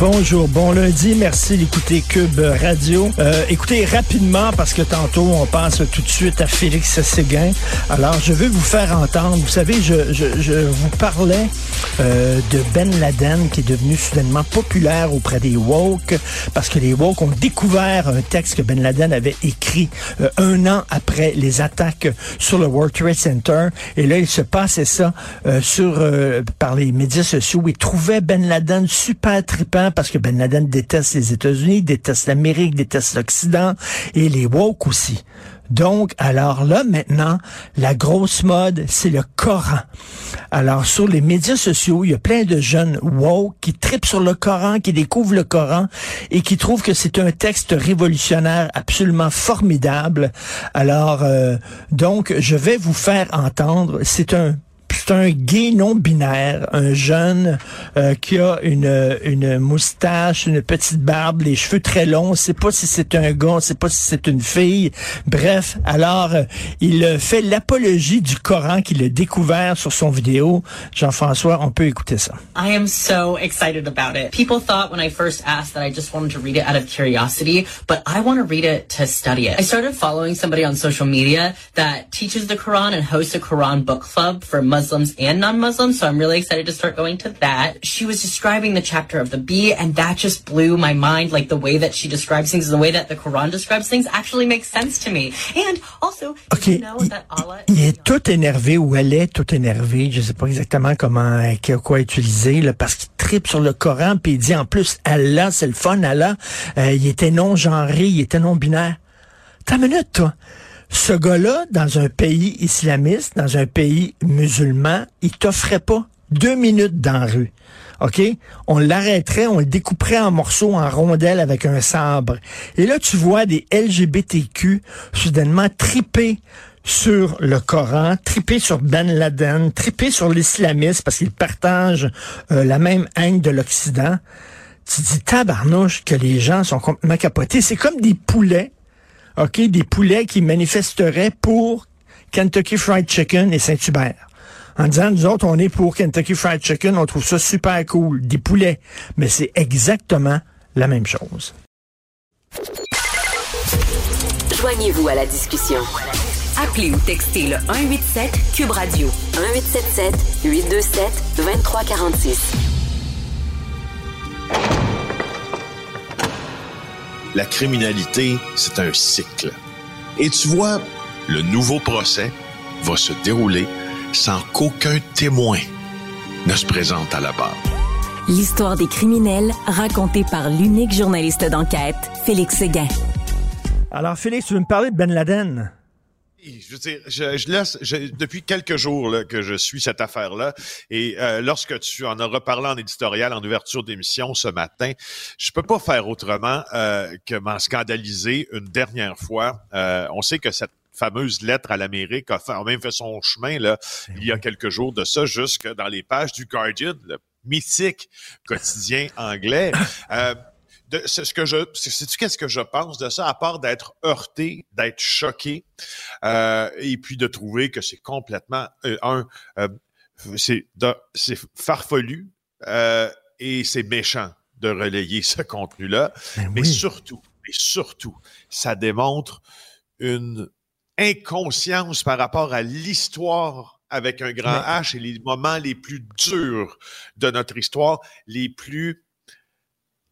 Bonjour, bon lundi, merci d'écouter Cube Radio. Euh, écoutez rapidement parce que tantôt on passe tout de suite à Félix Séguin. Alors je veux vous faire entendre, vous savez, je, je, je vous parlais euh, de Ben Laden qui est devenu soudainement populaire auprès des woke parce que les woke ont découvert un texte que Ben Laden avait écrit euh, un an après les attaques sur le World Trade Center et là il se passait ça euh, sur euh, par les médias sociaux. Ils trouvaient Ben Laden super trippant parce que Ben Laden déteste les États-Unis, déteste l'Amérique, déteste l'Occident et les woke aussi. Donc, alors là, maintenant, la grosse mode, c'est le Coran. Alors, sur les médias sociaux, il y a plein de jeunes woke qui tripent sur le Coran, qui découvrent le Coran et qui trouvent que c'est un texte révolutionnaire absolument formidable. Alors, euh, donc, je vais vous faire entendre, c'est un c'est un gay non binaire, un jeune euh, qui a une, une moustache, une petite barbe, les cheveux très longs. On sait pas si c'est un gars, on sait pas si c'est une fille. Bref, alors euh, il fait l'apologie du Coran qu'il a découvert sur son vidéo. Jean-François, on peut écouter ça. I am so excited about it. People thought when I first asked that I just wanted to read it out of curiosity, but I want to read it to study it. I started following somebody on social media that teaches the Quran and hosts a Quran book club for Muslims and non-Muslims, so I'm really excited to start going to that. She was describing the chapter of the bee, and that just blew my mind. Like the way that she describes things, the way that the Quran describes things, actually makes sense to me. And also, did OK. you know that Allah il est tout énervé ou elle est tout énervée. Je sais pas exactement comment, quoi utiliser, là, parce qu'il tripe sur le Coran, puis il dit en plus, Allah, c'est le fun, Allah. Euh, il était non-genré, il était non-binaire. T'as une minute, toi. Ce gars-là, dans un pays islamiste, dans un pays musulman, il t'offrait pas deux minutes dans la rue. OK? On l'arrêterait, on le découperait en morceaux, en rondelles avec un sabre. Et là, tu vois des LGBTQ soudainement triper sur le Coran, triper sur Ben Laden, triper sur l'islamisme parce qu'ils partagent euh, la même haine de l'Occident. Tu dis, tabarnouche, que les gens sont complètement capotés. C'est comme des poulets OK, des poulets qui manifesteraient pour Kentucky Fried Chicken et Saint-Hubert. En disant, nous autres, on est pour Kentucky Fried Chicken, on trouve ça super cool, des poulets. Mais c'est exactement la même chose. Joignez-vous à la discussion. Appelez ou textez le 187 Cube Radio 1877 827 2346. La criminalité, c'est un cycle. Et tu vois, le nouveau procès va se dérouler sans qu'aucun témoin ne se présente à la barre. L'histoire des criminels racontée par l'unique journaliste d'enquête, Félix Séguin. Alors, Félix, tu veux me parler de Ben Laden? Je veux dire, je, je laisse je- depuis quelques jours là, que je suis cette affaire-là, et euh, lorsque tu en as reparlé en éditorial, en ouverture d'émission ce matin, je peux pas faire autrement euh, que m'en scandaliser une dernière fois. Euh, on sait que cette fameuse lettre à l'Amérique a, fait- a même fait son chemin là il y a quelques jours de ça, jusque dans les pages du Guardian, le mythique quotidien anglais. De, c'est ce que je, c'est- sais-tu qu'est-ce que je pense de ça, à part d'être heurté, d'être choqué, euh, et puis de trouver que c'est complètement euh, un, euh, c'est, farfelu euh, et c'est méchant de relayer ce contenu-là, Ben mais oui. surtout, mais surtout, ça démontre une inconscience par rapport à l'histoire avec un grand Mais- H et les moments les plus durs de notre histoire, les plus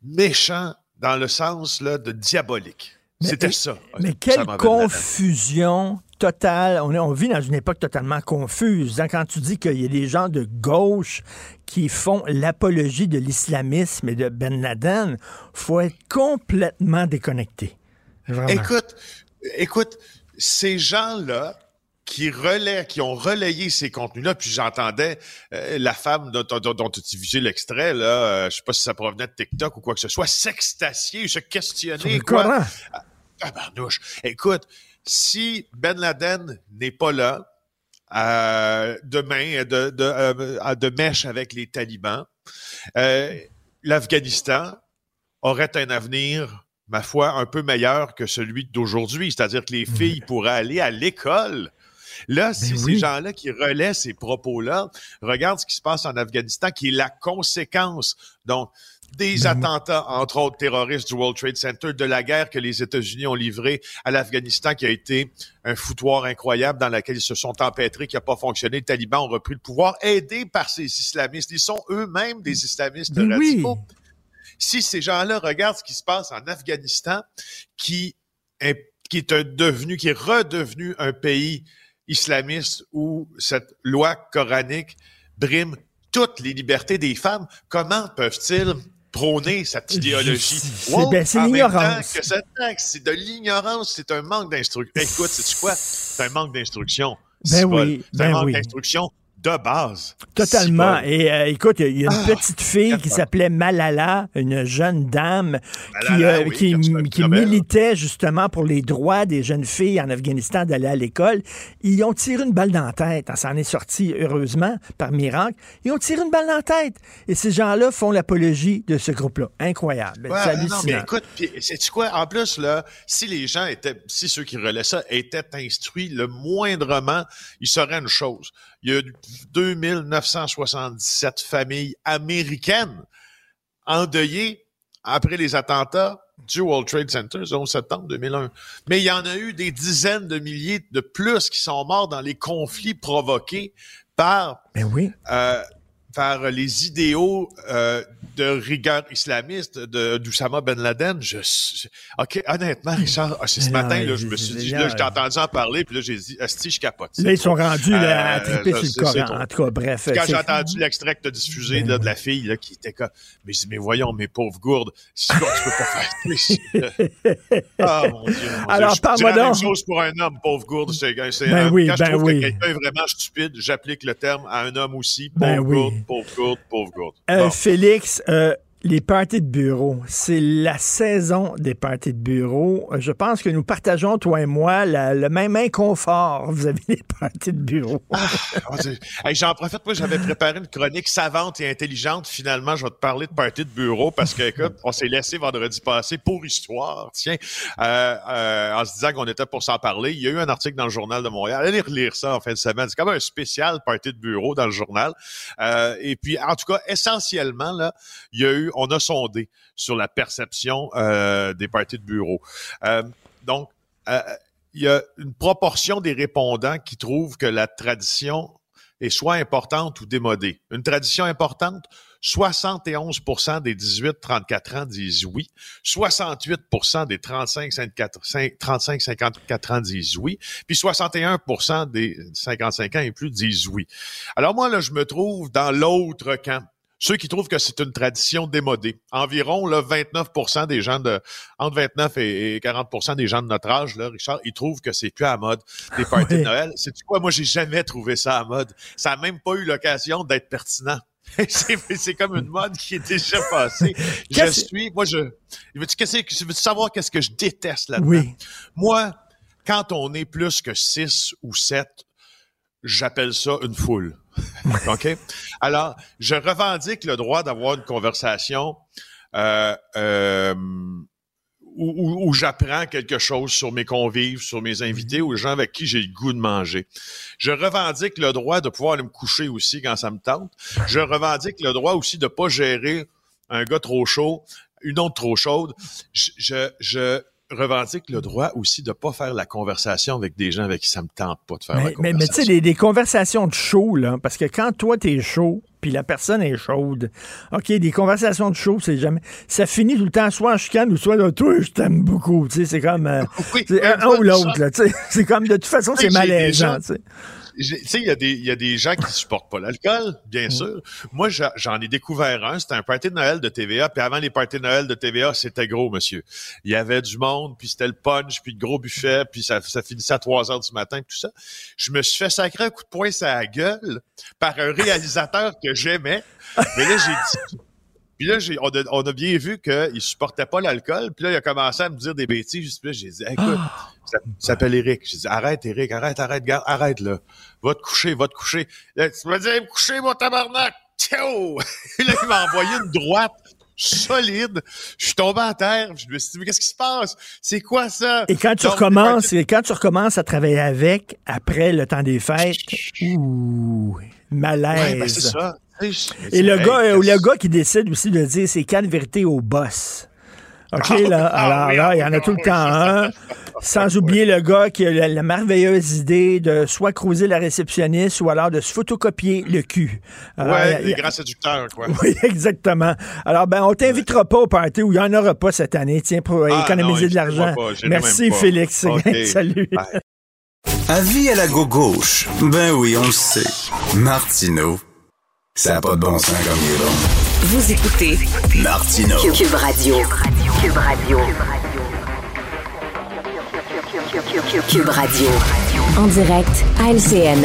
méchants dans le sens là, de diabolique. C'était ça. Mais quelle confusion totale. On, est- on vit dans une époque totalement confuse. hein, Quand tu dis qu'il y a des gens de gauche qui font l'apologie de l'islamisme et de Ben Laden, faut être complètement déconnecté. Vraiment. Écoute, écoute, ces gens-là qui relaient, qui ont relayé ces contenus-là. Puis j'entendais euh, la femme dont, dont, dont tu visé l'extrait, là, euh, je sais pas si ça provenait de TikTok ou quoi que ce soit, s'extasier, se questionner. Quoi. Ah, barnouche. Écoute, si Ben Laden n'est pas là, euh, demain de, de, euh, de mèche avec les talibans, euh, l'Afghanistan aurait un avenir, ma foi, un peu meilleur que celui d'aujourd'hui. C'est-à-dire que les mmh. filles pourraient aller à l'école. Là, ben c'est ces gens-là qui relaient ces propos-là. Regarde ce qui se passe en Afghanistan, qui est la conséquence. Donc, des ben attentats, entre autres terroristes du World Trade Center, de la guerre que les États-Unis ont livrée à l'Afghanistan, qui a été un foutoir incroyable dans lequel ils se sont empêtrés, qui n'a pas fonctionné. Les talibans ont repris le pouvoir, aidés par ces islamistes. Ils sont eux-mêmes des islamistes ben radicaux. Si ces gens-là regardent ce qui se passe en Afghanistan, qui est, qui est devenu, qui est redevenu un pays islamiste où cette loi coranique brime toutes les libertés des femmes, comment peuvent-ils prôner cette idéologie? C'est l'ignorance. C'est de l'ignorance, c'est un manque d'instruction. Écoute, c'est quoi? C'est un manque d'instruction. Ben oui, c'est un ben manque oui. d'instruction de base. Totalement. Et euh, écoute, il y a une ah, petite fille qui s'appelait Malala, une jeune dame qui, euh, qui, militait justement pour les droits des jeunes filles en Afghanistan d'aller à l'école. Ils ont tiré une balle dans la tête. Ça en est sorti, heureusement, par miracle. Ils ont tiré une balle dans la tête. Et ces gens-là font l'apologie de ce groupe-là. Incroyable. Ouais, non, mais écoute, c'est quoi? En plus, là, si les gens étaient, si ceux qui relaient ça étaient instruits le moindrement, ils sauraient une chose il y a 2977 familles américaines endeuillées après les attentats du World Trade Center, le 11 septembre 2001. Mais il y en a eu des dizaines de milliers de plus qui sont morts dans les conflits provoqués par ben oui. euh, par les idéaux euh, de rigueur islamiste de d'Oussama Ben Laden. Je, ok, honnêtement, Richard, ah, ce matin là, je me suis dit, là, je t'ai entendu en parler, puis là j'ai dit, asti, je capote. Là, ils sont rendus là, à euh, triper sur le Coran. En tout cas, bref. Quand j'ai entendu l'extrait que tu as diffusé là, de la fille là, qui était comme, mais mais voyons, mes pauvres gourdes, si tu peux pas faire Ah mon Dieu. Mon Alors, parle-moi donc. la même chose pour un homme, pauvre gourde. C'est, ben oui, quand ben je trouve oui. que quelqu'un est vraiment stupide, j'applique le terme à un homme aussi, ben pauvre oui. Pauvre gourde, pauvre gourde. Euh, Félix, euh, les parties de bureau, c'est la saison des parties de bureau. Je pense que nous partageons, toi et moi, le même inconfort. Avez les parties de bureau. Ah, J'en profite, moi, j'avais préparé une chronique savante et intelligente. Finalement, je vais te parler de parties de bureau parce que, écoute, on s'est laissé vendredi passé pour histoire, tiens, euh, euh, en se disant qu'on était pour s'en parler. Il y a eu un article dans le Journal de Montréal. Allez relire ça en fin de semaine. C'est comme un spécial party de bureau dans le journal. Euh, et puis, en tout cas, essentiellement, là, il y a eu on a sondé sur la perception euh, des parties de bureau. Euh, donc, euh, il y a une proportion des répondants qui trouvent que la tradition est soit importante ou démodée. Une tradition importante, 71% des 18-34 ans disent oui. 68% des 35-54 ans disent oui. Puis 61% des 55 ans et plus disent oui. Alors moi, là, je me trouve dans l'autre camp ceux qui trouvent que c'est une tradition démodée. Environ là, 29% des gens de entre 29 et 40% des gens de notre âge, là, Richard, ils trouvent que c'est plus à mode des parties de Noël. C'est quoi? Moi, j'ai jamais trouvé ça à mode. Ça n'a même pas eu l'occasion d'être pertinent. c'est comme une mode qui est déjà passée. je suis, moi, je. Veux-tu veux savoir qu'est-ce que je déteste là-dedans? Oui. Moi, quand on est plus que 6 ou 7, j'appelle ça une foule. OK? Alors, je revendique le droit d'avoir une conversation euh, euh, où, où, j'apprends quelque chose sur mes convives, sur mes invités ou les gens avec qui j'ai le goût de manger. Je revendique le droit de pouvoir aller me coucher aussi quand ça me tente. Je revendique le droit aussi de pas gérer un gars trop chaud, une autre trop chaude. Je, je, je revendique le droit aussi de ne pas faire la conversation avec des gens avec qui ça me tente pas de faire mais, la conversation. Mais, tu sais, des, conversations de chaud, là, parce que quand toi, t'es chaud, puis la personne est chaude, OK, des conversations de chaud, c'est jamais... Ça finit tout le temps, soit en chicane ou soit, là, toi, je t'aime beaucoup, tu sais, c'est comme... Euh, oui, un, ou l'autre, là, tu sais. C'est comme, de toute façon, c'est malaisant, tu sais. Tu sais, il y, a des- il y a des gens qui supportent pas l'alcool, bien sûr. Moi, j'en ai découvert un. C'était un party de Noël de TVA. Puis avant les parties de Noël de TVA, c'était gros, monsieur. Il y avait du monde, puis c'était le punch, puis le gros buffet, puis ça, ça finissait à 3 heures du matin, tout ça. Je me suis fait sacrer un coup de poing sur la gueule par un réalisateur que j'aimais. Mais là, j'ai dit... Puis là, j'ai, on, a, on a bien vu qu'il supportait pas l'alcool. Puis là, il a commencé à me dire des bêtises. Puis là, j'ai dit, écoute, il s'appelle Eric. J'ai dit, arrête, Eric, arrête, arrête, garde, arrête, là. Va te coucher, va te coucher. Là, tu m'as dit, me coucher, mon tabarnak. Tchao! Et là, il m'a envoyé une droite solide. Je suis tombé à terre. Je me suis dit, mais qu'est-ce qui se passe? C'est quoi ça? Et quand tu Donc, recommences, et quand tu recommences à travailler avec après le temps des fêtes, ouh, malaise. Ouais, ben, c'est ça. Je- Et le gars, euh, le gars qui décide aussi de dire c'est quatre vérités au boss. OK, Ah, là, ah, alors oui, là, ah, il y en a oui, tout le oui, temps un. Sans oublier le gars qui a la, la merveilleuse idée de soit creuser la réceptionniste ou alors de se photocopier le cul. Alors, Ouais, il y a- les grands séducteurs, quoi. Oui, exactement. Alors, ben, on t'invitera pas au party où il n'y en aura pas cette année, tiens, pour Ah, économiser non, de l'argent. Merci. Félix. Salut. Bye. Avis à la gauche. Ben oui, on le sait. Martineau. Ça n'a pas de bon sens comme il est bon. Vous écoutez Martineau. Cube Radio. Cube Radio. Cube Radio. En direct à LCN.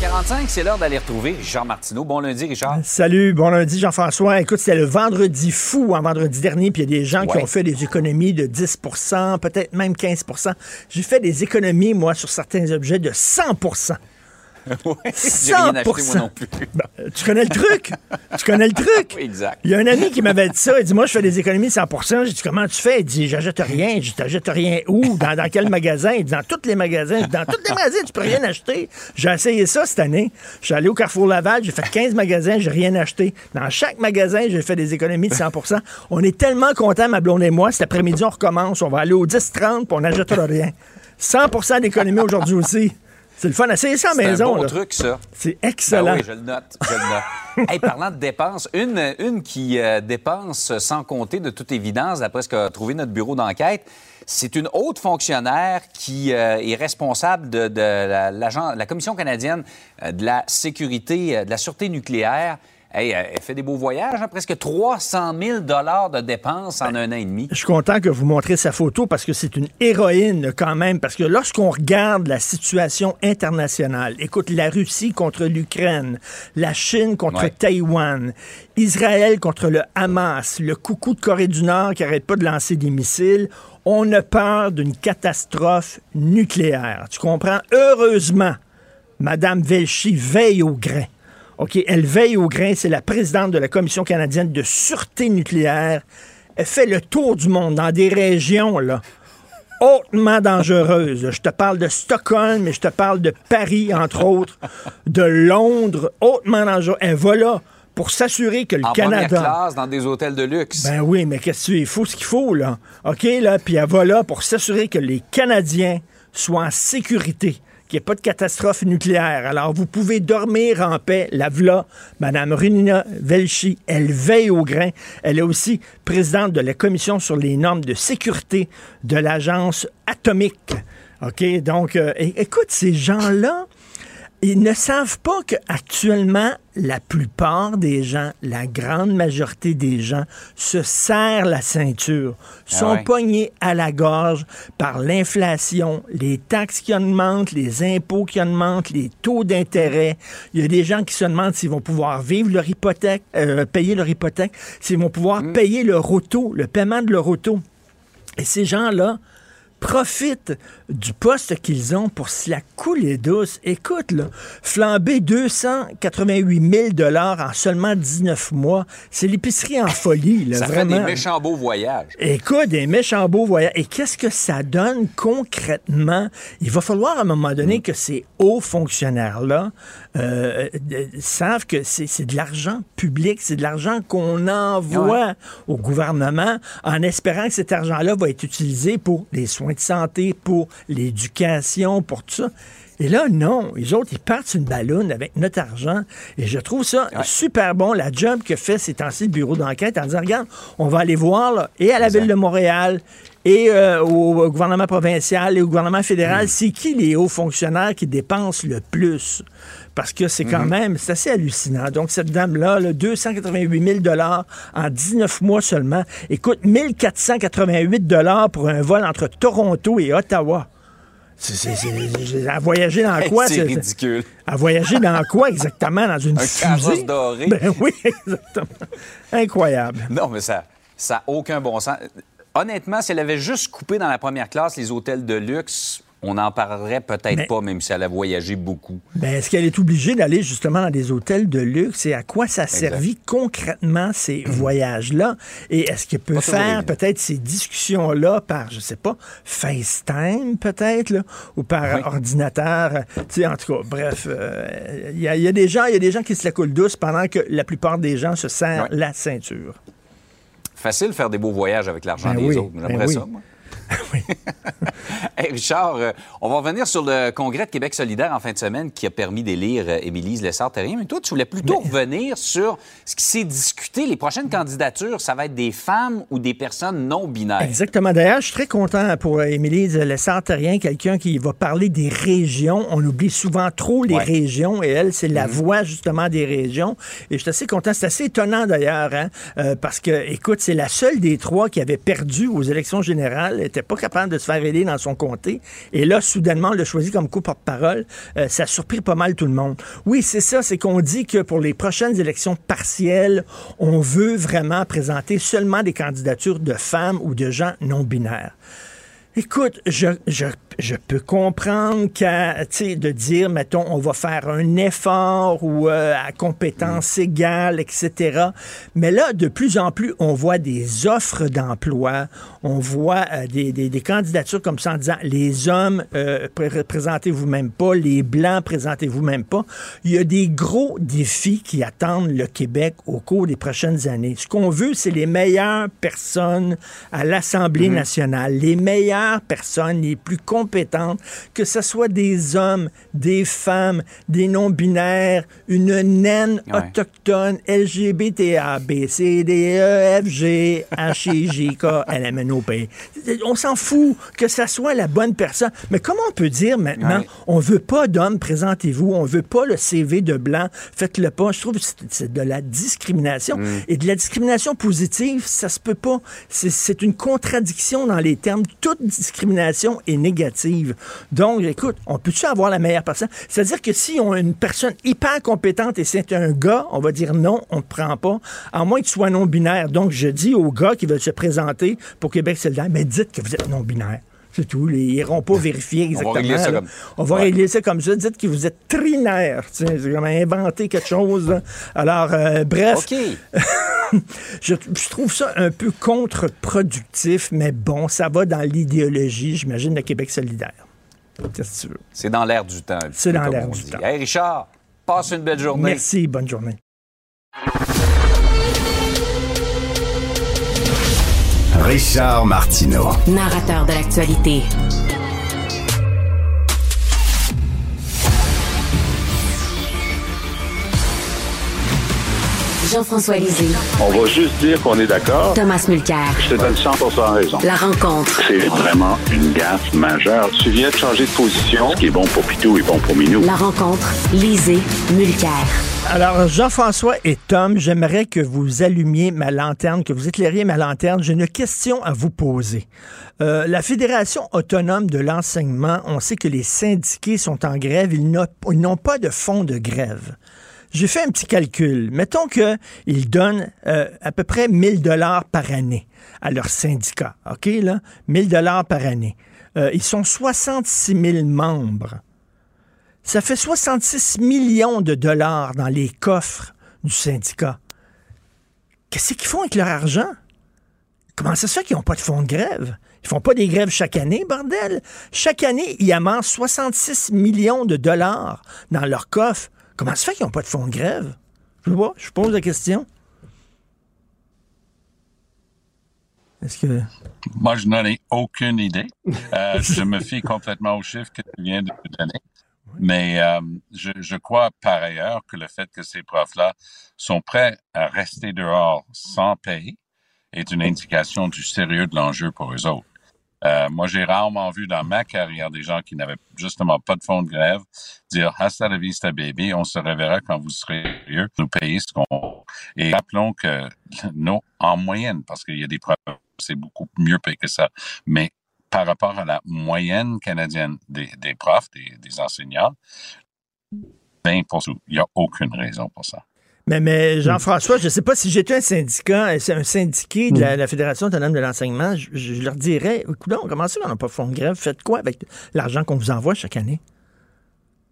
45, c'est l'heure d'aller retrouver Richard Martineau. Bon lundi, Richard. Salut, bon lundi Jean-François. Écoute, c'était le vendredi fou en vendredi dernier, puis il y a des gens qui ont fait des économies de 10% peut-être même 15% J'ai fait des économies, moi, sur certains objets de 100 Oui, j'ai rien acheté, moi 100%. non plus. Euh, Tu connais le truc? tu connais le truc? Oui, exact. Il y a un ami qui m'avait dit ça. Il dit Moi, je fais des économies de 100% J'ai dit Comment tu fais? Il dit J'achète rien. J'ai dit T'achètes rien où? Dans, dans quel magasin? Il dit Dans tous les magasins. Dans tous les magasins, tu peux rien acheter. J'ai essayé ça cette année. Je suis allé au Carrefour Laval, j'ai fait 15 magasins, j'ai rien acheté. Dans chaque magasin, j'ai fait des économies de 100% On est tellement contents, ma blonde et moi. Cet après-midi, on recommence. On va aller au 10-30 puis on n'achètera rien. 100% d'économie aujourd'hui aussi. C'est le fun. Essayez ça à la C'est un maison. bon là. truc, ça. C'est Ben excellent. oui, je le note. Je le note. hey, parlant de dépenses, une, une qui euh, dépense sans compter, de toute évidence, d'après ce qu'a trouvé notre bureau d'enquête, c'est une haute fonctionnaire qui euh, est responsable de, de la, Commission canadienne euh, de la sécurité, de la sûreté nucléaire. Hey, euh, elle fait des beaux voyages, hein, presque 300 000 de dépenses en un an et demi. Je suis content que vous montrez sa photo parce que c'est une héroïne quand même. Parce que lorsqu'on regarde la situation internationale, écoute, la Russie contre l'Ukraine, la Chine contre Ouais. Taïwan, Israël contre le Hamas, le coucou de Corée du Nord qui arrête pas de lancer des missiles, on a peur d'une catastrophe nucléaire. Tu comprends? Heureusement, Madame Velchi veille au grain. OK, elle veille au grain. C'est la présidente de la Commission canadienne de sûreté nucléaire. Elle fait le tour du monde dans des régions, là, hautement dangereuses. Je te parle de Stockholm, mais je te parle de Paris, entre autres, de Londres, hautement dangereux. Elle va là pour s'assurer que le En Canada... classe, dans des hôtels de luxe. Ben oui, mais qu'est-ce que tu- il faut ce qu'il faut, là? OK, là, puis elle va là pour s'assurer que les Canadiens soient en sécurité, qu'il n'y ait pas de catastrophe nucléaire. Alors, vous pouvez dormir en paix. La v'là, Mme Runina Velchi, elle veille au grain. Elle est aussi présidente de la Commission sur les normes de sécurité de l'Agence atomique. OK, donc, euh, écoute, ces gens-là, ils ne savent pas qu'actuellement, la plupart des gens, la grande majorité des gens, se serrent la ceinture, sont ouais. pognés à la gorge par l'inflation, les taxes qui augmentent, les impôts qui augmentent, les taux d'intérêt. Il y a des gens qui se demandent s'ils vont pouvoir vivre leur hypothèque, euh, payer leur hypothèque, s'ils vont pouvoir payer leur auto, le paiement de leur auto. Et ces gens-là profitent du poste qu'ils ont pour se la couler douce. Écoute, là, flamber 288 000 en seulement 19 mois, c'est l'épicerie en folie, là, ça fait vraiment. des méchants beaux voyages. Écoute, des méchants beaux voyages. Et qu'est-ce que ça donne concrètement? Il va falloir à un moment donné que ces hauts fonctionnaires-là euh, euh, savent que c'est de l'argent public, c'est de l'argent qu'on envoie au gouvernement en espérant que cet argent-là va être utilisé pour les soins de santé, pour l'éducation, pour tout ça. Et là, non. Les autres, ils partent une ballonne avec notre argent. Et je trouve ça super bon, la job que fait ces temps-ci le bureau d'enquête en disant, regarde, on va aller voir, là, et à la Ville de Montréal, Et euh, au gouvernement provincial et au gouvernement fédéral, Hmm. c'est qui les hauts fonctionnaires qui dépensent le plus? Parce que c'est quand Mhm. même, c'est assez hallucinant. Donc, cette dame-là, là, 288 000 en 19 mois seulement. Écoute, 1488 pour un vol entre Toronto et Ottawa. C'est, à voyager dans quoi? c'est ridicule. À voyager dans quoi exactement? Dans une Un fusée? carrosse doré. Ben oui, exactement. Incroyable. Non, mais ça n'a aucun bon sens. Honnêtement, si elle avait juste coupé dans la première classe les hôtels de luxe, on n'en parlerait peut-être pas, même si elle a voyagé beaucoup. Ben, est-ce qu'elle est obligée d'aller justement dans des hôtels de luxe et à quoi ça a servi concrètement ces voyages-là? Et est-ce qu'elle peut Pas faire peut-être ces discussions-là par, je sais pas, FaceTime peut-être, ou par Oui. ordinateur? Tu sais, en tout cas, bref, euh, il y, a- il y a des gens, il y a des gens qui se la coulent douce pendant que la plupart des gens se serrent Oui. la ceinture. Facile de faire des beaux voyages avec l'argent Ben des oui, autres. J'aimerais ben ça, moi. Hey, Richard, euh, on va revenir sur le congrès de Québec solidaire en fin de semaine qui a permis d'élire euh, Émilie Lessard-Terrien. Mais toi, tu voulais plutôt revenir sur ce qui s'est discuté. Les prochaines candidatures, ça va être des femmes ou des personnes non binaires? Exactement. D'ailleurs, je suis très content pour euh, Émilie Lessard-Terrien, quelqu'un qui va parler des régions. On oublie souvent trop les Ouais. régions et elle, c'est la voix justement des régions. Et je suis assez content. C'est assez étonnant d'ailleurs, hein, euh, parce que, écoute, c'est la seule des trois qui avait perdu aux élections générales, n'était pas capable de se faire aider dans son comté. Et là, soudainement, on l'a choisi comme co-porte-parole. Euh, ça a pas mal tout le monde. Oui, c'est ça, c'est qu'on dit que pour les prochaines élections partielles, on veut vraiment présenter seulement des candidatures de femmes ou de gens non binaires. Écoute, je, je peux comprendre qu'à, de dire, mettons, on va faire un effort ou euh, à compétences égales, etc. Mais là, de plus en plus, on voit des offres d'emploi, on voit euh, des, des, des candidatures comme ça en disant, les hommes, euh, pré- présentez-vous même pas, les blancs, présentez-vous même pas. Il y a des gros défis qui attendent le Québec au cours des prochaines années. Ce qu'on veut, c'est les meilleures personnes à l'Assemblée nationale, les meilleures personnes, les plus compétentes, que ce soit des hommes, des femmes, des non-binaires, une naine Ouais. autochtone, LGBTA, B, C, D, E, F, G, H, I, J, K, L, M, N, O, P. On s'en fout que ça soit la bonne personne. Mais comment on peut dire maintenant, Ouais. on veut pas d'hommes, présentez-vous, on veut pas le CV de blanc, faites-le pas. Je trouve que c'est- de la discrimination. Et de la discrimination positive, ça se peut pas. C'est une contradiction dans les termes. Toute discrimination est négative. Donc, écoute, on peut-tu avoir la meilleure personne? C'est-à-dire que si on a une personne hyper compétente et c'est un gars, on va dire non, on ne prend pas, à moins que tu sois non-binaire. Donc, je dis aux gars qui veulent se présenter pour Québec solidaire, mais dites que vous êtes non-binaire. C'est tout. Ils n'iront pas vérifier exactement. régler ça comme- On va Ouais. régler ça comme ça. Dites que vous êtes trinaire. C'est comme inventer quelque chose. là. Alors, euh, bref, OK. je, je trouve ça un peu contre-productif, mais bon, ça va dans l'idéologie, j'imagine, de Québec solidaire. Qu'est-ce que tu veux? C'est dans l'air du temps. C'est dans comme l'air du dit. temps. Hey, Richard, passe une belle journée. Merci, bonne journée. Richard Martineau. Narrateur de l'actualité. Jean-François Lisée. On va juste dire qu'on est d'accord. Thomas Mulcair. Je te donne 100 raison. La rencontre. C'est vraiment une gaffe majeure. Tu viens de changer de position. Ce qui est bon pour Pitou est bon pour Minou. La rencontre. Lisée. Mulcair. Alors, Jean-François et Tom, j'aimerais que vous allumiez ma lanterne, que vous éclairiez ma lanterne. J'ai une question à vous poser. Euh, la Fédération autonome de l'enseignement, on sait que les syndiqués sont en grève. Ils n'ont ils n'ont pas de fonds de grève. J'ai fait un petit calcul. Mettons qu'ils donnent euh, à peu près 1000 dollars par année à leur syndicat. OK, là? 1000 dollars par année. Euh, ils sont 66 000 membres. Ça fait 66 millions de dollars dans les coffres du syndicat. Qu'est-ce qu'ils font avec leur argent? Comment ça se fait qu'ils n'ont pas de fonds de grève? Ils font pas des grèves chaque année, bordel? Chaque année, ils amassent 66 millions de dollars dans leur coffre. Comment ça se fait qu'ils n'ont pas de fonds de grève? Je vois, je pose la question. Est-ce que. Moi, je n'en ai aucune idée. Euh, je me fie complètement aux chiffres que tu viens de me donner. Mais euh, je, je crois par ailleurs que le fait que ces profs-là sont prêts à rester dehors sans payer est une indication du sérieux de l'enjeu pour eux autres. Euh, moi, j'ai rarement vu dans ma carrière des gens qui n'avaient justement pas de fonds de grève dire hasta la vista baby, on se reverra quand vous serez sérieux, nous payer ce qu'on et rappelons que non, en moyenne, parce qu'il y a des preuves, c'est beaucoup mieux payé que ça, mais par rapport à la moyenne canadienne des, des profs, des, enseignants, 20 il n'y a aucune raison pour ça. Mais, mais Jean-François, je ne sais pas si j'étais un syndicat, un syndiqué de la, Fédération autonome de l'enseignement, je, leur dirais, écoute, comment ça qu'on n'a pas de fonds de grève? Faites quoi avec l'argent qu'on vous envoie chaque année?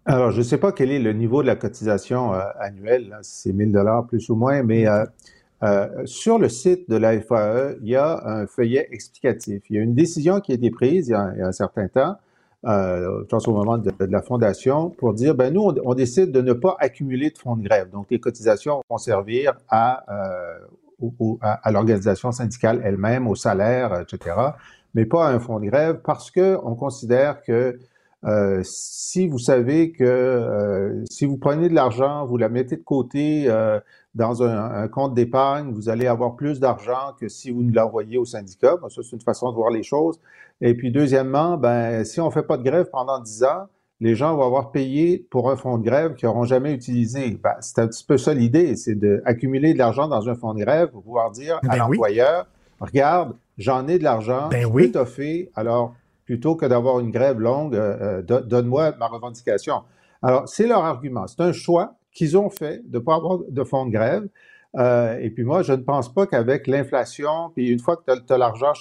Alors, je ne sais pas quel est le niveau de la cotisation euh, annuelle, si c'est 1000 dollars plus ou moins, mais euh, euh, sur le site de la FAE, il y a un feuillet explicatif. Il y a une décision qui a été prise il y a, un certain temps, euh, je pense au moment de, la fondation, pour dire, ben nous, on, décide de ne pas accumuler de fonds de grève. Donc, les cotisations vont servir à, euh, à, l'organisation syndicale elle-même, au salaire, etc., mais pas à un fonds de grève parce qu'on considère que euh, si vous savez que euh, si vous prenez de l'argent, vous la mettez de côté euh, dans un, compte d'épargne, vous allez avoir plus d'argent que si vous ne l'envoyez au syndicat. ça, c'est une façon de voir les choses. Et puis, deuxièmement, ben, si on ne fait pas de grève pendant 10 ans, les gens vont avoir payé pour un fonds de grève qu'ils n'auront jamais utilisé. Ben, c'est un petit peu ça l'idée, c'est d'accumuler de l'argent dans un fonds de grève pour pouvoir dire à ben l'employeur, regarde, j'en ai de l'argent, ben je oui. peux alors plutôt que d'avoir une grève longue, euh, euh, donne-moi ma revendication. Alors, c'est leur argument. C'est un choix qu'ils ont fait de ne pas avoir de fonds de grève. Euh, et puis moi, je ne pense pas qu'avec l'inflation, puis une fois que tu as, l'argent,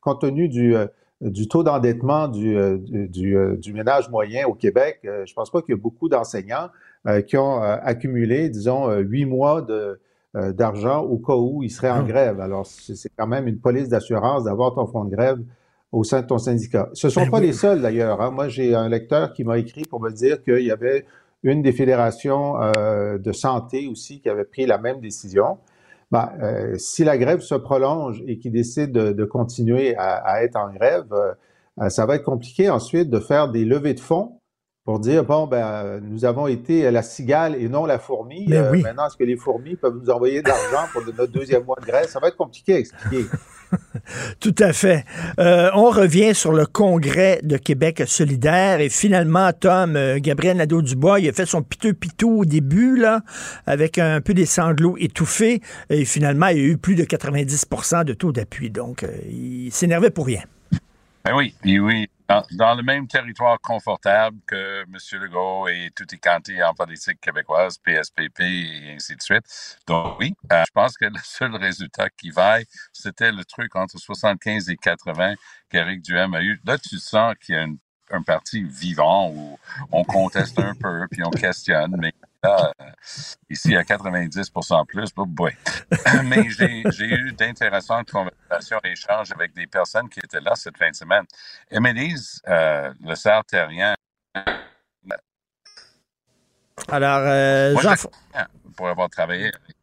compte tenu du, du taux d'endettement du, du, du, ménage moyen au Québec, je ne pense pas qu'il y a beaucoup d'enseignants qui ont accumulé, disons, huit mois de, d'argent au cas où ils seraient en ah. grève. Alors, c'est quand même une police d'assurance d'avoir ton fonds de grève au sein de ton syndicat. Ce ne sont ben pas les seuls d'ailleurs. Hein. Moi, j'ai un lecteur qui m'a écrit pour me dire qu'il y avait une des fédérations euh, de santé aussi qui avait pris la même décision. Ben, euh, si la grève se prolonge et qu'ils décident de, continuer à, être en grève, euh, ça va être compliqué ensuite de faire des levées de fonds pour dire bon ben nous avons été la cigale et non la fourmi. Ben maintenant, est-ce que les fourmis peuvent nous envoyer de l'argent pour notre deuxième mois de grève Ça va être compliqué à expliquer. Tout à fait. Euh, on revient sur le congrès de Québec solidaire et finalement, Tom, euh, Gabriel Nadeau-Dubois, il a fait son piteux-pitou au début, là, avec un peu des sanglots étouffés et finalement, il y a eu plus de 90 de taux d'appui. Donc, euh, il s'énervait pour rien. Ben oui, oui, dans, le même territoire confortable que M. Legault et tout est canté en politique québécoise, PSPP et ainsi de suite. Donc oui, euh, je pense que le seul résultat qui vaille, c'était le truc entre 75 et 80 qu'Éric Duhem a eu. Là, tu sens qu'il y a un parti vivant où on conteste un peu, puis on questionne, mais là, euh, ici à 90 plus, oh boy. mais j'ai eu d'intéressantes conversations et échanges avec des personnes qui étaient là cette fin de semaine. Disent, euh, le cerf terrien. Alors, euh, Jean... Pour avoir travaillé avec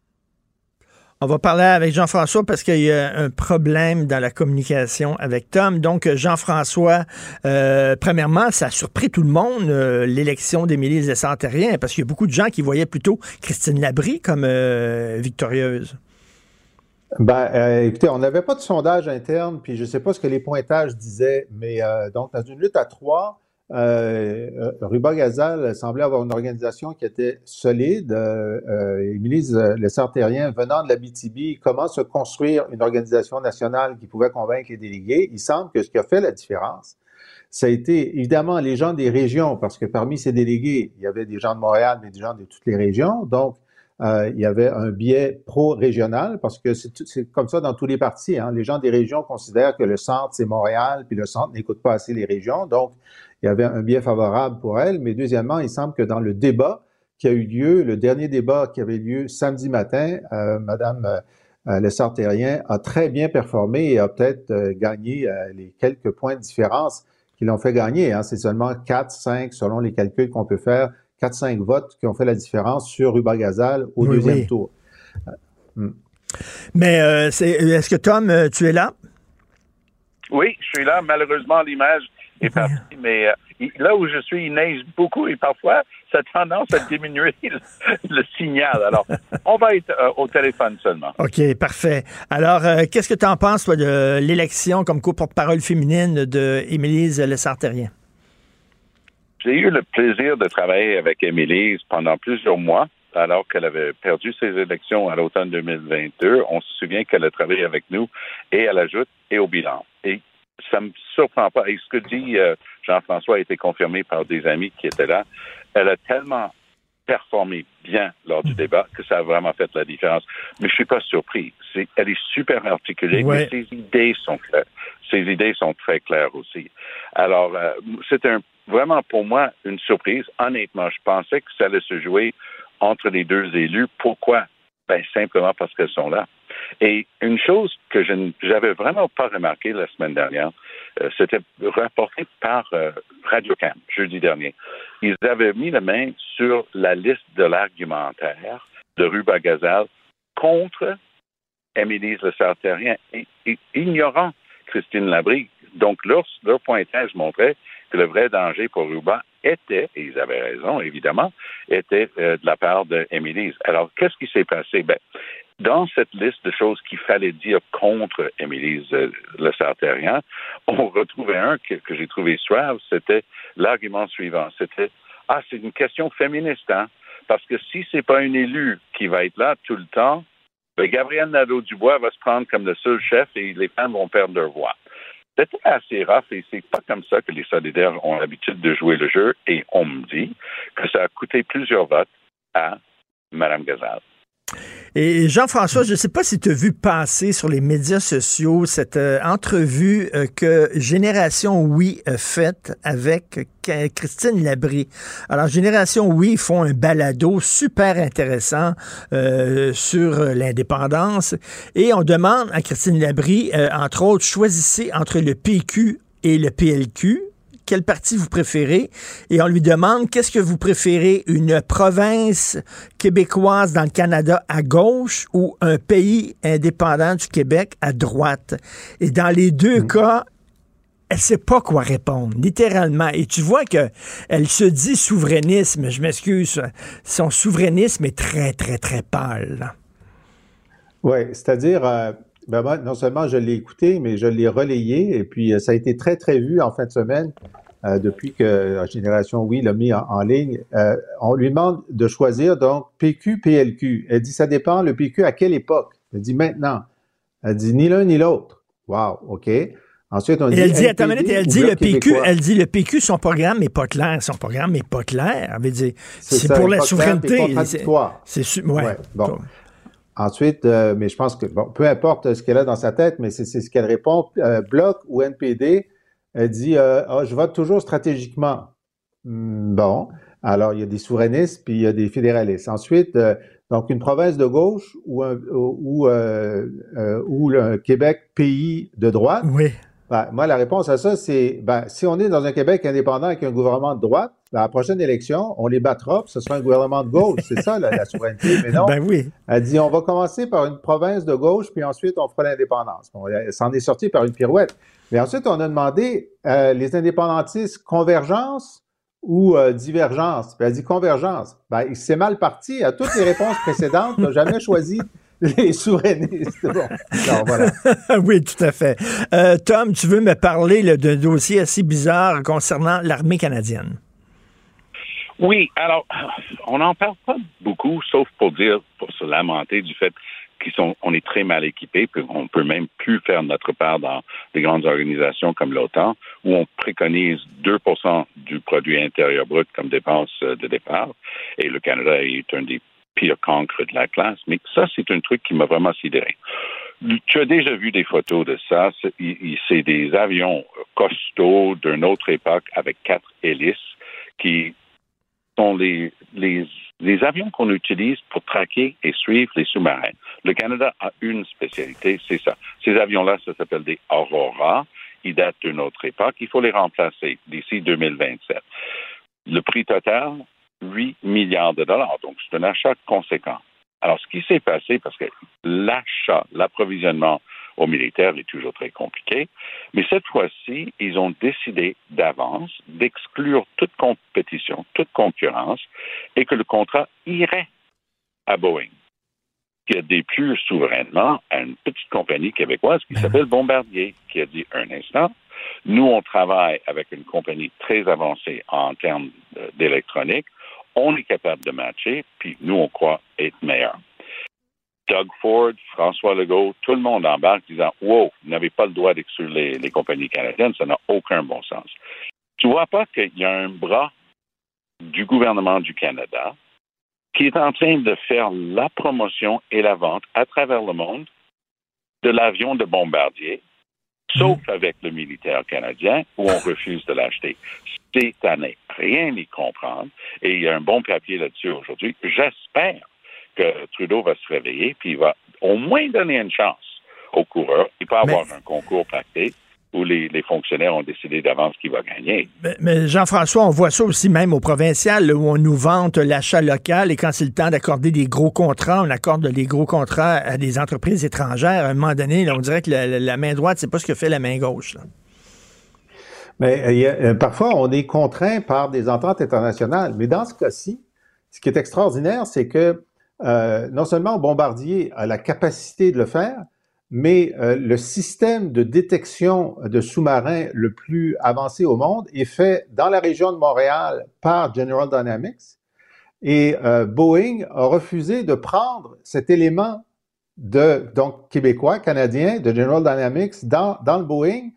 on va parler avec Jean-François parce qu'il y a un problème dans la communication avec Tom. Donc, Jean-François, euh, premièrement, ça a surpris tout le monde, euh, l'élection d'Émilie Lessard-Terrien, parce qu'il y a beaucoup de gens qui voyaient plutôt Christine Labrie comme euh, victorieuse. Ben, écoutez, on n'avait pas de sondage interne, puis je ne sais pas ce que les pointages disaient, mais donc, dans une lutte à trois, euh, Ruba Gazal semblait avoir une organisation qui était solide. Euh, euh Émilie Lessard-Terrien, venant de la BTB, comment se construire une organisation nationale qui pouvait convaincre les délégués? Il semble que ce qui a fait la différence, ça a été évidemment les gens des régions, parce que parmi ces délégués, il y avait des gens de Montréal, mais des gens de toutes les régions. Donc, euh, il y avait un biais pro-régional, parce que c'est comme ça dans tous les partis. Hein. Les gens des régions considèrent que le centre, c'est Montréal, puis le centre n'écoute pas assez les régions. Donc, il y avait un biais favorable pour elle. Mais deuxièmement, il semble que dans le débat qui a eu lieu, le dernier débat qui avait lieu samedi matin, euh, Madame euh, Lessard-Terrien a très bien performé et a peut-être euh, gagné euh, les quelques points de différence qui l'ont fait gagner. Hein. C'est seulement 4, 5, selon les calculs qu'on peut faire, 4, 5 votes qui ont fait la différence sur Ruba Gazal au deuxième tour. Hmm. Mais est-ce que Tom, tu es là? Oui, je suis là. Malheureusement, l'image est parti. Mais euh, là où je suis, il neige beaucoup et parfois, ça a tendance à diminuer le, signal. Alors, on va être euh, au téléphone seulement. OK, parfait. Alors, euh, qu'est-ce que tu en penses, toi, de l'élection comme co-porte-parole féminine de Émilise Lessartérien? J'ai eu le plaisir de travailler avec Émilise pendant plusieurs mois alors qu'elle avait perdu ses élections à l'automne 2022. On se souvient qu'elle a travaillé avec nous et à l'ajoute et au bilan. Et ça me surprend pas. Et ce que dit euh, Jean-François a été confirmé par des amis qui étaient là. Elle a tellement performé bien lors du débat que ça a vraiment fait la différence. Mais je suis pas surpris. elle est super articulée, mais ses idées sont claires. Ses idées sont très claires aussi. Alors, euh, c'est un, vraiment pour moi une surprise. Honnêtement, je pensais que ça allait se jouer entre les deux élus. Pourquoi? Ben, simplement parce qu'elles sont là. Et une chose que je n'avais vraiment pas remarqué la semaine dernière, euh, c'était rapporté par euh, Radiocam jeudi dernier. Ils avaient mis la main sur la liste de l'argumentaire de Ruba Gazal contre Émilie Le Sartérien ignorant Christine Labrie. Donc, leur, leur pointage montrait que le vrai danger pour Ruba était, et ils avaient raison, évidemment, était euh, de la part d'Émilie. Alors, qu'est-ce qui s'est passé? Ben, dans cette liste de choses qu'il fallait dire contre Émilie euh, Le Sartérien, on retrouvait un que, j'ai trouvé suave, c'était l'argument suivant. C'était Ah, c'est une question féministe, hein? Parce que si c'est pas un élu qui va être là tout le temps, ben, Gabriel Nadeau-Dubois va se prendre comme le seul chef et les femmes vont perdre leur voix. C'était assez rough et c'est pas comme ça que les solidaires ont l'habitude de jouer le jeu et on me dit que ça a coûté plusieurs votes à Mme Gazal. Et Jean-François, je ne sais pas si tu as vu passer sur les médias sociaux cette euh, entrevue euh, que Génération Oui a faite avec Christine Labrie. Alors, Génération Oui font un balado super intéressant euh, sur l'indépendance et on demande à Christine Labrie, entre autres, choisissez entre le PQ et le PLQ quel parti vous préférez et on lui demande qu'est-ce que vous préférez, une province québécoise dans le Canada à gauche ou un pays indépendant du Québec à droite? Et dans les deux mm. cas, elle sait pas quoi répondre, littéralement. Et tu vois que elle se dit souverainisme. Je m'excuse, son souverainisme est très, très, très pâle. Oui, c'est-à-dire, euh, ben non seulement je l'ai écouté, mais je l'ai relayé, et puis euh, ça a été très, très vu en fin de semaine. Euh, depuis que la Génération Oui l'a mis en, ligne, euh, on lui demande de choisir donc PQ, PLQ. Elle dit ça dépend le PQ à quelle époque? Elle dit maintenant. Elle dit ni l'un ni l'autre. Wow, ok. Ensuite, on dit. Elle dit, attends minute, elle dit le PQ, elle dit le PQ, son programme n'est pas clair. Son programme n'est pas clair. Elle veut dire, c'est pour la souveraineté. C'est ouais, bon. Ensuite, euh, mais je pense que, bon, peu importe ce qu'elle a dans sa tête, mais c'est ce qu'elle répond, Bloc ou NPD, elle dit euh, ah, je vote toujours stratégiquement. Hmm, bon, alors il y a des souverainistes puis il y a des fédéralistes. Ensuite, euh, donc une province de gauche ou un, ou, euh, ou le Québec pays de droite? Oui. Ben, moi, la réponse à ça, c'est ben, si on est dans un Québec indépendant avec un gouvernement de droite, à la prochaine élection, on les battra, puis ce sera un gouvernement de gauche. C'est ça, la, souveraineté. Mais non. Ben oui. Elle dit on va commencer par une province de gauche, puis ensuite on fera l'indépendance. Bon, elle s'en est sorti par une pirouette. Mais ensuite, on a demandé euh, les indépendantistes convergence ou euh, divergence? Puis elle dit convergence. Ben, c'est mal parti. À toutes les réponses précédentes, on n'a jamais choisi les souverainistes. Bon. voilà. oui, tout à fait. Euh, Tom, tu veux me parler d'un dossier assez bizarre concernant l'armée canadienne? Oui, alors, on n'en parle pas beaucoup, sauf pour dire, pour se lamenter du fait qui sont, on est très mal équipés, puis on peut même plus faire notre part dans des grandes organisations comme l'OTAN, où on préconise 2% du produit intérieur brut comme dépense de départ, et le Canada est un des pires cancres de la classe. Mais ça, c'est un truc qui m'a vraiment sidéré. Tu as déjà vu des photos de ça. C'est des avions costauds d'une autre époque avec quatre hélices qui les les avions qu'on utilise pour traquer et suivre les sous-marins. Le Canada a une spécialité, c'est ça. Ces avions-là, ça s'appelle des Aurora. Ils datent d'une autre époque. Il faut les remplacer d'ici 2027. Le prix total, 8 milliards de dollars. Donc, c'est un achat conséquent. Alors, ce qui s'est passé, parce que l'achat, l'approvisionnement aux militaires est toujours très compliqué. Mais cette fois-ci, ils ont décidé d'avance d'exclure toute compétition, toute concurrence, et que le contrat irait à Boeing, qui a déplu souverainement à une petite compagnie québécoise qui s'appelle Bombardier, qui a dit un instant, nous, on travaille avec une compagnie très avancée en termes d'électronique, on est capable de matcher, puis nous, on croit être meilleur. Doug Ford, François Legault, tout le monde embarque disant Wow, vous n'avez pas le droit d'exclure les, les, compagnies canadiennes, ça n'a aucun bon sens. Tu vois pas qu'il y a un bras du gouvernement du Canada qui est en train de faire la promotion et la vente à travers le monde de l'avion de bombardier, sauf mm. avec le militaire canadien où on refuse de l'acheter. C'est ne rien y comprendre et il y a un bon papier là-dessus aujourd'hui. J'espère que Trudeau va se réveiller puis il va au moins donner une chance aux coureurs. Il peut avoir un concours pacté où les, fonctionnaires ont décidé d'avance qui va gagner. Mais, Jean-François, on voit ça aussi même au provincial, où on nous vante l'achat local et quand c'est le temps d'accorder des gros contrats, on accorde des gros contrats à des entreprises étrangères. À un moment donné, on dirait que la, main droite, c'est pas ce que fait la main gauche. Mais euh, euh, parfois, on est contraint par des ententes internationales. Mais dans ce cas-ci, ce qui est extraordinaire, c'est que euh, non seulement Bombardier a la capacité de le faire, mais euh, le système de détection de sous-marins le plus avancé au monde est fait dans la région de Montréal par General Dynamics. Et euh, Boeing a refusé de prendre cet élément de donc québécois, canadien, de General Dynamics dans, dans le Boeing.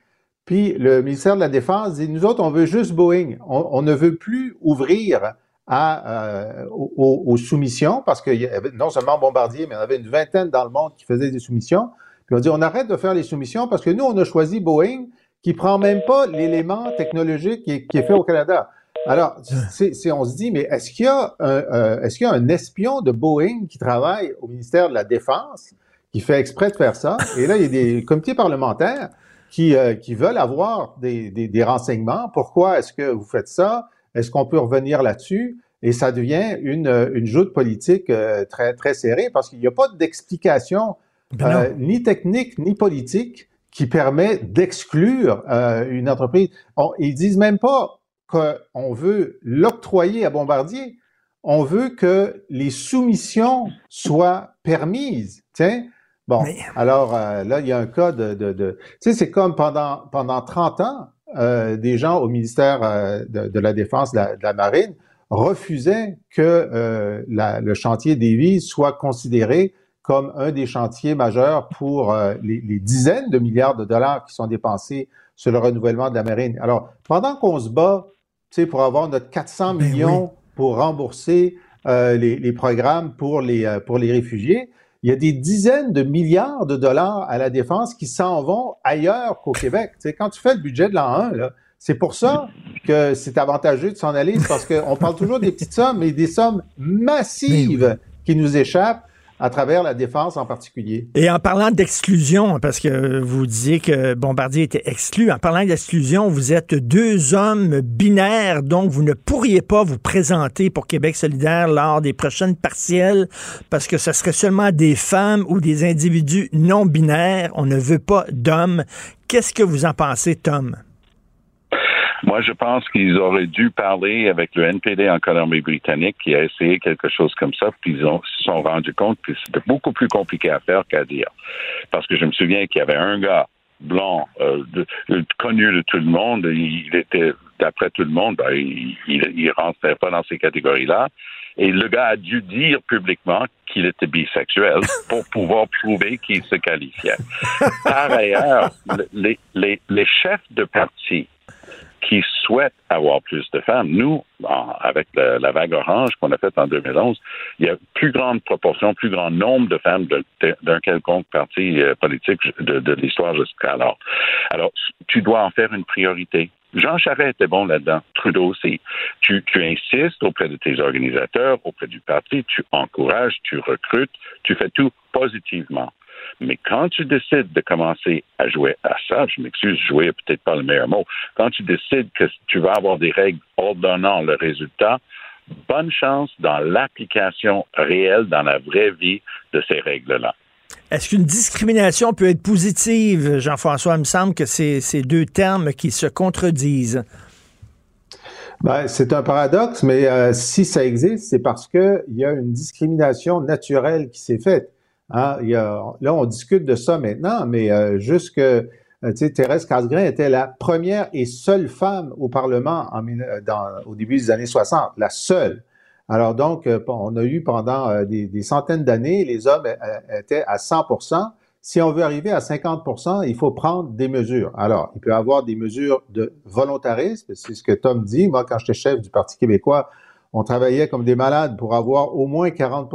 Puis le ministère de la Défense dit nous autres, on veut juste Boeing. On, on ne veut plus ouvrir à, euh, aux, soumissions parce qu'il y avait non seulement Bombardier, mais il y en avait une vingtaine dans le monde qui faisaient des soumissions. Puis on dit on arrête de faire les soumissions parce que nous, on a choisi Boeing qui prend même pas l'élément technologique qui est, qui est, fait au Canada. Alors, c'est, on se dit, mais est-ce qu'il y a un, euh, est-ce qu'il y a un espion de Boeing qui travaille au ministère de la Défense qui fait exprès de faire ça? Et là, il y a des comités parlementaires qui, euh, qui veulent avoir des, des, des renseignements. Pourquoi est-ce que vous faites ça? Est-ce qu'on peut revenir là-dessus? Et ça devient une, une joute politique euh, très, très serrée parce qu'il n'y a pas d'explication ben euh, ni technique ni politique qui permet d'exclure euh, une entreprise. ils disent même pas qu'on veut l'octroyer à Bombardier. On veut que les soumissions soient permises. Tiens, Bon, alors là, il y a un cas de... de, de tu sais, c'est comme pendant, pendant 30 ans, euh, des gens au ministère euh, de, la Défense, de la, Marine, refusaient que euh, le chantier des soit considéré comme un des chantiers majeurs pour les, dizaines de milliards de dollars qui sont dépensés sur le renouvellement de la marine. Alors, pendant qu'on se bat, tu sais, pour avoir notre 400 ben millions pour rembourser les, les, programmes pour les pour les réfugiés, il y a des dizaines de milliards de dollars à la défense qui s'en vont ailleurs qu'au Québec. Tu sais, quand tu fais le budget de l'an 1, c'est pour ça que c'est avantageux de s'en aller, parce qu'on parle toujours des petites sommes, mais des sommes massives qui nous échappent à travers la défense en particulier. Et en parlant d'exclusion, parce que vous disiez que Bombardier était exclu, en parlant d'exclusion, vous êtes deux hommes binaires, donc vous ne pourriez pas vous présenter pour Québec solidaire lors des prochaines partielles, parce que ce serait seulement des femmes ou des individus non binaires. On ne veut pas d'hommes. Qu'est-ce que vous en pensez, Tom? Moi, je pense qu'ils auraient dû parler avec le NPD en Colombie-Britannique qui a essayé quelque chose comme ça, puis ils se sont rendus compte que c'était beaucoup plus compliqué à faire qu'à dire. Parce que je me souviens qu'il y avait un gars blanc, euh, connu de tout le monde, il était, d'après tout le monde, ben, il, il, rentrait pas dans ces catégories-là. Et le gars a dû dire publiquement qu'il était bisexuel pour pouvoir prouver qu'il se qualifiait. Par ailleurs, les, les, les chefs de parti qui souhaitent avoir plus de femmes. Nous, avec la, vague orange qu'on a faite en 2011, il y a plus grande proportion, plus grand nombre de femmes d'un quelconque parti euh, politique de, l'histoire jusqu'à alors. Alors, tu dois en faire une priorité. Jean Charest était bon là-dedans, Trudeau aussi. Tu, tu insistes auprès de tes organisateurs, auprès du parti, tu encourages, tu recrutes, tu fais tout positivement. Mais quand tu décides de commencer à jouer à ça, je m'excuse, jouer n'est peut-être pas le meilleur mot, quand tu décides que tu vas avoir des règles ordonnant le résultat, bonne chance dans l'application réelle, dans la vraie vie de ces règles-là. Est-ce qu'une discrimination peut être positive, Jean-François? Il me semble que c'est ces deux termes qui se contredisent. Ben, c'est un paradoxe, mais euh, si ça existe, c'est parce qu'il y a une discrimination naturelle qui s'est faite. Hein? Il y a, là, on discute de ça maintenant, mais euh, jusque, euh, tu sais, Thérèse Casgrain était la première et seule femme au Parlement en, dans, au début des années 60, la seule. Alors donc, on a eu pendant des, des centaines d'années, les hommes étaient à 100% si on veut arriver à 50% il faut prendre des mesures. Alors, il peut y avoir des mesures de volontarisme, c'est ce que Tom dit. Moi, quand j'étais chef du Parti québécois, on travaillait comme des malades pour avoir au moins 40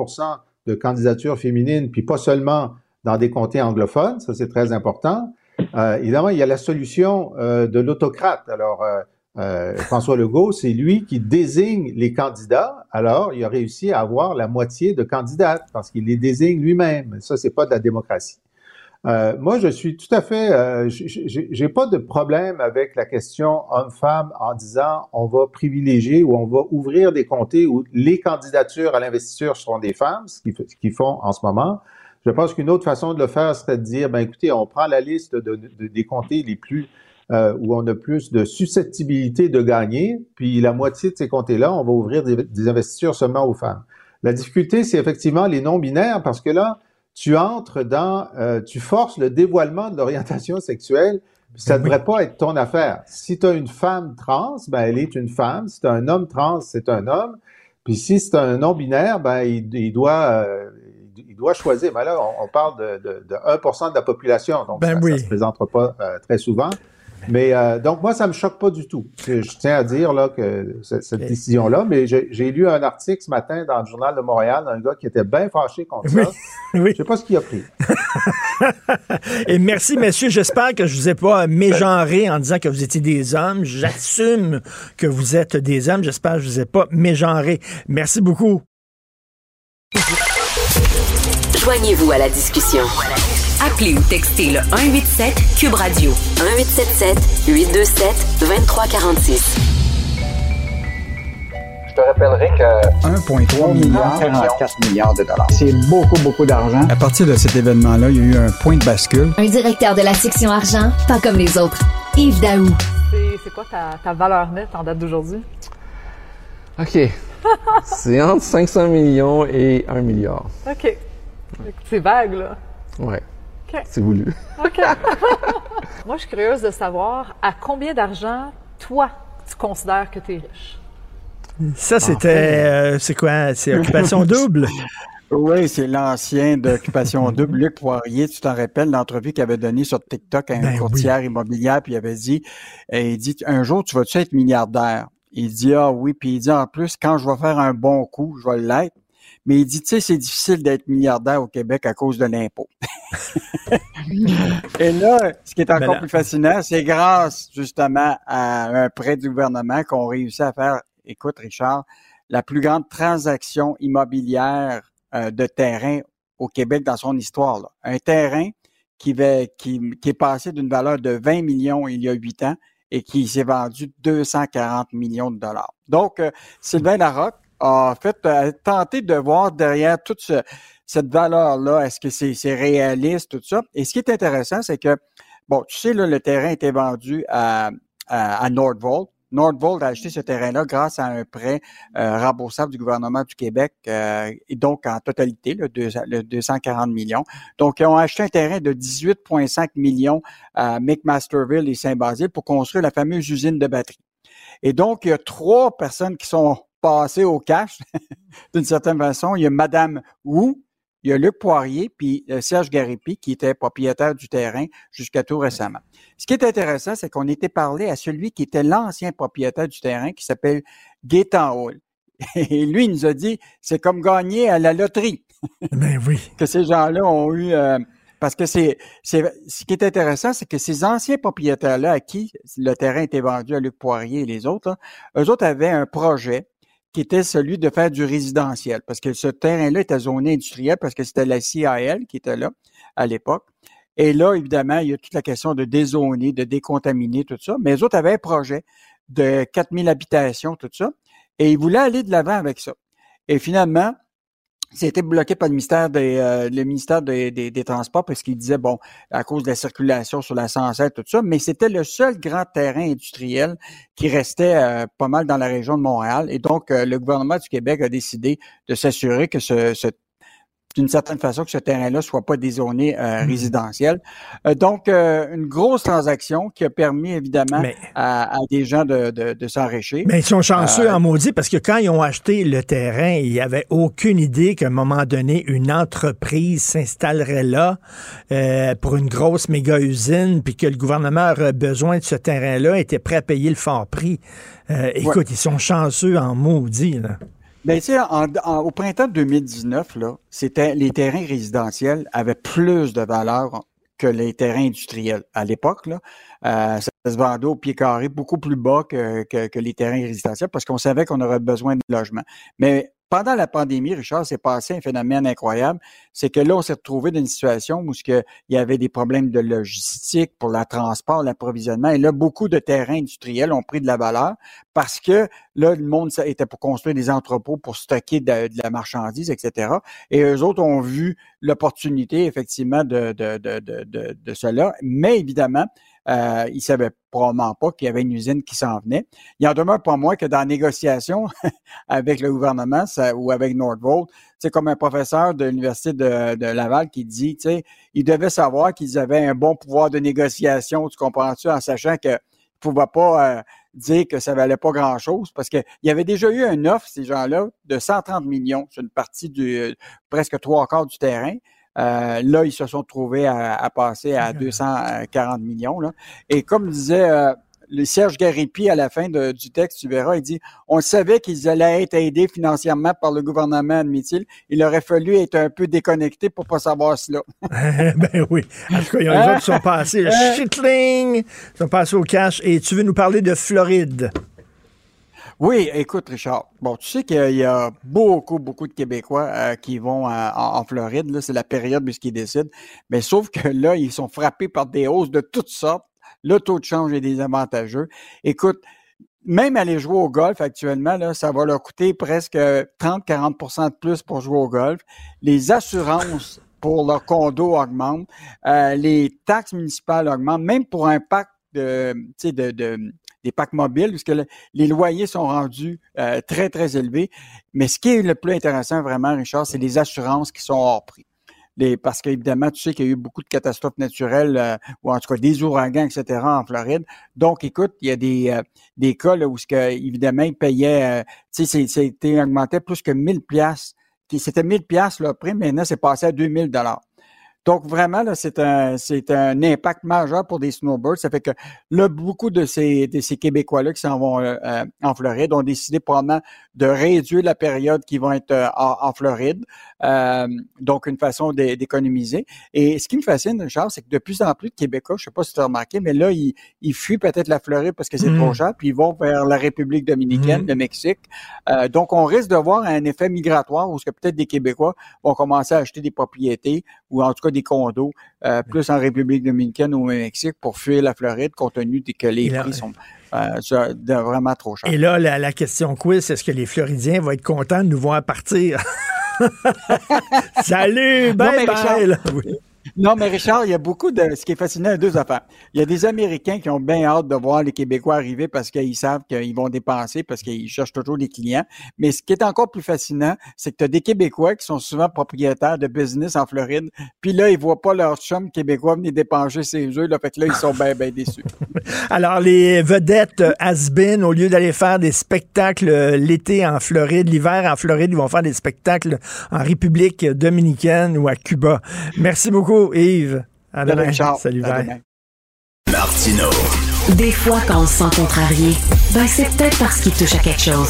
de candidatures féminines, puis pas seulement dans des comtés anglophones, ça c'est très important. Euh, évidemment, il y a la solution euh, de l'autocrate. Alors, euh, François Legault, c'est lui qui désigne les candidats. Alors, il a réussi à avoir la moitié de candidates parce qu'il les désigne lui-même. Ça, c'est pas de la démocratie. Euh, moi, je suis tout à fait, euh, j'ai pas de problème avec la question homme-femme en disant on va privilégier ou on va ouvrir des comtés où les candidatures à l'investiture seront des femmes, ce qu'ils font en ce moment. Je pense qu'une autre façon de le faire serait de dire, ben écoutez, on prend la liste de, des comtés les plus euh, où on a plus de susceptibilité de gagner, puis la moitié de ces comtés-là, on va ouvrir des, des investitures seulement aux femmes. La difficulté, c'est effectivement les non-binaires, parce que là, tu entres dans, euh, tu forces le dévoilement de l'orientation sexuelle. Ça ne devrait pas être ton affaire. Si tu as une femme trans, ben elle est une femme. Si tu as un homme trans, c'est un homme. Puis si c'est un non-binaire, ben il, doit euh, il doit choisir. Mais là, on, parle de, de, de, 1% de la population, donc ben ça ne se présentera pas euh, très souvent. Mais euh, donc moi, ça me choque pas du tout. Je, tiens à dire là que cette décision-là, mais j'ai lu un article ce matin dans le journal de Montréal d'un gars qui était bien fâché contre ça. Oui. Je sais pas ce qu'il a pris. Et merci, messieurs. J'espère que je vous ai pas mégenré en disant que vous étiez des hommes. J'assume que vous êtes des hommes. J'espère que je vous ai pas mégenré. Merci beaucoup. Joignez-vous à la discussion. Appelez ou textez le 187 Cube Radio 1877 827 2346. Je te rappellerai que 1,3 milliard, 44 milliards de dollars. C'est beaucoup, beaucoup d'argent. À partir de cet événement-là, il y a eu un point de bascule. Un directeur de la section argent, pas comme les autres. Yves Daou. C'est quoi ta, ta valeur nette en date d'aujourd'hui? OK. C'est entre 500 millions et 1 milliard. OK. C'est vague, là. Ouais. C'est voulu. OK. Moi, je suis curieuse de savoir à combien d'argent, toi, tu considères que tu es riche? Ça, c'était. Euh, c'est quoi? C'est Occupation Double? Oui, c'est l'ancien d'Occupation Double, Luc Poirier. Tu t'en rappelles l'entrevue qu'il avait donnée sur TikTok à une ben courtière immobilière, puis il avait dit, il dit, un jour, tu vas-tu être milliardaire? Il dit, ah oui, puis il dit, en plus, quand je vais faire un bon coup, je vais l'être. Mais il dit, tu sais, c'est difficile d'être milliardaire au Québec à cause de l'impôt. Et là, ce qui est encore plus fascinant, c'est grâce justement à un prêt du gouvernement qu'on réussit à faire, écoute Richard, la plus grande transaction immobilière euh, de terrain au Québec dans son histoire. Un terrain qui, va, qui, qui est passé d'une valeur de 20 millions il y a huit ans et qui s'est vendu 240 millions de dollars. Donc, euh, Sylvain Larocque, a fait a tenté de voir derrière toute cette valeur-là, est-ce que c'est réaliste, tout ça? Et ce qui est intéressant, c'est que, bon, tu sais, là, le terrain était vendu à, à, Nordvolt. Nordvolt a acheté ce terrain-là grâce à un prêt euh, remboursable du gouvernement du Québec, euh, et donc en totalité, le, 240 millions. Donc, ils ont acheté un terrain de 18,5 millions à McMasterville et Saint-Basile pour construire la fameuse usine de batterie. Et donc, il y a trois personnes qui sont passer au cash d'une certaine façon. Il y a Madame Wu, il y a Luc Poirier, puis euh, Serge Garipi, qui était propriétaire du terrain jusqu'à tout récemment. Ce qui est intéressant, c'est qu'on était parlé à celui qui était l'ancien propriétaire du terrain, qui s'appelle Gaétan Hall. Et lui, il nous a dit, c'est comme gagner à la loterie. Ben oui. que ces gens-là ont eu... Euh, parce que c'est, c'est ce qui est intéressant, c'est que ces anciens propriétaires-là à qui le terrain était vendu à Luc Poirier et les autres, eux autres avaient un projet qui était celui de faire du résidentiel, parce que ce terrain-là était zoné industriel, parce que c'était la CIL qui était là à l'époque. Et là, évidemment, il y a toute la question de dézoner, de décontaminer, tout ça. Mais les autres avaient un projet de 4000 habitations, tout ça. Et ils voulaient aller de l'avant avec ça. Et finalement, c'était bloqué par le ministère des, euh, des, Transports parce qu'il disait, bon, à cause de la circulation sur la 107, tout ça, mais c'était le seul grand terrain industriel qui restait euh, pas mal dans la région de Montréal. Et donc, euh, le gouvernement du Québec a décidé de s'assurer que ce, ce d'une certaine façon que ce terrain-là soit pas dézoné euh, mhm. résidentiel. Euh, donc, euh, une grosse transaction qui a permis évidemment à, des gens de, de, s'enrichir. Mais ils sont chanceux en maudit parce que quand ils ont acheté le terrain, il n'y avait aucune idée qu'à un moment donné, une entreprise s'installerait là pour une grosse méga usine, puis que le gouvernement aurait besoin de ce terrain-là, était prêt à payer le fort prix. écoute, ils sont chanceux en maudit. Là. Ben, tu au printemps 2019, là, c'était les terrains résidentiels avaient plus de valeur que les terrains industriels. À l'époque, là, euh, ça se vendait au pied carré beaucoup plus bas que, que, que les terrains résidentiels parce qu'on savait qu'on aurait besoin de logements. Mais pendant la pandémie, Richard, s'est passé un phénomène incroyable. C'est que là, on s'est retrouvé dans une situation où il y avait des problèmes de logistique pour le transport, l'approvisionnement. Et là, beaucoup de terrains industriels ont pris de la valeur parce que là, le monde était pour construire des entrepôts pour stocker de, la marchandise, etc. Et eux autres ont vu l'opportunité, effectivement, de, de, de, de, de cela. Mais évidemment, euh, ils savaient probablement pas qu'il y avait une usine qui s'en venait. Il en demeure pas moins que dans la négociation avec le gouvernement ou avec Nordvolt, c'est comme un professeur de l'Université de, Laval qui dit, tu sais, ils devaient savoir qu'ils avaient un bon pouvoir de négociation, tu comprends-tu, en sachant qu'ils ne pouvaient pas euh, dire que ça valait pas grand-chose parce qu'il y avait déjà eu un offre, ces gens-là, de 130 millions sur une partie du presque trois quarts du terrain. Euh, là, ils se sont trouvés à, passer à 240 millions. Là. Et comme disait euh, le Serge Garipi à la fin du texte, tu verras, il dit On savait qu'ils allaient être aidés financièrement par le gouvernement, admet-il. Il aurait fallu être un peu déconnecté pour pas savoir cela. ben oui. En tout cas, il y a des autres qui sont passés. Shitling! Ils sont passés au cash. Et tu veux nous parler de Floride? Oui, écoute, Richard. Bon, tu sais qu'il y a beaucoup, beaucoup de Québécois euh, qui vont en, Floride. Là, c'est la période puisqu'ils décident. Mais sauf que là, ils sont frappés par des hausses de toutes sortes. Le taux de change est désavantageux. Écoute, même aller jouer au golf actuellement, là, ça va leur coûter presque 30-40 de plus pour jouer au golf. Les assurances pour leur condo augmentent. Euh, les taxes municipales augmentent. Même pour un pacte de, de, de, des packs mobiles, puisque les loyers sont rendus euh, très, très élevés. Mais ce qui est le plus intéressant vraiment, Richard, c'est les assurances qui sont hors prix. Les, parce qu'évidemment, tu sais qu'il y a eu beaucoup de catastrophes naturelles, euh, ou en tout cas des ouragans, etc. en Floride. Donc, écoute, il y a des, euh, des cas là, où, que, évidemment, ils payaient, tu sais, c'était augmenté plus que 1000 pièces C'était 1000 pièces le prix, maintenant, c'est passé à 2000 dollars. Donc, vraiment, là, c'est un, c'est un impact majeur pour des snowbirds. Ça fait que là, beaucoup de ces, de ces Québécois-là qui s'en vont euh, euh, en Floride ont décidé probablement de réduire la période qu'ils vont être euh, en, Floride. donc, une façon d'économiser. Et ce qui me fascine, Charles, c'est que de plus en plus de Québécois, je sais pas si tu as remarqué, mais là, ils, ils fuient peut-être la Floride parce que c'est trop mmh. cher, puis ils vont vers la République dominicaine, mmh. le Mexique. donc, on risque de voir un effet migratoire où ce que peut-être des Québécois vont commencer à acheter des propriétés ou en tout cas des condos, euh, plus en République dominicaine ou au Mexique pour fuir la Floride, compte tenu que les prix sont euh, vraiment trop chers. Et là, la, question quiz, est-ce que les Floridiens vont être contents de nous voir partir? Salut, bye bye! Non, mais Richard, il y a beaucoup de. Ce qui est fascinant, deux affaires. Il y a des Américains qui ont bien hâte de voir les Québécois arriver parce qu'ils savent qu'ils vont dépenser, parce qu'ils cherchent toujours des clients. Mais ce qui est encore plus fascinant, c'est que tu as des Québécois qui sont souvent propriétaires de business en Floride. Puis là, ils voient pas leur chum québécois venir dépenser ses œufs. Là, fait que là, ils sont bien, bien déçus. Alors, les vedettes has au lieu d'aller faire des spectacles l'été en Floride, l'hiver en Floride, ils vont faire des spectacles en République dominicaine ou à Cuba. Merci beaucoup. Yves. À demain. Salut, Martino. Des fois, quand on se sent contrarié, ben c'est peut-être parce qu'il touche à quelque chose.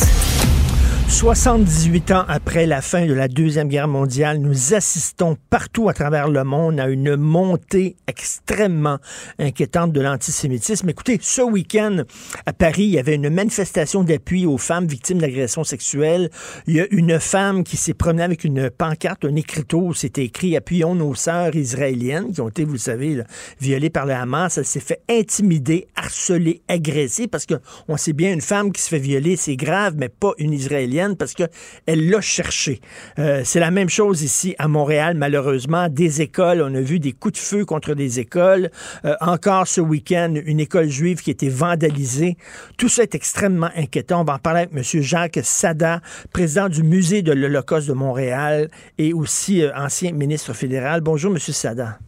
78 ans après la fin de la Deuxième Guerre mondiale, nous assistons partout à travers le monde à une montée extrêmement inquiétante de l'antisémitisme. Écoutez, ce week-end, à Paris, il y avait une manifestation d'appui aux femmes victimes d'agressions sexuelles. Il y a une femme qui s'est promenée avec une pancarte, un écriteau c'était écrit « Appuyons nos sœurs israéliennes » qui ont été, vous le savez, violées par le Hamas. Elle s'est fait intimider, harceler, agresser parce qu'on sait bien, une femme qui se fait violer, c'est grave, mais pas une Israélienne parce que elle l'a cherché. Euh, c'est la même chose ici à Montréal, malheureusement. Des écoles, on a vu des coups de feu contre des écoles. Euh, encore ce week-end, une école juive qui a été vandalisée. Tout ça est extrêmement inquiétant. On va en parler avec M. Jacques Sada, président du Musée de l'Holocauste de Montréal et aussi euh, ancien ministre fédéral. Bonjour, M. Sada.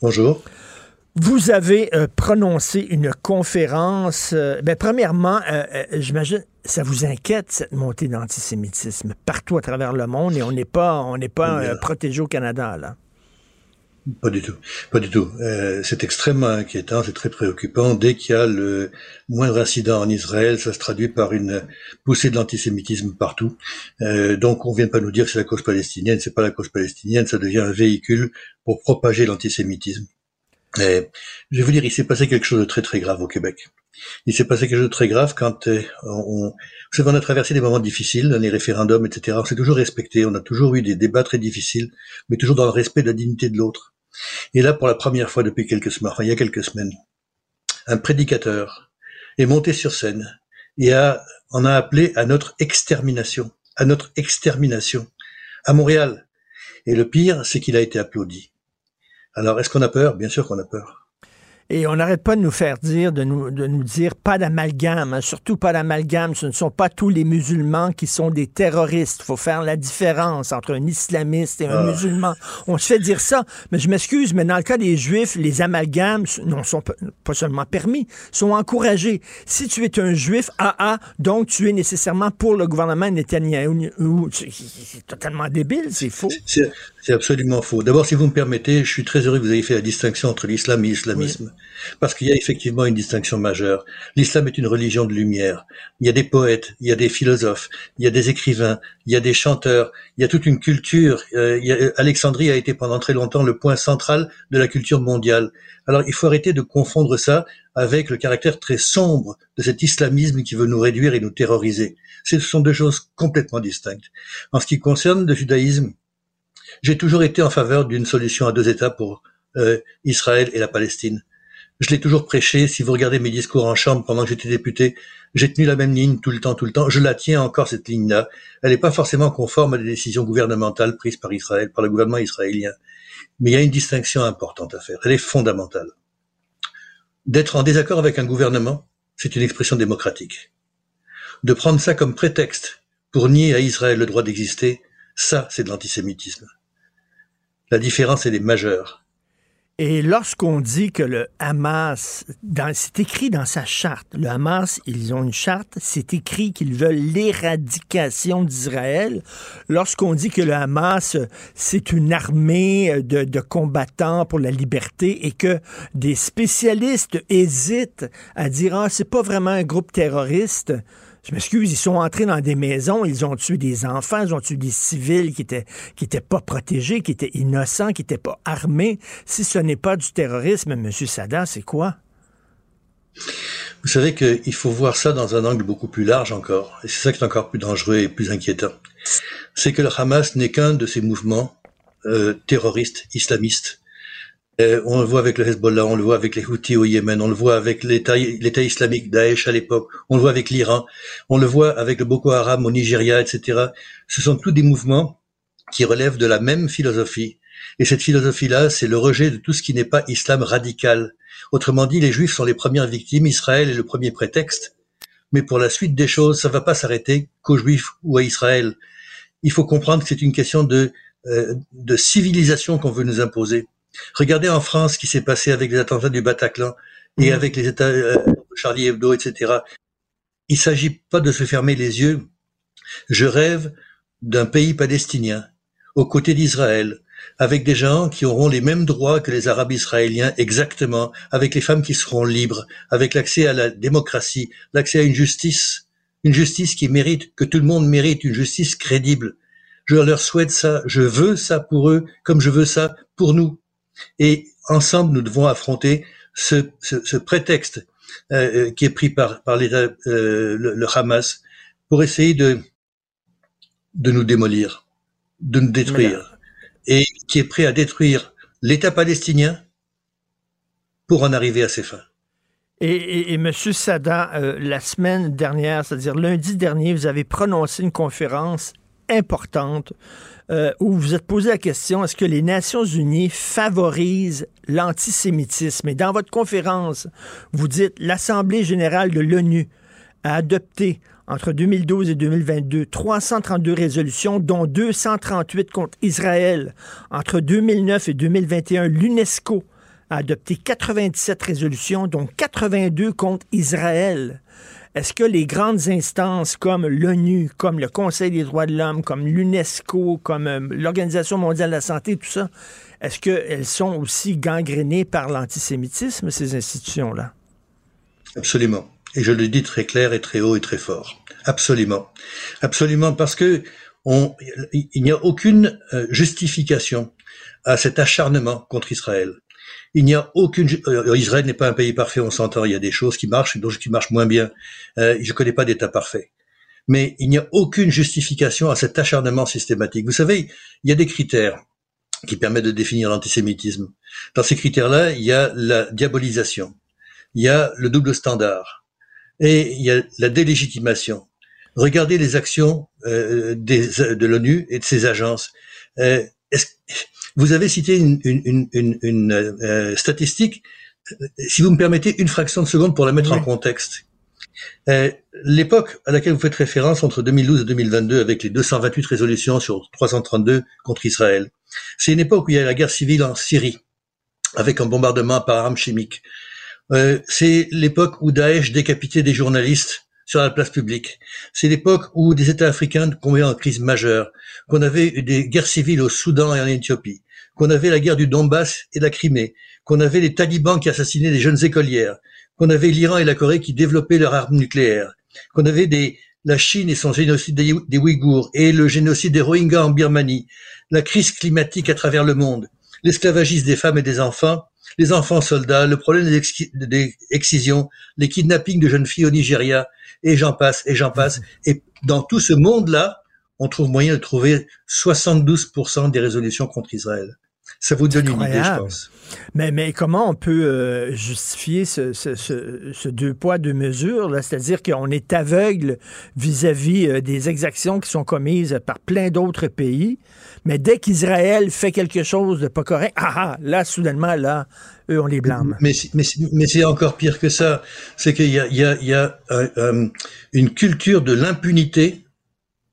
Bonjour. Vous avez euh, prononcé une conférence. Euh, ben, premièrement, euh, j'imagine, ça vous inquiète cette montée d'antisémitisme partout à travers le monde et on n'est pas, on n'est pas protégé au Canada là? Pas du tout, pas du tout. c'est extrêmement inquiétant, c'est très préoccupant. Dès qu'il y a le moindre incident en Israël, ça se traduit par une poussée de l'antisémitisme partout. donc, on vient pas nous dire que c'est la cause palestinienne. C'est pas la cause palestinienne, ça devient un véhicule pour propager l'antisémitisme. Je vais vous dire, il s'est passé quelque chose de très très grave au Québec. Il s'est passé quelque chose de très grave quand euh, on, vous savez, a traversé des moments difficiles, les référendums, etc. On s'est toujours respecté, on a toujours eu des débats très difficiles, mais toujours dans le respect de la dignité de l'autre. Et là, pour la première fois depuis quelques semaines, enfin il y a quelques semaines, un prédicateur est monté sur scène et a, on a appelé à notre extermination, à notre extermination, à Montréal. Et le pire, c'est qu'il a été applaudi. Alors, est-ce qu'on a peur? Bien sûr qu'on a peur. Et on n'arrête pas de nous faire dire, de nous, de nous dire pas d'amalgame, hein, surtout pas d'amalgame. Ce ne sont pas tous les musulmans qui sont des terroristes. Il faut faire la différence entre un islamiste et un ah. musulman. On se fait dire ça, mais je m'excuse, mais dans le cas des juifs, les amalgames non sont pas seulement permis, sont encouragés. Si tu es un juif, AA, donc tu es nécessairement pour le gouvernement Netanyahu. C'est totalement débile, c'est faux. C'est absolument faux. D'abord, si vous me permettez, je suis très heureux que vous ayez fait la distinction entre l'islam et l'islamisme. Parce qu'il y a effectivement une distinction majeure. L'islam est une religion de lumière. Il y a des poètes, il y a des philosophes, il y a des écrivains, il y a des chanteurs, il y a toute une culture. Euh, Alexandrie a été pendant très longtemps le point central de la culture mondiale. Alors, il faut arrêter de confondre ça avec le caractère très sombre de cet islamisme qui veut nous réduire et nous terroriser. Ce sont deux choses complètement distinctes. En ce qui concerne le judaïsme, j'ai toujours été en faveur d'une solution à deux États pour euh, Israël et la Palestine. Je l'ai toujours prêché. Si vous regardez mes discours en chambre pendant que j'étais député, j'ai tenu la même ligne tout le temps, tout le temps. Je la tiens encore cette ligne-là. Elle n'est pas forcément conforme à des décisions gouvernementales prises par Israël, par le gouvernement israélien. Mais il y a une distinction importante à faire. Elle est fondamentale. D'être en désaccord avec un gouvernement, c'est une expression démocratique. De prendre ça comme prétexte pour nier à Israël le droit d'exister, ça, c'est de l'antisémitisme. La différence, est majeure. Et lorsqu'on dit que le Hamas, c'est écrit dans sa charte, le Hamas, ils ont une charte, c'est écrit qu'ils veulent l'éradication d'Israël. Lorsqu'on dit que le Hamas, c'est une armée de, de, combattants pour la liberté et que des spécialistes hésitent à dire, ah, c'est pas vraiment un groupe terroriste, je m'excuse, ils sont entrés dans des maisons, ils ont tué des enfants, ils ont tué des civils qui étaient, qui étaient pas protégés, qui étaient innocents, qui étaient pas armés. Si ce n'est pas du terrorisme, M. Sada, c'est quoi? Vous savez qu'il faut voir ça dans un angle beaucoup plus large encore. Et c'est ça qui est encore plus dangereux et plus inquiétant. C'est que le Hamas n'est qu'un de ces mouvements euh, terroristes islamistes euh, on le voit avec le Hezbollah, on le voit avec les Houthis au Yémen, on le voit avec l'État islamique, Daesh à l'époque, on le voit avec l'Iran, on le voit avec le Boko Haram au Nigeria, etc. Ce sont tous des mouvements qui relèvent de la même philosophie. Et cette philosophie-là, c'est le rejet de tout ce qui n'est pas islam radical. Autrement dit, les Juifs sont les premières victimes, Israël est le premier prétexte. Mais pour la suite des choses, ça ne va pas s'arrêter qu'aux Juifs ou à Israël. Il faut comprendre que c'est une question de, euh, de civilisation qu'on veut nous imposer. Regardez en France ce qui s'est passé avec les attentats du Bataclan et mmh. avec les États euh, Charlie Hebdo, etc. Il s'agit pas de se fermer les yeux. Je rêve d'un pays palestinien aux côtés d'Israël, avec des gens qui auront les mêmes droits que les Arabes israéliens exactement, avec les femmes qui seront libres, avec l'accès à la démocratie, l'accès à une justice, une justice qui mérite, que tout le monde mérite, une justice crédible. Je leur souhaite ça, je veux ça pour eux, comme je veux ça pour nous. Et ensemble, nous devons affronter ce, ce, ce prétexte euh, euh qui est pris par, par l'État, euh, le, Hamas, pour essayer de, de nous démolir, de nous détruire, et qui est prêt à détruire l'État palestinien pour en arriver à ses fins. Et, et, M. Sada, euh, la semaine dernière, c'est-à-dire lundi dernier, vous avez prononcé une conférence importante euh, où vous êtes posé la question est-ce que les Nations Unies favorisent l'antisémitisme? Et dans votre conférence, vous dites l'Assemblée générale de l'ONU a adopté entre 2012 et 2022 332 résolutions, dont 238 contre Israël. Entre 2009 et 2021, l'UNESCO a adopté 97 résolutions, dont 82 contre Israël. Est-ce que les grandes instances comme l'ONU, comme le Conseil des droits de l'homme, comme l'UNESCO, comme euh, l'Organisation mondiale de la santé, tout ça, est-ce qu'elles sont aussi gangrénées par l'antisémitisme, ces institutions-là? Absolument. Et je le dis très clair et très haut et très fort. Absolument. Absolument parce que on, il n'y a aucune euh, justification à cet acharnement contre Israël. Il n'y a aucune. Euh, Israël n'est pas un pays parfait, on s'entend. Il y a des choses qui marchent, d'autres qui marchent moins bien. Euh, je ne connais pas d'État parfait. Mais il n'y a aucune justification à cet acharnement systématique. Vous savez, il y a des critères qui permettent de définir l'antisémitisme. Dans ces critères-là, il y a la diabolisation, il y a le double standard, et il y a la délégitimation. Regardez les actions euh, des, de l'ONU et de ses agences. Euh, vous avez cité une, une, une, une euh, statistique. Si vous me permettez une fraction de seconde pour la mettre en contexte. Euh, L'époque à laquelle vous faites référence entre 2012 et 2022 avec les 228 résolutions sur 332 contre Israël, c'est une époque où il y a la guerre civile en Syrie avec un bombardement par armes chimiques. Euh, c'est l'époque où Daesh décapitait des journalistes sur la place publique. C'est l'époque où des États africains tombaient en crise majeure, qu'on avait des guerres civiles au Soudan et en Éthiopie, qu'on avait la guerre du Donbass et la Crimée, qu'on avait les talibans qui assassinaient des jeunes écolières, qu'on avait l'Iran et la Corée qui développaient leurs armes nucléaires, qu'on avait des, la Chine et son génocide des, des Ouïghours et le génocide des Rohingyas en Birmanie, la crise climatique à travers le monde, l'esclavagisme des femmes et des enfants, les enfants soldats, le problème des, excisions, les kidnappings de jeunes filles au Nigeria, et j'en passe, et j'en passe. Et dans tout ce monde-là, on trouve moyen de trouver 72% des résolutions contre Israël. Ça vous donne une idée, je pense. Mais, mais comment on peut euh, justifier ce, ce, ce, deux poids, deux mesures? C'est-à-dire qu'on est aveugle vis-à-vis euh, des exactions qui sont commises par plein d'autres pays, mais dès qu'Israël fait quelque chose de pas correct, ah, ah là, soudainement, là, eux, on les blâme. Mais, mais, mais c'est encore pire que ça. C'est qu'il y a, il y a, il y a euh, une culture de l'impunité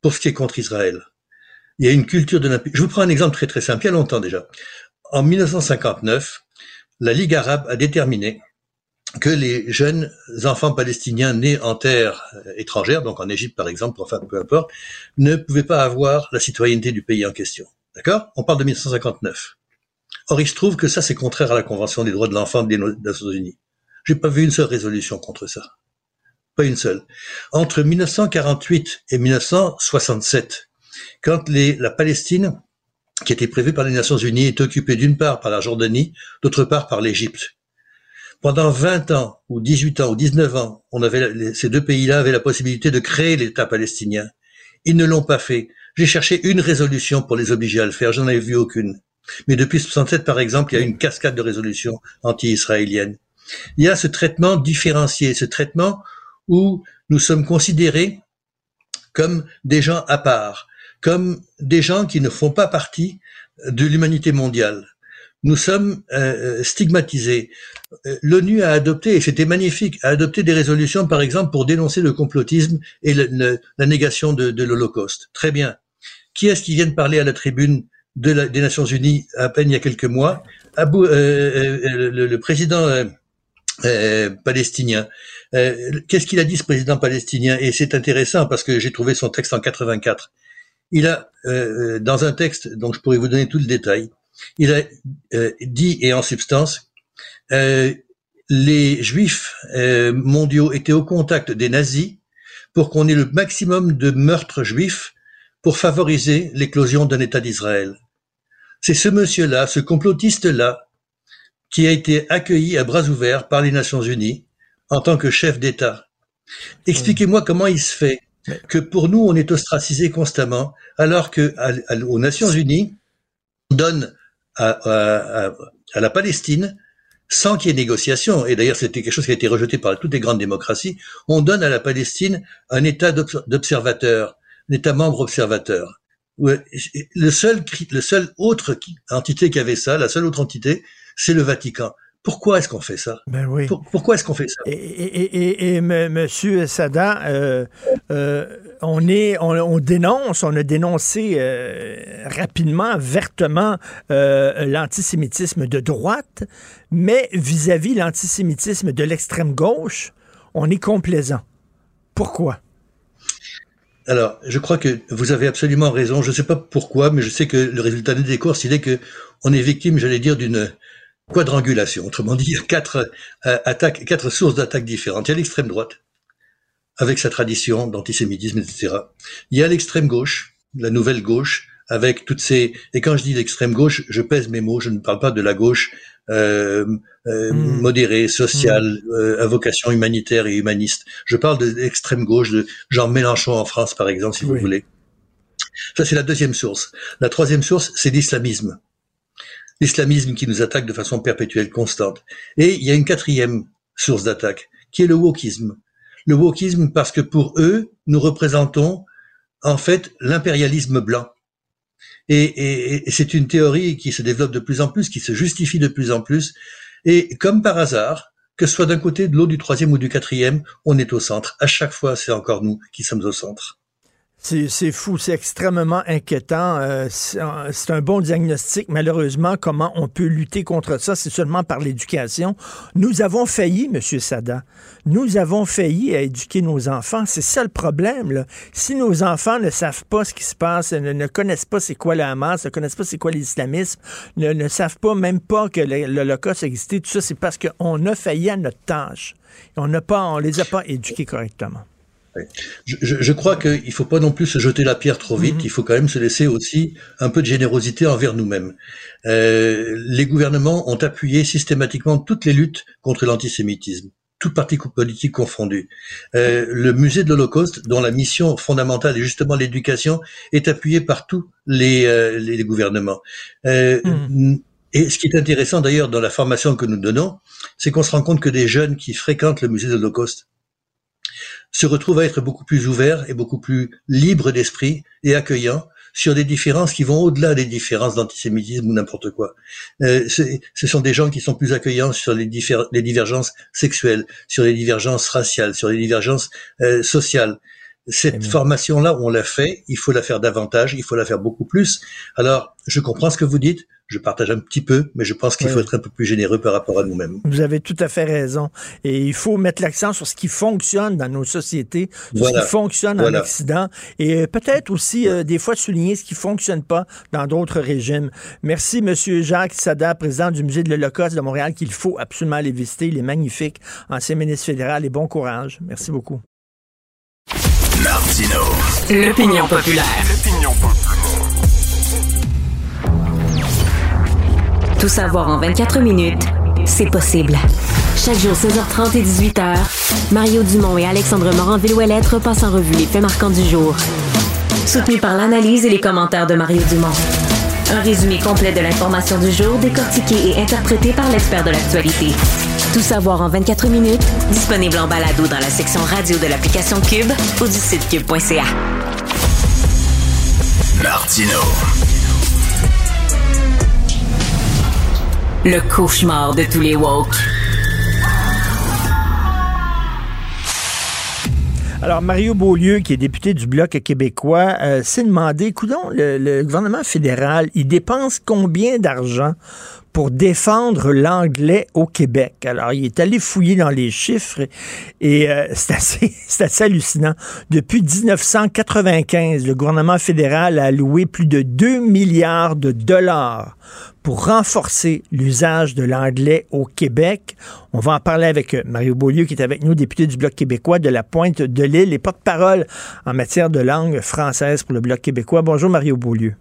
pour ce qui est contre Israël. Il y a une culture de l'impunité. Je vous prends un exemple très très simple, il y a longtemps déjà. En 1959, la Ligue arabe a déterminé que les jeunes enfants palestiniens nés en terre étrangère, donc en Égypte par exemple, enfin peu importe, ne pouvaient pas avoir la citoyenneté du pays en question. D'accord? On parle de 1959. Or, il se trouve que ça, c'est contraire à la Convention des droits de l'enfant des Nations Unies. J'ai pas vu une seule résolution contre ça. Pas une seule. Entre 1948 et 1967, quand la Palestine qui était prévu par les Nations Unies est occupée d'une part par la Jordanie, d'autre part par l'Égypte. Pendant 20 ans, ou 18 ans, ou 19 ans, on avait, ces deux pays-là avaient la possibilité de créer l'État palestinien. Ils ne l'ont pas fait. J'ai cherché une résolution pour les obliger à le faire, j'en avais vu aucune. Mais depuis 67, par exemple, il y a une cascade de résolutions anti-israéliennes. Il y a ce traitement différencié, ce traitement où nous sommes considérés comme des gens à part, comme des gens qui ne font pas partie de l'humanité mondiale. Nous sommes euh, euh, stigmatisés. Euh, L'ONU a adopté, et c'était magnifique, a adopté des résolutions, par exemple, pour dénoncer le complotisme et la négation de, l'Holocauste. Très bien. Qui est-ce qui vient de parler à la tribune des Nations Unies à peine il y a quelques mois? Abou, le, le, président palestinien. Qu'est-ce qu'il a dit ce président palestinien? Et c'est intéressant parce que j'ai trouvé son texte en 84 il a, euh, dans un texte dont je pourrais vous donner tout le détail, il a euh, dit, et en substance, euh, les juifs mondiaux étaient au contact des nazis pour qu'on ait le maximum de meurtres juifs pour favoriser l'éclosion d'un État d'Israël. C'est ce monsieur-là, ce complotiste-là, qui a été accueilli à bras ouverts par les Nations Unies en tant que chef d'État. Expliquez-moi comment il se fait que pour nous, on est ostracisé constamment, alors que aux Nations Unies, on donne à, la Palestine sans qu'il y ait négociation, et d'ailleurs c'était quelque chose qui a été rejeté par toutes les grandes démocraties, on donne à la Palestine un État d'observateur, un État membre observateur. Le seul, le seul autre entité qui avait ça, la seule autre entité, c'est le Vatican. Pourquoi est-ce qu'on fait ça? Ben oui. pourquoi est-ce qu'on fait ça? Et, et, et, Monsieur Sada, euh, euh, on est, on, dénonce, on a dénoncé euh, rapidement, vertement l'antisémitisme de droite, mais vis-à-vis l'antisémitisme de l'extrême gauche, on est complaisant. Pourquoi? Alors, je crois que vous avez absolument raison. Je ne sais pas pourquoi, mais je sais que le résultat des courses, il est que on est victime, j'allais dire, d'une quadrangulation. Autrement dit, il y a quatre euh, attaques, quatre sources d'attaques différentes. Il y a l'extrême droite, avec sa tradition d'antisémitisme, etc. Il y a l'extrême gauche, la nouvelle gauche, avec toutes ces... Et quand je dis l'extrême gauche, je pèse mes mots, je ne parle pas de la gauche euh, euh, hmm. modérée, sociale, hmm. à vocation humanitaire et humaniste. Je parle de l'extrême gauche, de Jean Mélenchon en France, par exemple, si vous voulez. Ça, c'est la deuxième source. La troisième source, c'est l'islamisme l'islamisme qui nous attaque de façon perpétuelle, constante. Et il y a une quatrième source d'attaque, qui est le wokisme. Le wokisme parce que pour eux, nous représentons en fait l'impérialisme blanc. Et, c'est une théorie qui se développe de plus en plus, qui se justifie de plus en plus. Et comme par hasard, que ce soit d'un côté, de l'autre, du troisième ou du quatrième, on est au centre. À chaque fois, c'est encore nous qui sommes au centre. C'est fou, c'est extrêmement inquiétant. Euh, c'est un bon diagnostic. Malheureusement, comment on peut lutter contre ça, c'est seulement par l'éducation. Nous avons failli, M. Sada. Nous avons failli à éduquer nos enfants. C'est ça le problème. Si nos enfants ne savent pas ce qui se passe, ne, connaissent pas c'est quoi la Hamas, ne connaissent pas c'est quoi l'islamisme, ne, savent pas même pas que l'Holocauste existait, tout ça, c'est parce qu'on a failli à notre tâche. On n'a pas, on les a pas éduqués correctement. Je, je, crois qu'il ne faut pas non plus se jeter la pierre trop vite, mhm. il faut quand même se laisser aussi un peu de générosité envers nous-mêmes. Euh, les gouvernements ont appuyé systématiquement toutes les luttes contre l'antisémitisme, toutes partis politiques confondues. Euh, le musée de l'Holocauste, dont la mission fondamentale est justement l'éducation, est appuyé par tous les, euh, les gouvernements. Euh, mhm. Et ce qui est intéressant d'ailleurs dans la formation que nous donnons, c'est qu'on se rend compte que des jeunes qui fréquentent le musée de l'Holocauste se retrouve à être beaucoup plus ouvert et beaucoup plus libre d'esprit et accueillant sur des différences qui vont au-delà des différences d'antisémitisme ou n'importe quoi. Euh, ce sont des gens qui sont plus accueillants sur les, les, divergences sexuelles, sur les divergences raciales, sur les divergences euh, sociales. Cette formation-là, on l'a fait, il faut la faire davantage, il faut la faire beaucoup plus. Alors, je comprends ce que vous dites, je partage un petit peu, mais je pense qu'il faut être un peu plus généreux par rapport à nous-mêmes. Vous avez tout à fait raison. Et il faut mettre l'accent sur ce qui fonctionne dans nos sociétés, sur ce qui fonctionne en Occident, et peut-être aussi euh, des fois souligner ce qui fonctionne pas dans d'autres régimes. Merci, Monsieur Jacques Sada, président du Musée de l'Holocauste de Montréal, qu'il faut absolument aller visiter. Il est magnifique, ancien ministre fédéral, et bon courage. Merci beaucoup. Martino. L'opinion populaire. L'opinion populaire. Tout savoir en 24 minutes, c'est possible. Chaque jour, 16h30 et 18h, Mario Dumont et Alexandre Morin-Villouellette repassent en revue les faits marquants du jour. Soutenu par l'analyse et les commentaires de Mario Dumont. Un résumé complet de l'information du jour décortiqué et interprété par l'expert de l'actualité. Tout savoir en 24 minutes, disponible en balado dans la section radio de l'application Cube ou du site cube.ca. Martino. Le cauchemar de tous les woke. Alors, Mario Beaulieu, qui est député du Bloc québécois, euh, s'est demandé, écoutons, le, gouvernement fédéral, il dépense combien d'argent pour défendre l'anglais au Québec? Alors, il est allé fouiller dans les chiffres et euh, c'est assez, assez, hallucinant. Depuis 1995, le gouvernement fédéral a alloué plus de 2 milliards de dollars pour renforcer l'usage de l'anglais au Québec. On va en parler avec euh, Mario Beaulieu, qui est avec nous, député du Bloc québécois de la Pointe de l'Île et porte-parole en matière de langue française pour le Bloc québécois. Bonjour, Mario Beaulieu.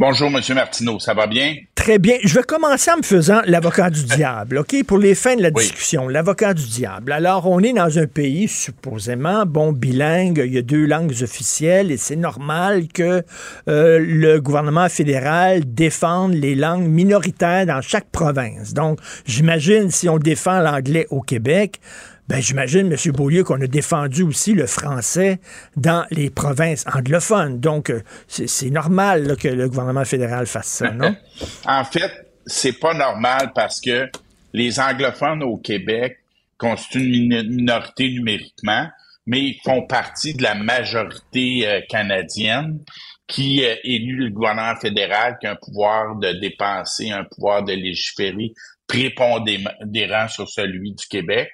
Bonjour, M. Martineau. Ça va bien? Très bien. Je vais commencer en me faisant l'avocat du diable, OK? Pour les fins de la discussion, l'avocat du diable. Alors, on est dans un pays supposément, bon, bilingue, il y a deux langues officielles et c'est normal que euh, le gouvernement fédéral défende les langues minoritaires dans chaque province. Donc, j'imagine si on défend l'anglais au Québec, ben, j'imagine, M. Beaulieu, qu'on a défendu aussi le français dans les provinces anglophones. Donc, euh, c'est normal que le gouvernement fédéral fasse ça, non? en fait, c'est pas normal parce que les anglophones au Québec constituent une minorité numériquement, mais ils font partie de la majorité euh, canadienne qui euh, élu le gouvernement fédéral qui a un pouvoir de dépenser, un pouvoir de légiférer prépondérant sur celui du Québec.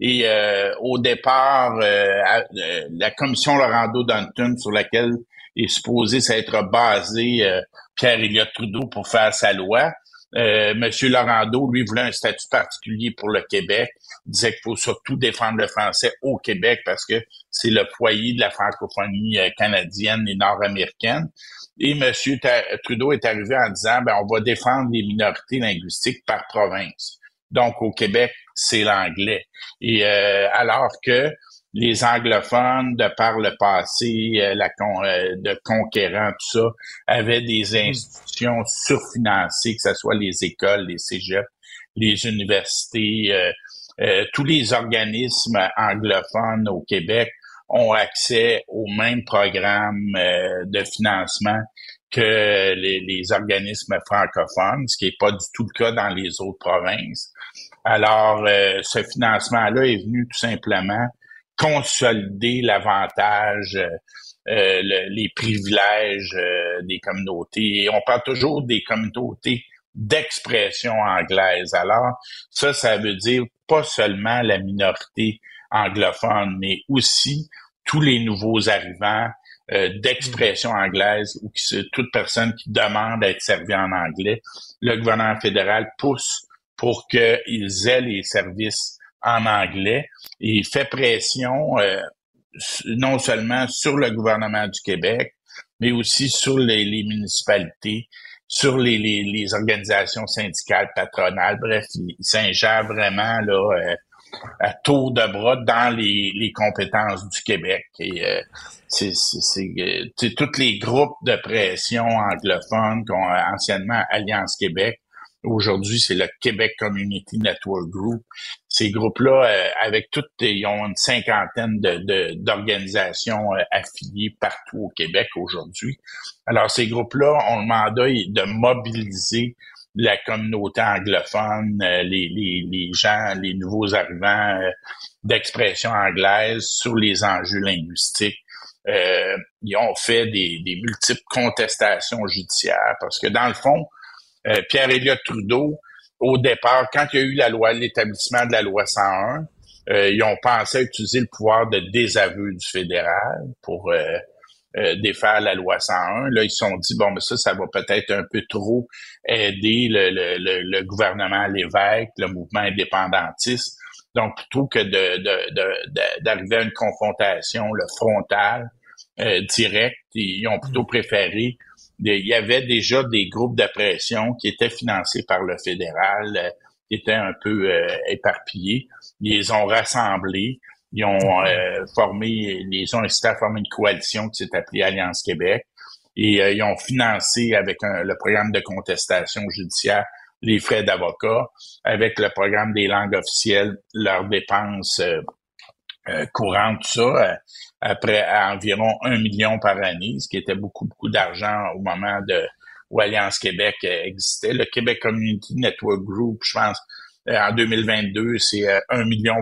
Et euh, au départ, euh, euh, la commission Laurando-Dunton sur laquelle est supposé s'être basé Pierre Elliott Trudeau pour faire sa loi, Monsieur Laurando, lui, voulait un statut particulier pour le Québec. Il disait qu'il faut surtout défendre le français au Québec parce que c'est le foyer de la francophonie canadienne et nord-américaine. Et M. Trudeau est arrivé en disant, ben, on va défendre les minorités linguistiques par province. Donc, au Québec, c'est l'anglais. Et euh, alors que les anglophones, de par le passé, euh, la euh, de conquérants, tout ça, avaient des mm. institutions surfinancées, que ce soit les écoles, les cégeps, les universités, tous les organismes anglophones au Québec ont accès aux mêmes programmes de financement que les, les, organismes francophones, ce qui n'est pas du tout le cas dans les autres provinces. Alors, euh, ce financement-là est venu tout simplement consolider l'avantage, euh, euh, les privilèges des communautés. Et on parle toujours des communautés d'expression anglaise. Alors, ça, ça veut dire pas seulement la minorité anglophone, mais aussi tous les nouveaux arrivants d'expression anglaise ou qui, toute personne qui demande à être servie en anglais. Le gouvernement fédéral pousse pour qu'ils aient les services en anglais. Il fait pression euh, non seulement sur le gouvernement du Québec, mais aussi sur les, municipalités, sur les, les, organisations syndicales, patronales. Bref, il, s'ingère vraiment là euh, à tour de bras dans les, les compétences du Québec. Et euh, c'est tous les groupes de pression anglophones anciennement Alliance Québec Aujourd'hui, c'est le Québec Community Network Group. Ces groupes-là, euh, avec toutes, ils ont une cinquantaine de, d'organisations euh, affiliées partout au Québec aujourd'hui. Alors, ces groupes-là ont le mandat de mobiliser la communauté anglophone, euh, les, les, les, gens, les nouveaux arrivants d'expression anglaise sur les enjeux linguistiques. ils ont fait des, des multiples contestations judiciaires parce que dans le fond, euh, Pierre Elliott Trudeau, au départ, quand il y a eu la loi, l'établissement de la loi 101, euh, ils ont pensé à utiliser le pouvoir de désaveu du fédéral pour euh, défaire la loi 101. Là, ils se sont dit, bon, mais ça, ça va peut-être un peu trop aider le, le, le, gouvernement l'évêque, le mouvement indépendantiste. Donc, plutôt que de, d'arriver à une confrontation le frontale, directe, ils ont plutôt préféré il y avait déjà des groupes de pression qui étaient financés par le fédéral, euh, qui étaient un peu euh, éparpillés. Ils les ont rassemblés. Ils ont euh, formé, ils ont incité à former une coalition qui s'est appelée Alliance Québec. Et ils ont financé avec le programme de contestation judiciaire les frais d'avocat, avec le programme des langues officielles, leurs dépenses courantes, tout ça après à environ un million par année, ce qui était beaucoup, beaucoup d'argent au moment de où Alliance Québec euh, existait. Le Québec Community Network Group, je pense, euh, en 2022, c'est euh, un million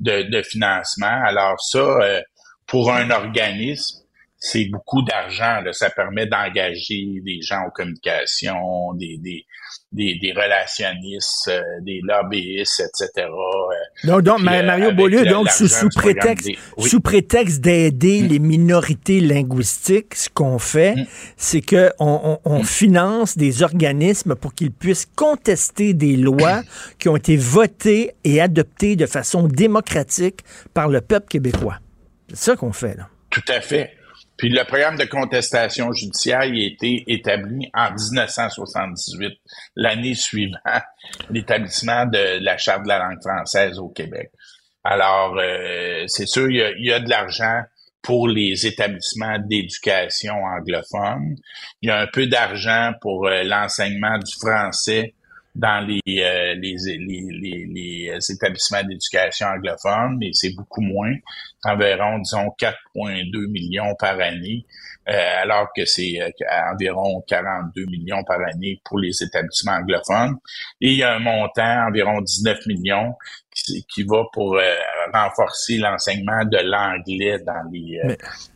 de, de financement. Alors ça, pour un organisme, c'est beaucoup d'argent. Ça permet d'engager des gens en communication, des, des, des, relationnistes, euh, des lobbyistes, etc. Euh. donc, donc Mario Beaulieu, donc sous, prétexte, sous prétexte d'aider mm. les minorités linguistiques, ce qu'on fait, mm. c'est que on, on, mm. finance des organismes pour qu'ils puissent contester des lois qui ont été votées et adoptées de façon démocratique par le peuple québécois. C'est ça qu'on fait, là. Tout à fait. Puis le programme de contestation judiciaire il a été établi en 1978, l'année suivant l'établissement de la Charte de la langue française au Québec. Alors, euh, c'est sûr, il y, a, de l'argent pour les établissements d'éducation anglophones. Il y a un peu d'argent pour euh, l'enseignement du français dans les, euh, les, les, les, établissements d'éducation anglophones, mais c'est beaucoup moins, environ, disons, 4,2 millions par année, euh, alors que c'est euh, environ 42 millions par année pour les établissements anglophones. Et il y a un montant, environ 19 millions, qui, qui va pour renforcer l'enseignement de l'anglais dans les,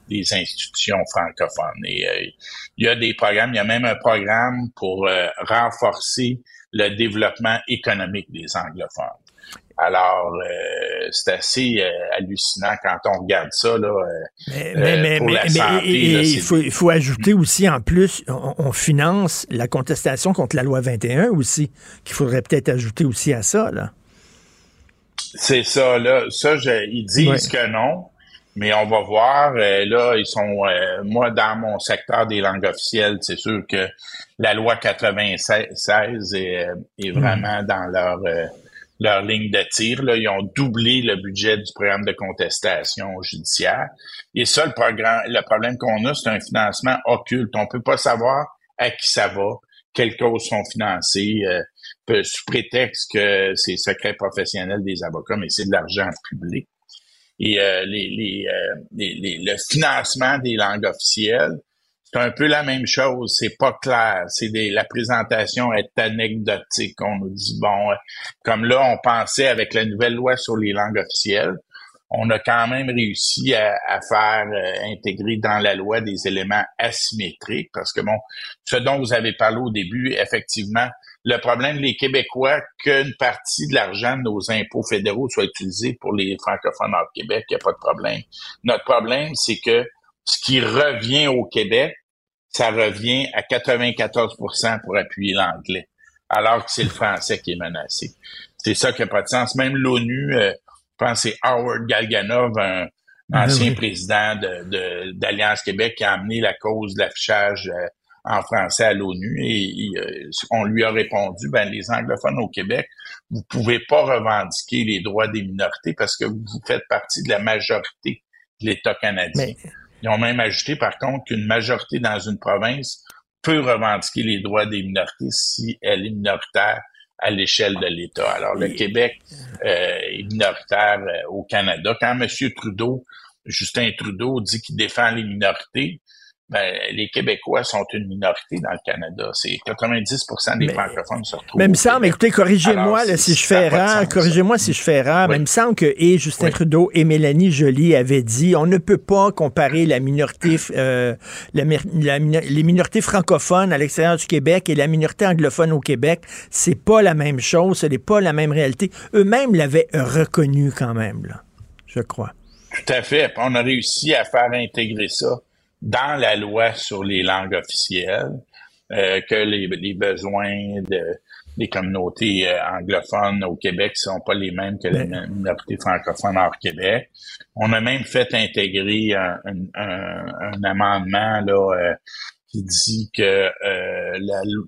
les institutions francophones. Et il y a des programmes, il y a même un programme pour renforcer le développement économique des anglophones. Alors, euh, c'est assez euh, hallucinant quand on regarde ça. Là, euh, mais, mais, il, faut, il faut ajouter aussi, en plus, on, finance la contestation contre la loi 21 aussi, qu'il faudrait peut-être ajouter aussi à ça. là. C'est ça, là. Ça, je, ils disent que non. Mais on va voir. Euh, là, ils sont. Moi, dans mon secteur des langues officielles, c'est sûr que la loi 96 est, est hmm. vraiment dans leur euh, leur ligne de tir. Là. Ils ont doublé le budget du programme de contestation judiciaire. Et ça, le programme, le problème qu'on a, c'est un financement occulte. On peut pas savoir à qui ça va, quelles causes sont financées, sous prétexte que c'est secret professionnel des avocats, mais c'est de l'argent public et euh, les, euh, les, les, le financement des langues officielles, c'est un peu la même chose. C'est pas clair. C'est des, la présentation est anecdotique. On nous dit bon, euh, comme là, on pensait avec la nouvelle loi sur les langues officielles, on a quand même réussi à, à faire intégrer dans la loi des éléments asymétriques parce que bon, ce dont vous avez parlé au début, effectivement, le problème, les Québécois, qu'une partie de l'argent de nos impôts fédéraux soit utilisé pour les francophones hors Québec, il n'y a pas de problème. Notre problème, c'est que ce qui revient au Québec, ça revient à 94% pour appuyer l'anglais, alors que c'est le français qui est menacé. C'est ça qui n'a pas de sens. Même l'ONU, euh, je pense que c'est Howard Galganov, un ah, ancien président d'Alliance de, Québec, qui a amené la cause de l'affichage euh, en français à l'ONU et, euh, on lui a répondu, ben les anglophones au Québec, vous pouvez pas revendiquer les droits des minorités parce que vous faites partie de la majorité de l'État canadien. Ils ont même ajouté par contre qu'une majorité dans une province peut revendiquer les droits des minorités si elle est minoritaire à l'échelle de l'État. Alors le Québec euh, est minoritaire euh, au Canada. Quand M. Trudeau, Justin Trudeau dit qu'il défend les minorités, ben, les Québécois sont une minorité dans le Canada. C'est 90% des francophones se retrouvent. Mais il me semble, écoutez, corrigez-moi si je fais erreur, corrigez-moi si je fais erreur, mais il me semble que et Justin Trudeau et Mélanie Joly avaient dit on ne peut pas comparer la minorité, euh, la, les minorités francophones à l'extérieur du Québec et la minorité anglophone au Québec. C'est pas la même chose, ce n'est pas la même réalité. Eux-mêmes l'avaient reconnu quand même, là, je crois. Tout à fait. On a réussi à faire intégrer ça dans la loi sur les langues officielles euh, que les, les, besoins de, des communautés euh, anglophones au Québec sont pas les mêmes que les minorités francophones hors Québec. On a même fait intégrer un, un, amendement là euh, qui dit que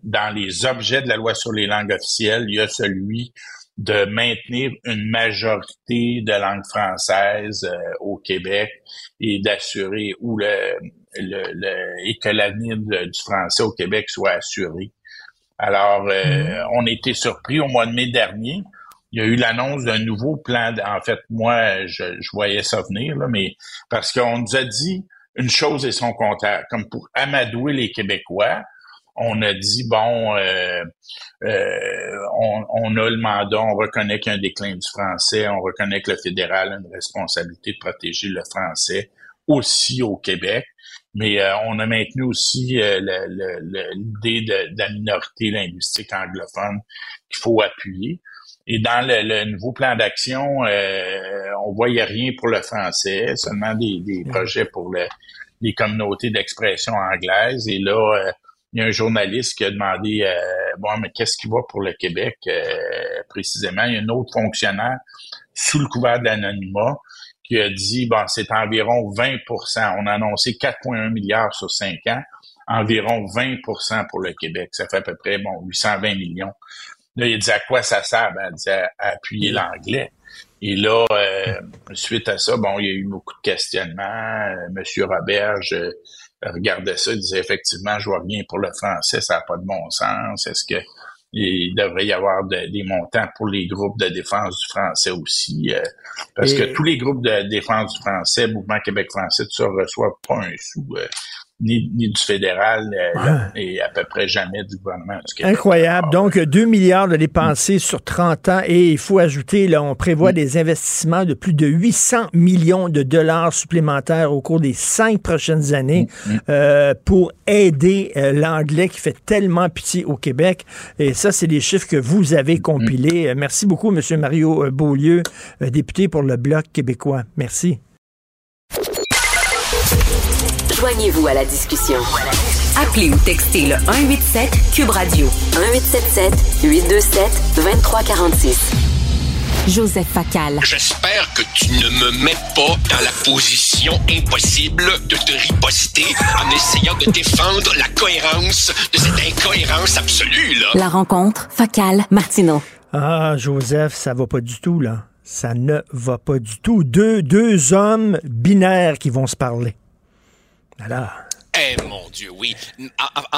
dans les objets de la loi sur les langues officielles, il y a celui de maintenir une majorité de langue française au Québec et d'assurer ou le le, et que l'avenir du français au Québec soit assuré. Alors, euh, mm-hmm. on a été surpris au mois de mai dernier. Il y a eu l'annonce d'un nouveau plan. En fait, moi, je, voyais ça venir, là, mais parce qu'on nous a dit une chose et son contraire. Comme pour amadouer les Québécois, on a dit bon, euh, euh, on, on, a le mandat, on reconnaît qu'il y a un déclin du français, on reconnaît que le fédéral a une responsabilité de protéger le français aussi au Québec mais euh, on a maintenu aussi euh, l'idée de, la minorité linguistique anglophone qu'il faut appuyer. Et dans le, nouveau plan d'action, euh, on voyait rien pour le français, seulement des, des projets pour les communautés d'expression anglaise. Et là, il y a un journaliste qui a demandé bon, mais qu'est-ce qui va pour le Québec précisément? Il y a un autre fonctionnaire sous le couvert de l'anonymat qui a dit, bon, c'est environ 20% On a annoncé 4,1 milliards sur 5 ans, environ 20% pour le Québec. Ça fait à peu près, bon, 820 millions. Là, il dit à quoi ça sert? Ben, il dit à, appuyer l'anglais. Et là, euh, suite à ça, bon, il y a eu beaucoup de questionnements. Monsieur Roberge euh, regardait ça, il disait effectivement, je vois bien pour le français, ça n'a pas de bon sens. Est-ce que il devrait y avoir des montants pour les groupes de défense du français aussi, parce que tous les groupes de défense du français, Mouvement Québec français, tout ça reçoivent pas un sou ni, du fédéral euh, et à peu près jamais du gouvernement du Québec. Incroyable. Donc, 2 milliards de dépensés sur 30 ans et il faut ajouter, là, on prévoit mm. des investissements de plus de 800 millions de dollars supplémentaires au cours des cinq prochaines années mm, mm. Euh, pour aider euh, l'anglais qui fait tellement pitié au Québec. Et ça, c'est des chiffres que vous avez compilés. Merci beaucoup, M. Mario Beaulieu, député pour le Bloc québécois. Merci. Joignez-vous à la discussion. Appelez ou textez le 187 Cube Radio 1877 827 2346. Joseph Facal. J'espère que tu ne me mets pas dans la position impossible de te riposter en essayant de défendre la cohérence de cette incohérence absolue, là. La rencontre, Facal, Martineau. Ah, Joseph, ça va pas du tout, là. Ça ne va pas du tout. Deux, deux hommes binaires qui vont se parler. Eh mon Dieu, oui.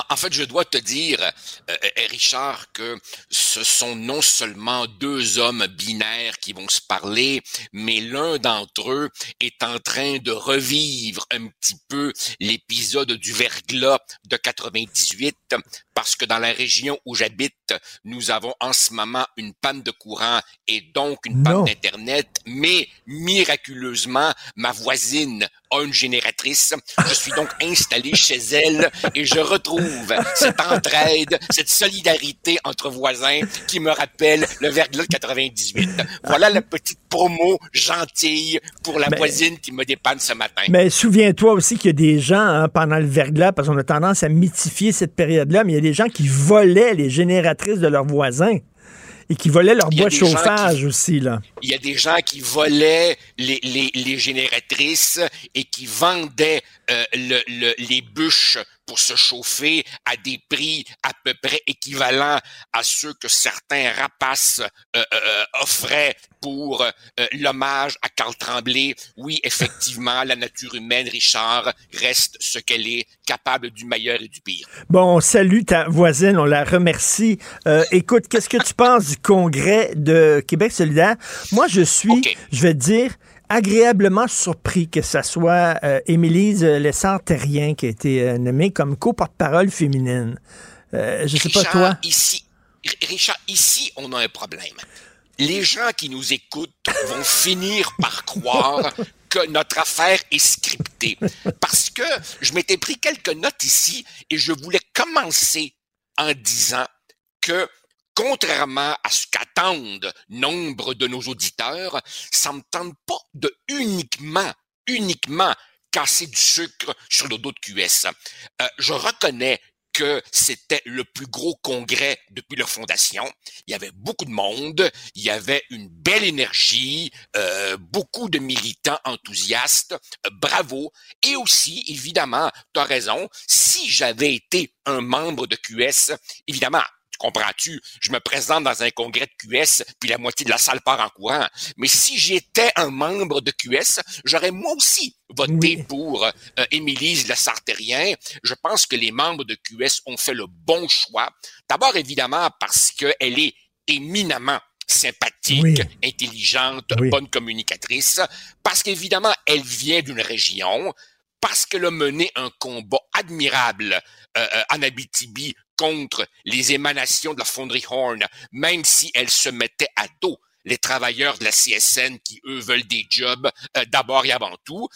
En, fait, je dois te dire, euh, euh, Richard, que ce sont non seulement deux hommes binaires qui vont se parler, mais l'un d'entre eux est en train de revivre un petit peu l'épisode du verglas de 98 parce que dans la région où j'habite, nous avons en ce moment une panne de courant et donc une panne d'Internet, mais miraculeusement, ma voisine a une génératrice. Je suis donc installé chez elle et je retrouve cette entraide, cette solidarité entre voisins qui me rappelle le verglas 98. Voilà la petite promo gentille pour la voisine qui me dépanne ce matin. Mais souviens-toi aussi qu'il y a des gens hein, pendant le verglas, parce qu'on a tendance à mythifier cette période-là, mais il y a des gens qui volaient les génératrices de leurs voisins et qui volaient leur bois de chauffage aussi. Là. Il y a des gens qui volaient les, les, les génératrices et qui vendaient euh, le, les bûches pour se chauffer à des prix à peu près équivalents à ceux que certains rapaces euh, euh, offraient pour l'hommage à Carl Tremblay. Oui, effectivement, la nature humaine, Richard, reste ce qu'elle est, capable du meilleur et du pire. Bon, salut ta voisine, on la remercie. écoute, qu'est-ce que tu penses du congrès de Québec solidaire? Moi, je suis, je vais te dire, agréablement surpris que ce soit euh, Émilise Lessard-Terrien qui a été euh, nommée comme co-porte-parole féminine. Euh, je sais pas toi? Ici, Richard, ici, on a un problème. Les gens qui nous écoutent vont finir par croire que notre affaire est scriptée. Parce que je m'étais pris quelques notes ici et je voulais commencer en disant que contrairement à ce qu'attendent nombre de nos auditeurs, ça me tente pas de uniquement, uniquement casser du sucre sur le dos de QS. Euh, je reconnais que c'était le plus gros congrès depuis leur fondation. Il y avait beaucoup de monde, il y avait une belle énergie, euh, beaucoup de militants enthousiastes, euh, bravo. Et aussi, évidemment, tu as raison, si j'avais été un membre de QS, évidemment, comprends-tu? Je me présente dans un congrès de QS, puis la moitié de la salle part en courant. Mais si j'étais un membre de QS, j'aurais moi aussi voté pour euh, Émilise Le Sartérien. Je pense que les membres de QS ont fait le bon choix. D'abord, évidemment, parce qu'elle est éminemment sympathique, intelligente, bonne communicatrice, parce qu'évidemment, elle vient d'une région, parce qu'elle a mené un combat admirable euh, euh, en Abitibi contre les émanations de la fonderie Horn, même si elle se mettait à dos les travailleurs de la CSN qui, eux, veulent des jobs euh, d'abord et avant tout.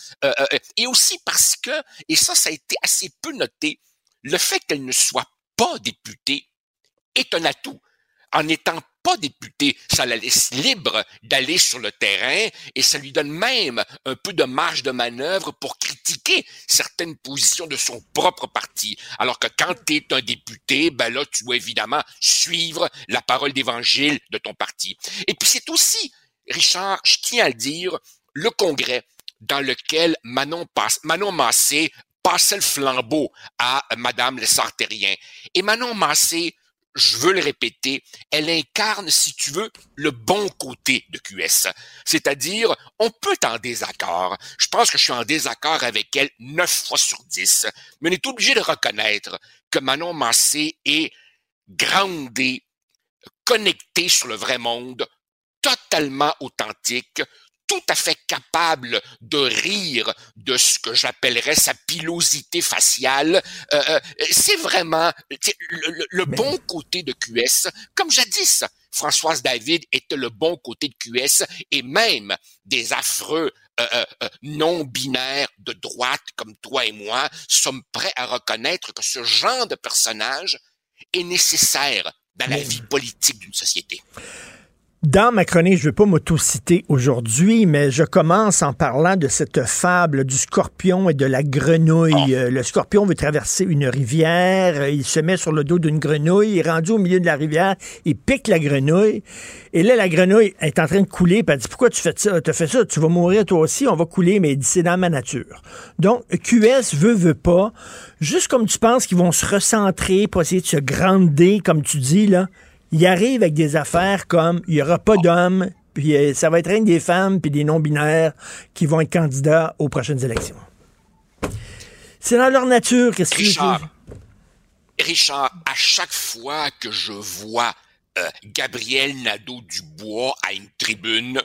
et aussi parce que, et ça, ça a été assez peu noté, le fait qu'elle ne soit pas députée est un atout. En étant pas député, ça la laisse libre d'aller sur le terrain et ça lui donne même un peu de marge de manœuvre pour critiquer certaines positions de son propre parti. Alors que quand tu es un député, ben là, tu dois évidemment suivre la parole d'évangile de ton parti. Et puis c'est aussi, Richard, je tiens à le dire, le congrès dans lequel Manon, passe, Manon Massé passait le flambeau à Madame Lessartérien. Et Manon Massé, je veux le répéter, elle incarne, si tu veux, le bon côté de QS. C'est-à-dire, on peut être en désaccord. Je pense que je suis en désaccord avec elle neuf fois sur dix. Mais on est obligé de reconnaître que Manon Massé est grandée, connectée sur le vrai monde, totalement authentique, tout à fait capable de rire de ce que j'appellerais sa pilosité faciale. Euh, euh, c'est vraiment le, bon côté de QS. Comme jadis, Françoise David était le bon côté de QS et même des affreux euh, non-binaires de droite comme toi et moi sommes prêts à reconnaître que ce genre de personnage est nécessaire dans la vie politique d'une société. Dans ma chronique, je ne vais pas m'auto-citer aujourd'hui, mais je commence en parlant de cette fable du scorpion et de la grenouille. Ah. Euh, le scorpion veut traverser une rivière, euh, il se met sur le dos d'une grenouille, il est rendu au milieu de la rivière, il pique la grenouille, et là, la grenouille est en train de couler, puis elle dit, pourquoi tu fais ça? Tu fais ça, tu vas mourir toi aussi, on va couler, mais c'est dans ma nature. Donc, QS veut, veut pas, juste comme tu penses qu'ils vont se recentrer pour essayer de se grander, comme tu dis, là, il arrive avec des affaires comme il n'y aura pas d'hommes, puis euh, ça va être rien des femmes puis des non-binaires qui vont être candidats aux prochaines élections. C'est dans leur nature, qu'est-ce que Richard, Richard, à chaque fois que je vois euh, Gabriel Nadeau-Dubois à une tribune,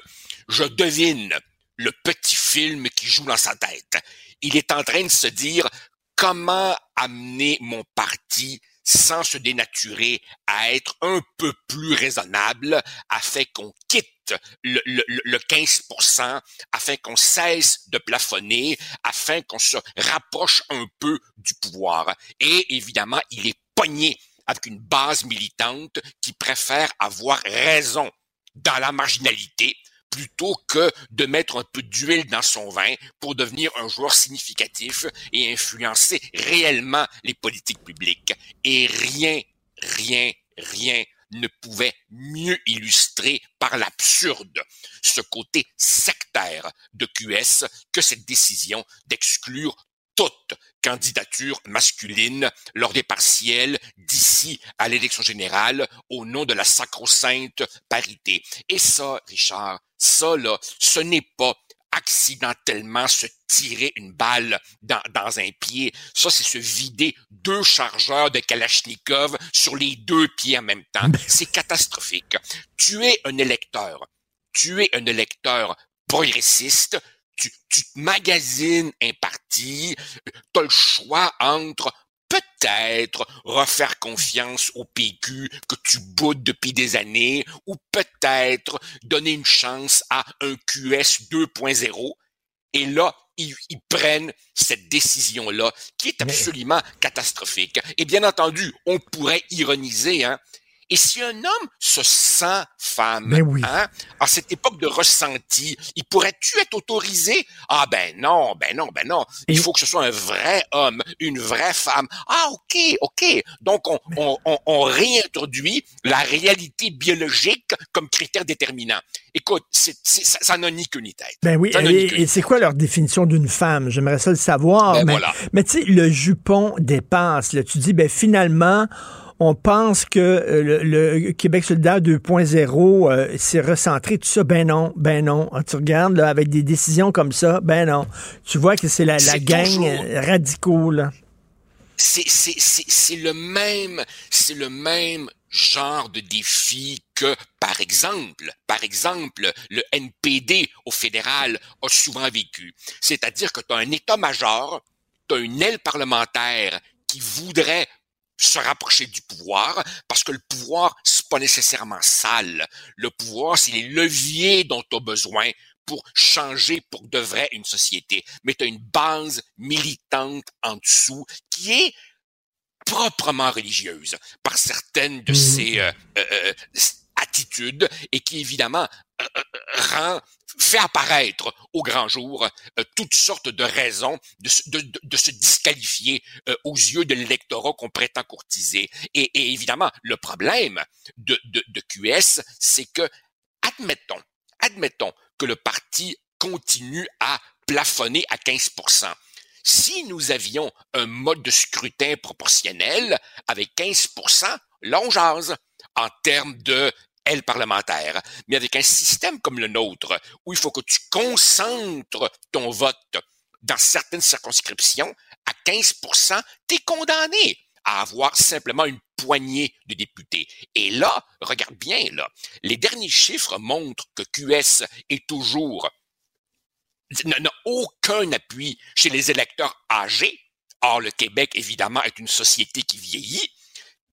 je devine le petit film qui joue dans sa tête. Il est en train de se dire comment amener mon parti sans se dénaturer à être un peu plus raisonnable afin qu'on quitte le, le, le 15%, afin qu'on cesse de plafonner, afin qu'on se rapproche un peu du pouvoir. Et évidemment, il est pogné avec une base militante qui préfère avoir raison dans la marginalité plutôt que de mettre un peu d'huile dans son vin pour devenir un joueur significatif et influencer réellement les politiques publiques. Et rien, rien, rien ne pouvait mieux illustrer par l'absurde ce côté sectaire de QS que cette décision d'exclure toute candidature masculine lors des partiels d'ici à l'élection générale au nom de la sacro-sainte parité. Et ça, Richard, ça là, ce n'est pas accidentellement se tirer une balle dans, dans un pied. Ça, c'est se vider deux chargeurs de Kalachnikov sur les deux pieds en même temps. C'est catastrophique. Tu es un électeur. Tu es un électeur progressiste tu, tu magasines un parti, tu as le choix entre peut-être refaire confiance au PQ que tu boudes depuis des années ou peut-être donner une chance à un QS 2.0. Et là, ils, ils, prennent cette décision-là qui est absolument catastrophique. Et bien entendu, on pourrait ironiser, hein, et si un homme se sent femme, hein, à cette époque de ressenti, il pourrait-tu être autorisé? Ah ben non, ben non, ben non. Il faut que ce soit un vrai homme, une vraie femme. Ah ok, ok. Donc on, on, on, réintroduit la réalité biologique comme critère déterminant. Écoute, c'est, ça n'a ni queue ni tête. Ben oui, et, c'est quoi leur définition d'une femme? J'aimerais ça le savoir. Ben mais, mais tu sais, le jupon dépasse. Là. Tu dis, ben finalement, on pense que euh, le, Québec solidaire 2.0 euh, s'est recentré, tout ça. Ben non, ben non. Ah, tu regardes là, avec des décisions comme ça, ben non. Tu vois que c'est la, la gang euh, radicaux, là. C'est le même, c'est le même genre de défi que, par exemple, par exemple, le NPD au fédéral a souvent vécu. C'est-à-dire que tu as un état-major, tu as une aile parlementaire qui voudrait se rapprocher du pouvoir, parce que le pouvoir, c'est pas nécessairement sale. Le pouvoir, c'est les leviers dont tu as besoin pour changer pour de vrai une société. Mais tu as une base militante en dessous qui est proprement religieuse par certaines de ces mmh. euh, euh, euh, attitudes et qui évidemment fait apparaître au grand jour euh, toutes sortes de raisons de, se disqualifier euh, aux yeux de l'électorat qu'on prétend courtiser. Et, évidemment, le problème de, de QS, c'est que, admettons, admettons que le parti continue à plafonner à 15% si nous avions un mode de scrutin proportionnel avec 15 là, on jase en termes de aile parlementaire. Mais avec un système comme le nôtre, où il faut que tu concentres ton vote dans certaines circonscriptions, à 15 tu es condamné à avoir simplement une poignée de députés. Et là, regarde bien, là, les derniers chiffres montrent que QS est toujours n'a aucun appui chez les électeurs âgés. Or, le Québec, évidemment, est une société qui vieillit.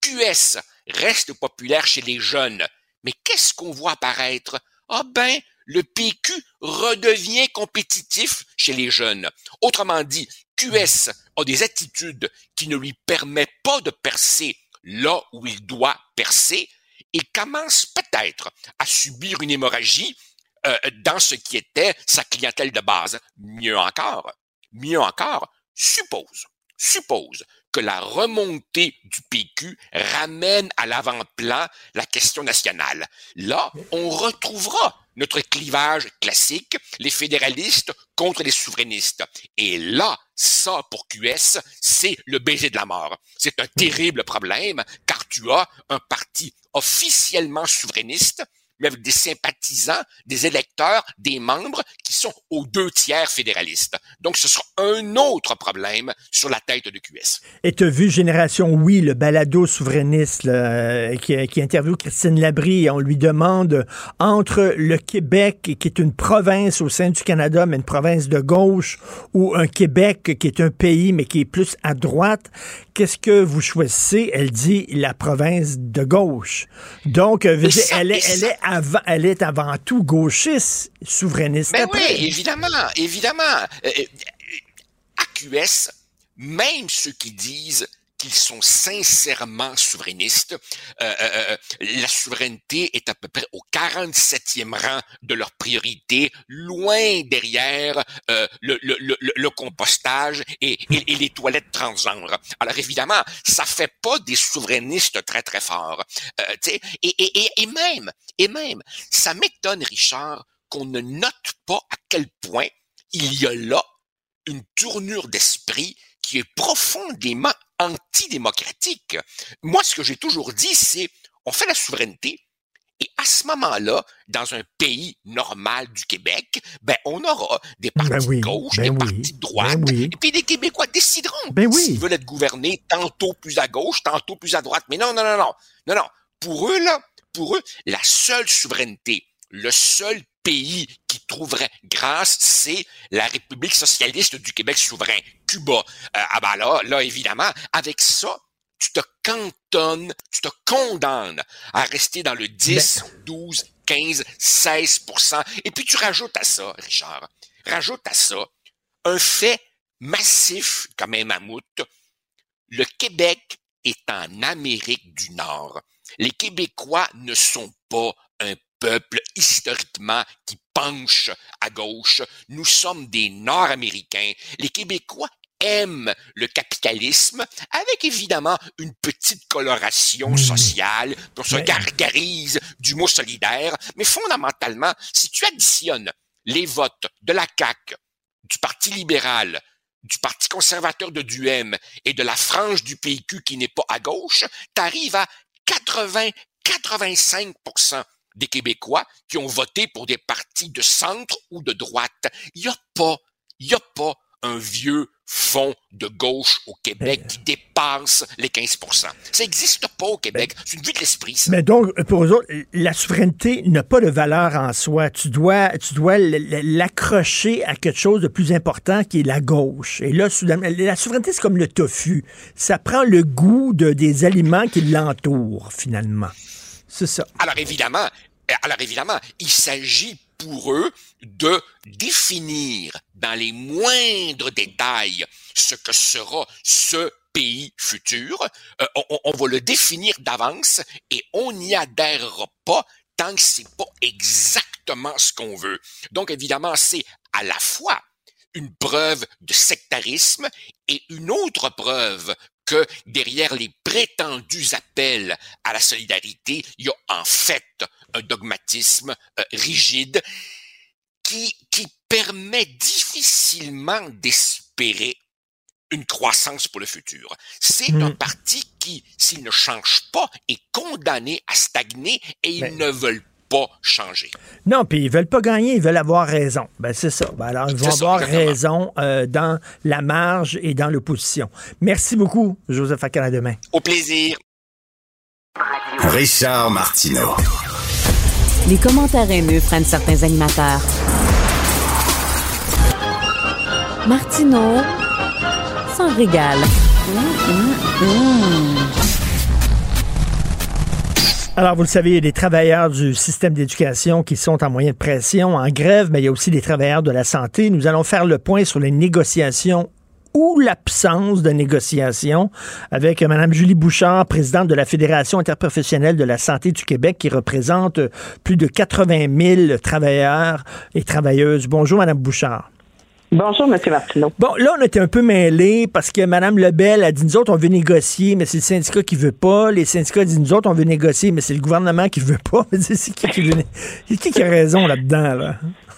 QS reste populaire chez les jeunes. Mais qu'est-ce qu'on voit apparaître? Ah ben, le PQ redevient compétitif chez les jeunes. Autrement dit, QS a des attitudes qui ne lui permettent pas de percer là où il doit percer et commence peut-être à subir une hémorragie euh, dans ce qui était sa clientèle de base. Mieux encore, mieux encore, suppose, suppose que la remontée du PQ ramène à l'avant-plan la question nationale. Là, on retrouvera notre clivage classique, les fédéralistes contre les souverainistes. Et là, ça, pour QS, c'est le baiser de la mort. C'est un terrible problème, car tu as un parti officiellement souverainiste mais avec des sympathisants, des électeurs, des membres qui sont aux deux tiers fédéralistes. Donc, ce sera un autre problème sur la tête de QS. Et tu as vu Génération Oui, le balado souverainiste euh, qui, qui interviewe Christine Labrie et on lui demande entre le Québec, qui est une province au sein du Canada, mais une province de gauche, ou un Québec qui est un pays, mais qui est plus à droite, qu'est-ce que vous choisissez? Elle dit la province de gauche. Donc, euh, elle, est, elle, est avant, elle est avant tout gauchiste, souverainiste. Ben oui, évidemment, évidemment. AQS, euh, même ceux qui disent qu'ils sont sincèrement souverainistes. Euh, euh, euh, la souveraineté est à peu près au 47e rang de leur priorité, loin derrière euh, le, le, le, le, compostage et, et, et, les toilettes transgenres. Alors évidemment, ça fait pas des souverainistes très très forts. Euh, et, et, et même, et même, ça m'étonne, Richard, qu'on ne note pas à quel point il y a là une tournure d'esprit qui est profondément antidémocratique. Moi, ce que j'ai toujours dit, c'est on fait la souveraineté, et à ce moment-là, dans un pays normal du Québec, ben, on aura des ben partis de gauche, ben des partis de droite, ben et puis les Québécois décideront s'ils veulent être gouvernés tantôt plus à gauche, tantôt plus à droite. Mais non, non, non, non. Non, non. Pour eux, là, pour eux, la seule souveraineté, le seul pays qui trouverait grâce, c'est la République socialiste du Québec souverain, Cuba. Euh, ah ben là, là, évidemment, avec ça, tu te cantonnes, tu te condamnes à rester dans le 10, 12, 15, 16% Et puis tu rajoutes à ça, Richard, rajoute à ça un fait massif comme un mammouth. Le Québec est en Amérique du Nord. Les Québécois ne sont pas un peuple historiquement qui penche à gauche. Nous sommes des Nord-Américains. Les Québécois aiment le capitalisme, avec évidemment une petite coloration sociale, pour se gargarise du mot solidaire, mais fondamentalement, si tu additionnes les votes de la CAQ, du Parti libéral, du Parti conservateur de Duhem et de la frange du PQ qui n'est pas à gauche, tu arrives à 80-85 des Québécois qui ont voté pour des partis de centre ou de droite. Il n'y a pas, il n'y a pas un vieux fond de gauche au Québec qui dépasse les 15 Ça n'existe pas au Québec. C'est une vue de l'esprit. Mais donc, pour eux autres, la souveraineté n'a pas de valeur en soi. Tu dois, tu dois l'accrocher à quelque chose de plus important qui est la gauche. Et là, la souveraineté, c'est comme le tofu. Ça prend le goût de, des aliments qui l'entourent, finalement. C'est ça. Alors évidemment, alors évidemment, il s'agit pour eux de définir dans les moindres détails ce que sera ce pays futur. Euh, on, va le définir d'avance et on n'y adhérera pas tant que c'est pas exactement ce qu'on veut. Donc évidemment, c'est à la fois une preuve de sectarisme et une autre preuve que derrière les prétendus appels à la solidarité, il y a en fait un dogmatisme euh, rigide qui, qui permet difficilement d'espérer une croissance pour le futur. C'est un parti qui, s'il ne change pas, est condamné à stagner et ils ne veulent pas changer. Non, puis ils veulent pas gagner, ils veulent avoir raison. Ben c'est ça. Ben, alors ils vont avoir raison euh, dans la marge et dans l'opposition. Merci beaucoup, Joseph Akana demain. Au plaisir. Richard Martineau. Les commentaires haineux prennent certains animateurs. Martineau s'en régale. Alors, vous le savez, il y a des travailleurs du système d'éducation qui sont en moyenne pression, en grève, mais il y a aussi des travailleurs de la santé. Nous allons faire le point sur les négociations ou l'absence de négociations avec Mme Julie Bouchard, présidente de la Fédération interprofessionnelle de la santé du Québec, qui représente plus de 80 000 travailleurs et travailleuses. Bonjour, Mme Bouchard. Bonjour, M. Martineau. Bon, là, on était un peu mêlés parce que Mme Lebel a dit nous autres, on veut négocier, mais c'est le syndicat qui veut pas. Les syndicats disent nous autres, on veut négocier, mais c'est le gouvernement qui veut pas. C'est qui qui, veut... qui, qui a raison là-dedans, là?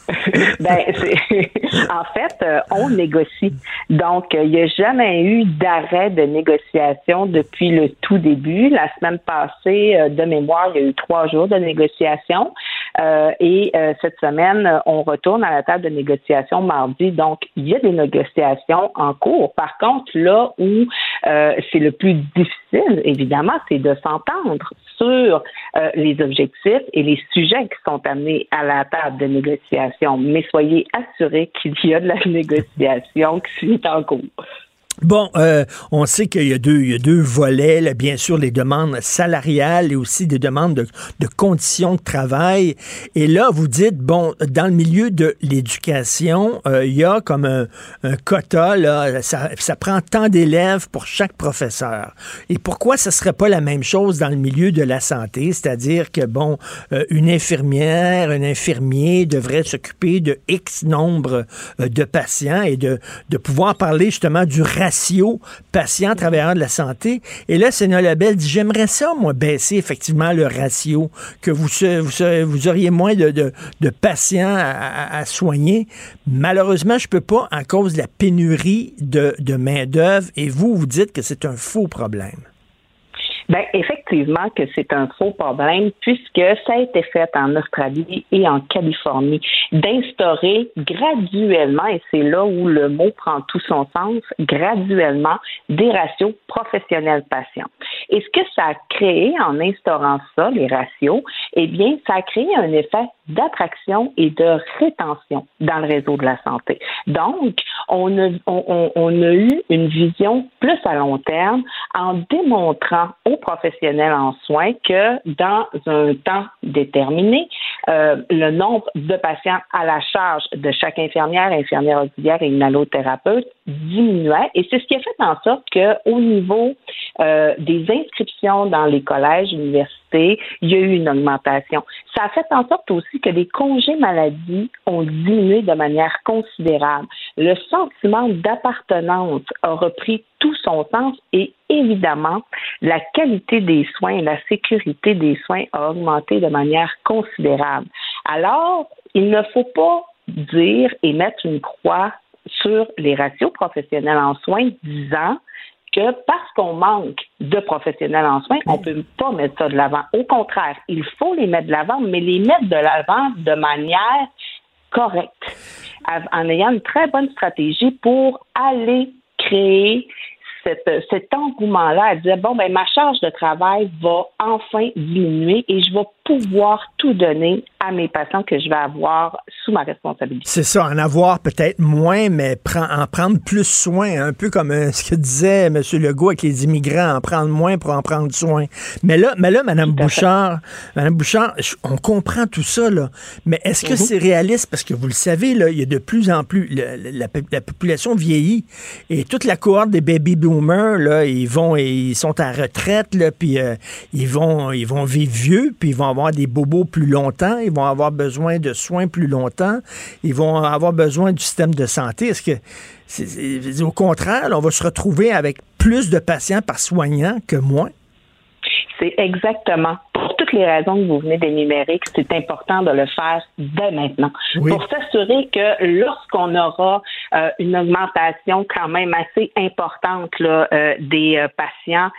ben, en fait, euh, on négocie. Donc, il n'y a jamais eu d'arrêt de négociation depuis le tout début. La semaine passée, euh, de mémoire, il y a eu trois jours de négociation. Euh, et cette semaine, on retourne à la table de négociation mardi. Donc, il y a des négociations en cours. Par contre, là où c'est le plus difficile, évidemment, c'est de s'entendre sur les objectifs et les sujets qui sont amenés à la table de négociation mais soyez assurés qu'il y a de la négociation qui est en cours. Bon, euh, on sait qu'il y y a deux volets, là, bien sûr, les demandes salariales et aussi des demandes de, de, conditions de travail. Et là, vous dites, bon, dans le milieu de l'éducation, euh, il y a comme un, un quota, là, ça, ça prend tant d'élèves pour chaque professeur. Et pourquoi ce serait pas la même chose dans le milieu de la santé? C'est-à-dire que, bon, euh, une infirmière, un infirmier devrait s'occuper de X nombre euh, de patients et de, de pouvoir parler justement du ratio patient-travailleur de la santé. Et là, Seigneur Labelle dit, j'aimerais ça, moi, baisser effectivement le ratio, que vous, vous, vous auriez moins de, de, de patients à, à, soigner. Malheureusement, je peux pas à cause de la pénurie de, de main-d'œuvre. Et vous, vous dites que c'est un faux problème. Ben effectivement que c'est un faux problème puisque ça a été fait en Australie et en Californie d'instaurer graduellement et c'est là où le mot prend tout son sens graduellement des ratios professionnels patients. Et ce que ça a créé en instaurant ça les ratios, eh bien ça a créé un effet d'attraction et de rétention dans le réseau de la santé. Donc, on a, on, on a eu une vision plus à long terme en démontrant aux professionnels en soins que dans un temps déterminé, euh, le nombre de patients à la charge de chaque infirmière, infirmière auxiliaire et inhalothérapeute diminuait. Et c'est ce qui a fait en sorte qu'au niveau euh, des inscriptions dans les collèges, universités, il y a eu une augmentation. Ça a fait en sorte aussi que les congés maladie ont diminué de manière considérable. Le sentiment d'appartenance a repris tout son sens et évidemment, la qualité des soins la sécurité des soins a augmenté de manière considérable. Alors, il ne faut pas dire et mettre une croix sur les ratios professionnels en soins disant parce qu'on manque de professionnels en soins, on ne peut pas mettre ça de l'avant. Au contraire, il faut les mettre de l'avant, mais les mettre de l'avant de manière correcte, en ayant une très bonne stratégie pour aller créer cet engouement-là à dire bon ben ma charge de travail va enfin diminuer et je vais pouvoir tout donner à mes patients que je vais avoir sous ma responsabilité. C'est ça, en avoir peut-être moins, mais en prendre plus soin, un peu comme euh, ce que disait M. Legault avec les immigrants, en prendre moins pour en prendre soin. Mais là, mais là, Mme Bouchard, Mme Bouchard, on comprend tout ça, là, mais est-ce que mhm. c'est réaliste? Parce que vous le savez, là, il y a de plus en plus, la, population vieillit et toute la cohorte des baby boomers, là, ils vont, ils sont à retraite, là, puis euh, ils vont, ils vont vivre vieux, puis ils vont avoir des bobos plus longtemps, ils vont avoir besoin de soins plus longtemps, ils vont avoir besoin du système de santé. Est-ce que, au contraire, on va se retrouver avec plus de patients par soignant que moins? C'est exactement les raisons que vous venez d'énumérer que c'est important de le faire dès maintenant pour s'assurer que lorsqu'on aura euh, une augmentation quand même assez importante là, euh, des euh, patients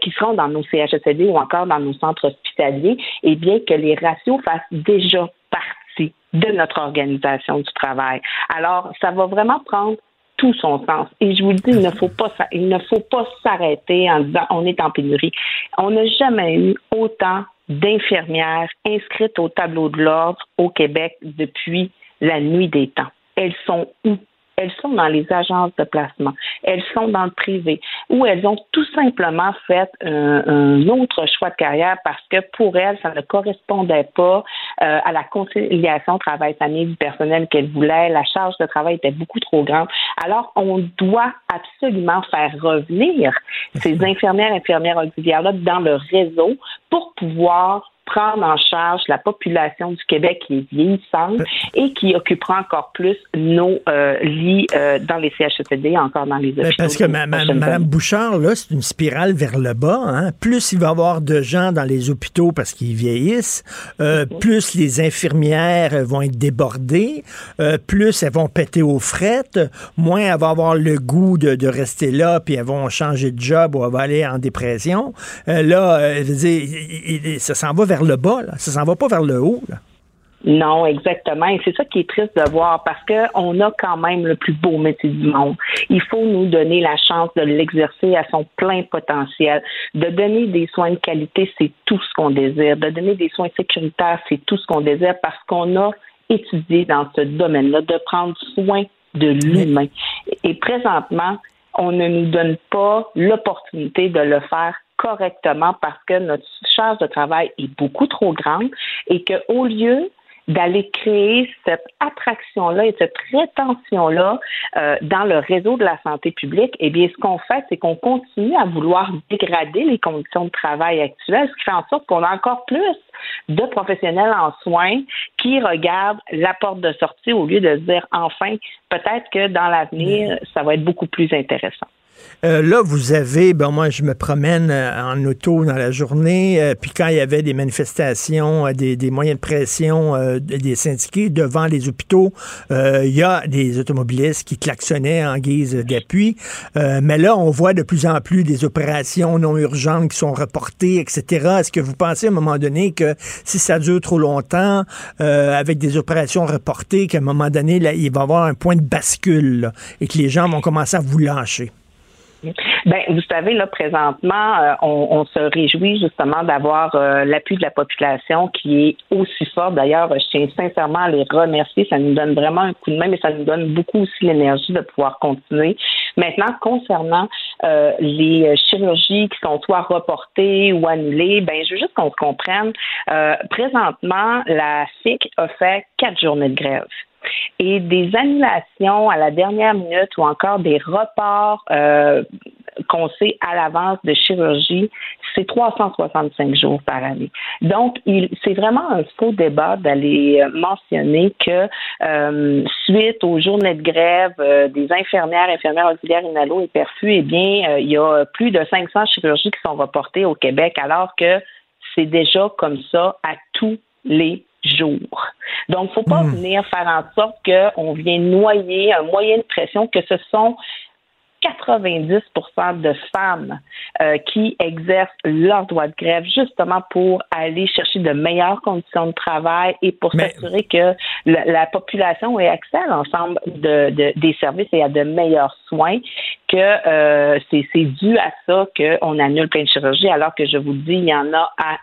qui seront dans nos CHSLD ou encore dans nos centres hospitaliers, eh bien que les ratios fassent déjà partie de notre organisation du travail. Alors, ça va vraiment prendre tout son sens. Et je vous le dis, il ne faut pas, il ne faut pas s'arrêter en disant on est en pénurie. On n'a jamais eu autant d'infirmières inscrites au tableau de l'ordre au Québec depuis la nuit des temps. Elles sont où? Elles sont dans les agences de placement, elles sont dans le privé, ou elles ont tout simplement fait un, autre choix de carrière parce que pour elles, ça ne correspondait pas euh, à la conciliation travail-famille du personnel qu'elles voulaient. La charge de travail était beaucoup trop grande. Alors, on doit absolument faire revenir ces infirmières, infirmières auxiliaires-là dans le réseau pour pouvoir prendre en charge la population du Québec qui est vieillissante et qui occupera encore plus nos euh, lits euh, dans les CHSLD, encore dans les ben, hôpitaux. Parce que Mme Bouchard, là, c'est une spirale vers le bas. Hein. Plus il va y avoir de gens dans les hôpitaux parce qu'ils vieillissent, euh, mm-hmm. plus les infirmières vont être débordées, plus elles vont péter aux frettes, moins elles vont avoir le goût de, de, rester là, puis elles vont changer de job ou elles vont aller en dépression. là, je veux dire, ça s'en va vers le bas, là. ça s'en va pas vers le haut. Non, exactement. Et c'est ça qui est triste de voir parce qu'on a quand même le plus beau métier du monde. Il faut nous donner la chance de l'exercer à son plein potentiel. De donner des soins de qualité, c'est tout ce qu'on désire. De donner des soins sécuritaires, c'est tout ce qu'on désire parce qu'on a étudié dans ce domaine-là, de prendre soin de l'humain. Et présentement, on ne nous donne pas l'opportunité de le faire correctement parce que notre charge de travail est beaucoup trop grande et qu'au lieu d'aller créer cette attraction-là et cette rétention-là euh, dans le réseau de la santé publique, eh bien, ce qu'on fait, c'est qu'on continue à vouloir dégrader les conditions de travail actuelles, ce qui fait en sorte qu'on a encore plus de professionnels en soins qui regardent la porte de sortie au lieu de se dire enfin, peut-être que dans l'avenir, ça va être beaucoup plus intéressant. Euh, là, vous avez, ben moi, je me promène euh, en auto dans la journée, euh, puis quand il y avait des manifestations, des, moyens de pression des syndiqués devant les hôpitaux, il y a des automobilistes qui klaxonnaient en guise d'appui. mais là, on voit de plus en plus des opérations non urgentes qui sont reportées, etc. Est-ce que vous pensez à un moment donné que si ça dure trop longtemps, avec des opérations reportées, qu'à un moment donné, là, il va y avoir un point de bascule et que les gens vont commencer à vous lâcher? Ben, vous savez, là, présentement, euh, on, se réjouit justement d'avoir euh, l'appui de la population qui est aussi fort. D'ailleurs, je tiens sincèrement à les remercier. Ça nous donne vraiment un coup de main, mais ça nous donne beaucoup aussi l'énergie de pouvoir continuer. Maintenant, concernant euh, les chirurgies qui sont soit reportées ou annulées, ben, je veux juste qu'on se comprenne. présentement, la FIC a fait quatre journées de grève et des annulations à la dernière minute ou encore des reports euh, qu'on sait à l'avance de chirurgie, c'est 365 jours par année. Donc, c'est vraiment un faux débat d'aller euh, mentionner que euh, suite aux journées de grève des infirmières, infirmières auxiliaires inhalo et perfus, eh bien, il y a plus de 500 chirurgies qui sont reportées au Québec, alors que c'est déjà comme ça à tous les jours. Donc, faut pas hmm. venir faire en sorte qu'on vient noyer un moyen de pression que ce sont 90% de femmes euh, qui exercent leur droit de grève justement pour aller chercher de meilleures conditions de travail et pour s'assurer que la, population ait accès à l'ensemble de, des services et à de meilleurs soins, que euh, c'est dû à ça qu'on annule plein de chirurgies, alors que je vous dis, il y en a à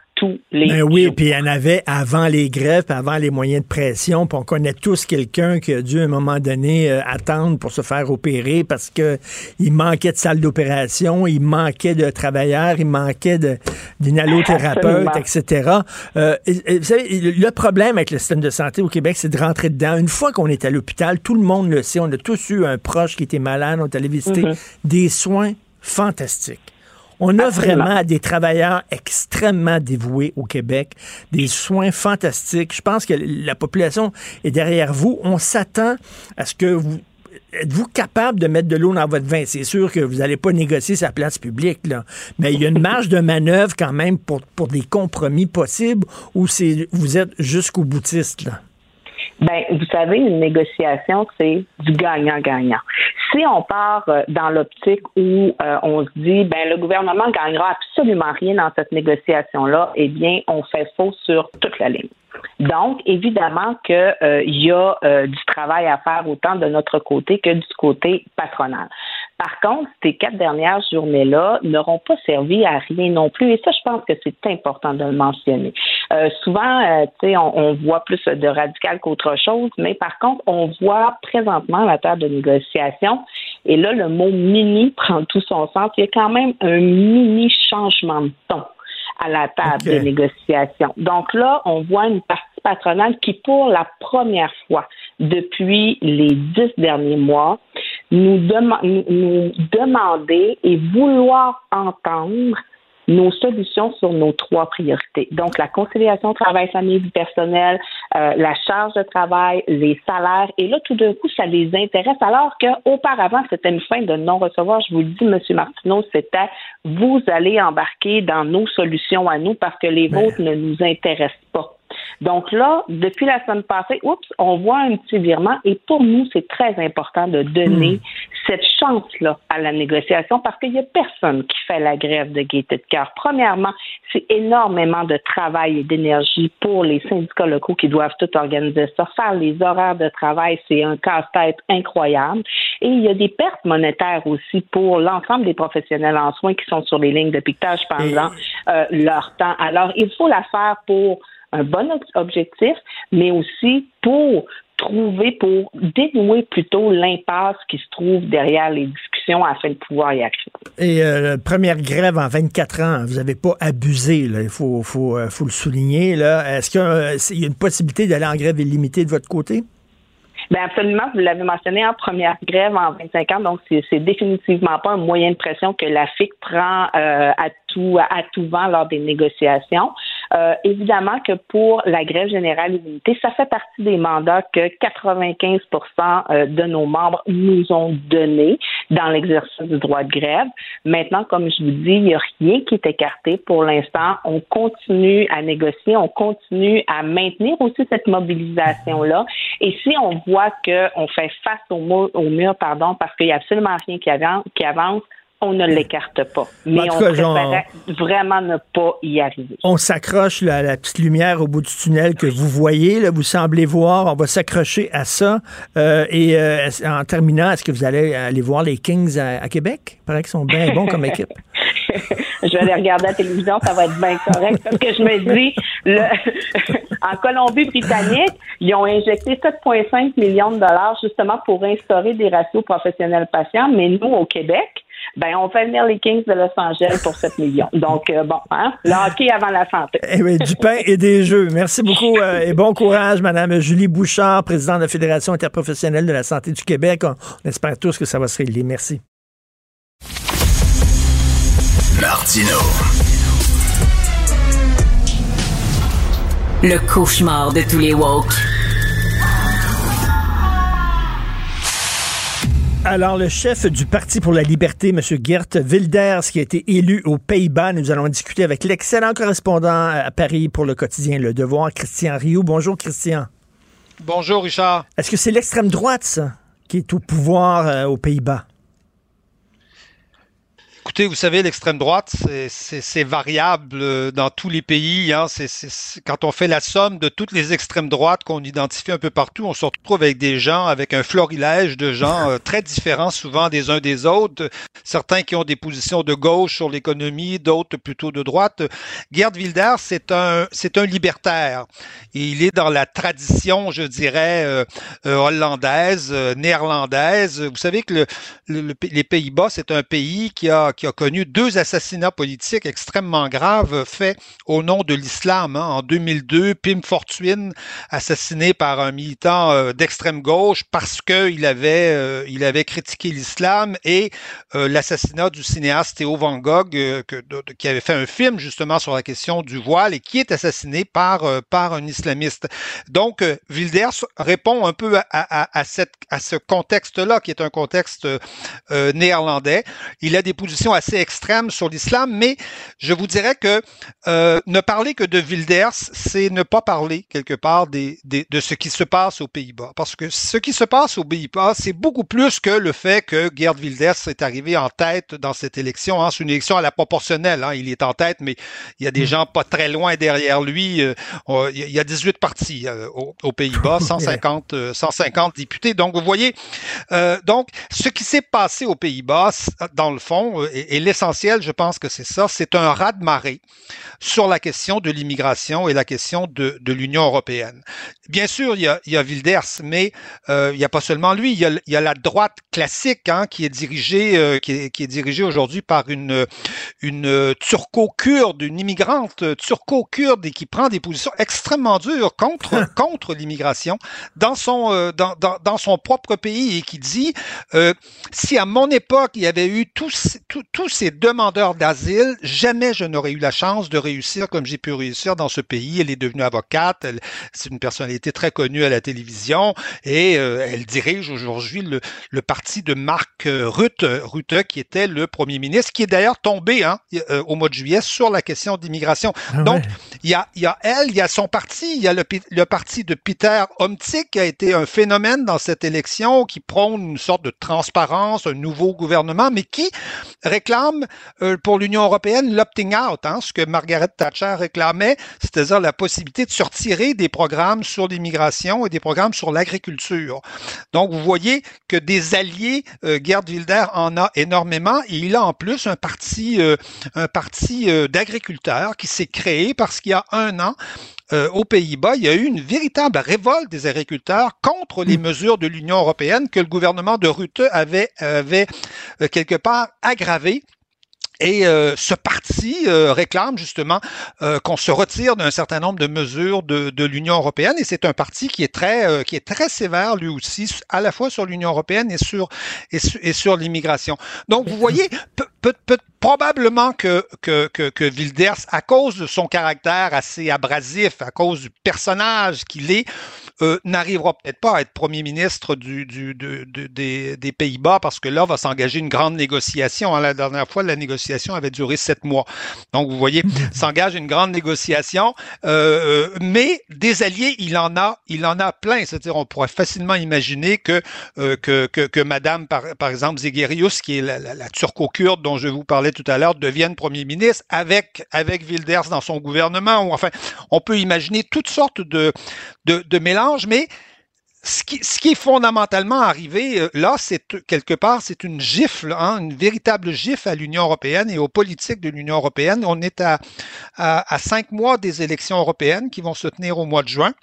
ben oui, puis il y en avait avant les grèves, avant les moyens de pression, puis on connaît tous quelqu'un qui a dû à un moment donné euh, attendre pour se faire opérer parce que il manquait de salle d'opération, il manquait de travailleurs, il manquait d'inhalothérapeutes, etc. Euh, vous savez, le problème avec le système de santé au Québec, c'est de rentrer dedans. Une fois qu'on est à l'hôpital, tout le monde le sait, on a tous eu un proche qui était malade, on est allé visiter, mm-hmm. des soins fantastiques. On a vraiment des travailleurs extrêmement dévoués au Québec, des soins fantastiques. Je pense que la population est derrière vous. On s'attend à ce que vous êtes-vous capable de mettre de l'eau dans votre vin? C'est sûr que vous n'allez pas négocier sa place publique, là. Mais il y a une marge de manœuvre quand même pour, pour des compromis possibles ou c'est vous êtes jusqu'au boutiste, là? Ben, vous savez, une négociation, c'est du gagnant-gagnant. Si on part euh, dans l'optique où euh, on se dit, ben, le gouvernement gagnera absolument rien dans cette négociation-là, eh bien, on fait faux sur toute la ligne. Donc, évidemment qu'il euh, y a du travail à faire autant de notre côté que du côté patronal. Par contre, ces quatre dernières journées-là n'auront pas servi à rien non plus. Et ça, je pense que c'est important de le mentionner. Euh, souvent, euh, tu sais, on, on, voit plus de radical qu'autre chose, mais par contre, on voit présentement la table de négociation. Et là, le mot mini prend tout son sens. Il y a quand même un mini changement de ton à la table de négociation. Donc là, on voit une partie patronale qui, pour la première fois depuis les dix derniers mois, nous, nous demander et vouloir entendre nos solutions sur nos trois priorités. Donc, la conciliation travail-famille du personnel, euh, la charge de travail, les salaires. Et là, tout d'un coup, ça les intéresse, alors qu'auparavant, c'était une fin de non-recevoir. Je vous le dis, M. Martineau, c'était vous allez embarquer dans nos solutions à nous parce que les vôtres ne nous intéressent pas. Donc là, depuis la semaine passée, oups, on voit un petit virement et pour nous, c'est très important de donner hmm. cette chance-là à la négociation parce qu'il n'y a personne qui fait la grève de gaieté de cœur. Premièrement, c'est énormément de travail et d'énergie pour les syndicats locaux qui doivent tout organiser ça. Faire les horaires de travail, c'est un casse-tête incroyable. Et il y a des pertes monétaires aussi pour l'ensemble des professionnels en soins qui sont sur les lignes de piquetage pendant euh, leur temps. Alors, il faut la faire pour un bon objectif, mais aussi pour trouver, pour dénouer plutôt l'impasse qui se trouve derrière les discussions afin de pouvoir y accéder. Et euh, première grève en 24 ans, vous n'avez pas abusé, là, il faut, faut, euh, faut le souligner. Est-ce qu'il y, a une possibilité d'aller en grève illimitée de votre côté? Bien absolument, vous l'avez mentionné en première grève en 25 ans, donc c'est définitivement pas un moyen de pression que la FIC prend euh, à tout à tout vent lors des négociations. Euh, évidemment que pour la grève générale illimitée, ça fait partie des mandats que 95 euh, de nos membres nous ont donnés dans l'exercice du droit de grève. Maintenant, comme je vous dis, il n'y a rien qui est écarté pour l'instant. On continue à négocier, on continue à maintenir aussi cette mobilisation-là. Et si on voit qu'on fait face au mur, au mur pardon, parce qu'il n'y a absolument rien qui avance, qui avance on ne l'écarte pas. Mais on préférait vraiment ne pas y arriver. On s'accroche à la petite lumière au bout du tunnel que vous voyez, là, vous semblez voir. On va s'accrocher à ça. Euh, et euh, en terminant, est-ce que vous allez aller voir les Kings à, Québec? Il paraît qu'ils sont bien bons comme équipe. je vais aller regarder la télévision, ça va être bien correct. Parce que je me dis, le, en Colombie-Britannique, ils ont injecté 7,5 millions de dollars justement pour instaurer des ratios professionnels patients. Mais nous, au Québec, ben on fait venir les Kings de Los Angeles pour 7 millions. Donc, euh, bon, hein, le hockey avant la santé. Eh oui, du pain et des jeux. Merci beaucoup euh, et bon courage, Madame Julie Bouchard, présidente de la Fédération interprofessionnelle de la santé du Québec. On, espère tous que ça va se régler. Merci. Martino. Le cauchemar de tous les woke. Alors, le chef du Parti pour la liberté, M. Gert Wilders, qui a été élu aux Pays-Bas, nous allons discuter avec l'excellent correspondant à Paris pour le quotidien Le Devoir, Christian Rioux. Bonjour, Christian. Bonjour, Richard. Est-ce que c'est l'extrême droite, ça, qui est au pouvoir euh, aux Pays-Bas? Écoutez, vous savez, l'extrême droite, c'est variable euh, dans tous les pays. Hein. quand on fait la somme de toutes les extrêmes droites qu'on identifie un peu partout, on se retrouve avec des gens, avec un florilège de gens euh, très différents souvent des uns des autres. Certains qui ont des positions de gauche sur l'économie, d'autres plutôt de droite. Gerd Wilders, c'est un, un libertaire. Il est dans la tradition, je dirais, euh, hollandaise, néerlandaise. Vous savez que le, les Pays-Bas, c'est un pays qui a qui a connu deux assassinats politiques extrêmement graves faits au nom de l'islam. Hein. En 2002, Pim Fortuyn, assassiné par un militant euh, d'extrême gauche parce qu'il avait, euh, il avait critiqué l'islam, et euh, l'assassinat du cinéaste Théo Van Gogh, que, qui avait fait un film justement sur la question du voile et qui est assassiné par, par un islamiste. Donc, Wilders répond un peu à, à, à, cette, à ce contexte-là, qui est un contexte néerlandais. Il a des positions assez extrêmes sur l'islam, mais je vous dirais que ne parler que de Wilders, c'est ne pas parler quelque part des, des, de ce qui se passe aux Pays-Bas. Parce que ce qui se passe aux Pays-Bas, c'est beaucoup plus que le fait que Gerd Wilders est arrivé en tête dans cette élection. Hein. C'est une élection à la proportionnelle. Hein. Il est en tête, mais il y a des mm. gens pas très loin derrière lui. Euh, il y a 18 partis euh, aux, Pays-Bas, 150, 150 députés. Donc, vous voyez, euh, donc, ce qui s'est passé aux Pays-Bas, dans le fond, et, et l'essentiel, je pense que c'est ça, c'est un raz-de-marée sur la question de l'immigration et la question de, de l'Union européenne. Bien sûr, il y a, il y a Wilders, mais euh, il n'y a pas seulement lui. Il y a, il y a la droite classique hein, qui est dirigée, euh, qui est, qui est dirigée aujourd'hui par une, une turco-kurde, une immigrante turco-kurde et qui prend des positions extrêmement dures contre contre l'immigration dans son euh, dans, dans, dans, son propre pays et qui dit euh, si à mon époque il y avait eu tous tous, tous ces demandeurs d'asile, jamais je n'aurais eu la chance de réussir comme j'ai pu réussir dans ce pays. Elle est devenue avocate, c'est une personnalité très connue à la télévision et euh, elle dirige aujourd'hui le, le, parti de Marc euh, Rutte, Rutte, qui était le premier ministre, qui est d'ailleurs tombé hein, euh, au mois de juillet sur la question d'immigration. Ah Donc, il y, a, y a elle, il y a son parti, il y a le, le parti de Peter Omtzigt qui a été un phénomène dans cette élection, qui prône une sorte de transparence, un nouveau gouvernement, mais qui réclame pour l'Union européenne l'opting out, hein, ce que Margaret Thatcher réclamait, c'est-à-dire la possibilité de sortir des programmes sur l'immigration et des programmes sur l'agriculture. Donc, vous voyez que des alliés, euh, Gerd Wilder en a énormément et il a en plus un parti, euh, un parti euh, d'agriculteurs qui s'est créé parce qu'il y a un an, euh, aux Pays-Bas, il y a eu une véritable révolte des agriculteurs contre les mm. mesures de l'Union européenne que le gouvernement de Rutte avait, avait quelque part aggravé et euh, ce parti euh, réclame justement euh, qu'on se retire d'un certain nombre de mesures de, de l'Union européenne et c'est un parti qui est très qui est très sévère lui aussi à la fois sur l'Union européenne et sur et, et sur l'immigration. Donc vous voyez peut, peut, probablement que, que, que, que Wilders, à cause de son caractère assez abrasif, à cause du personnage qu'il est, euh, n'arrivera peut-être pas à être premier ministre du, du, des, des Pays-Bas parce que là va s'engager une grande négociation. Hein, la dernière fois, la négociation avait duré sept mois. Donc, vous voyez, s'engage une grande négociation, euh, mais des alliés, il en a, il en a plein. C'est-à-dire, on pourrait facilement imaginer que, euh, que, que, que, Madame, par, par exemple, Zegerius, qui est la, la, la turco-kurde dont je vous parlais tout à l'heure, devienne premier ministre avec, avec Wilders dans son gouvernement. Ou enfin, on peut imaginer toutes sortes de, de, mélanges, mais ce qui, ce qui, est fondamentalement arrivé euh, là, c'est quelque part, c'est une gifle, hein, une véritable gifle à l'Union européenne et aux politiques de l'Union européenne. On est à, à, cinq mois des élections européennes qui vont se tenir au mois de juin.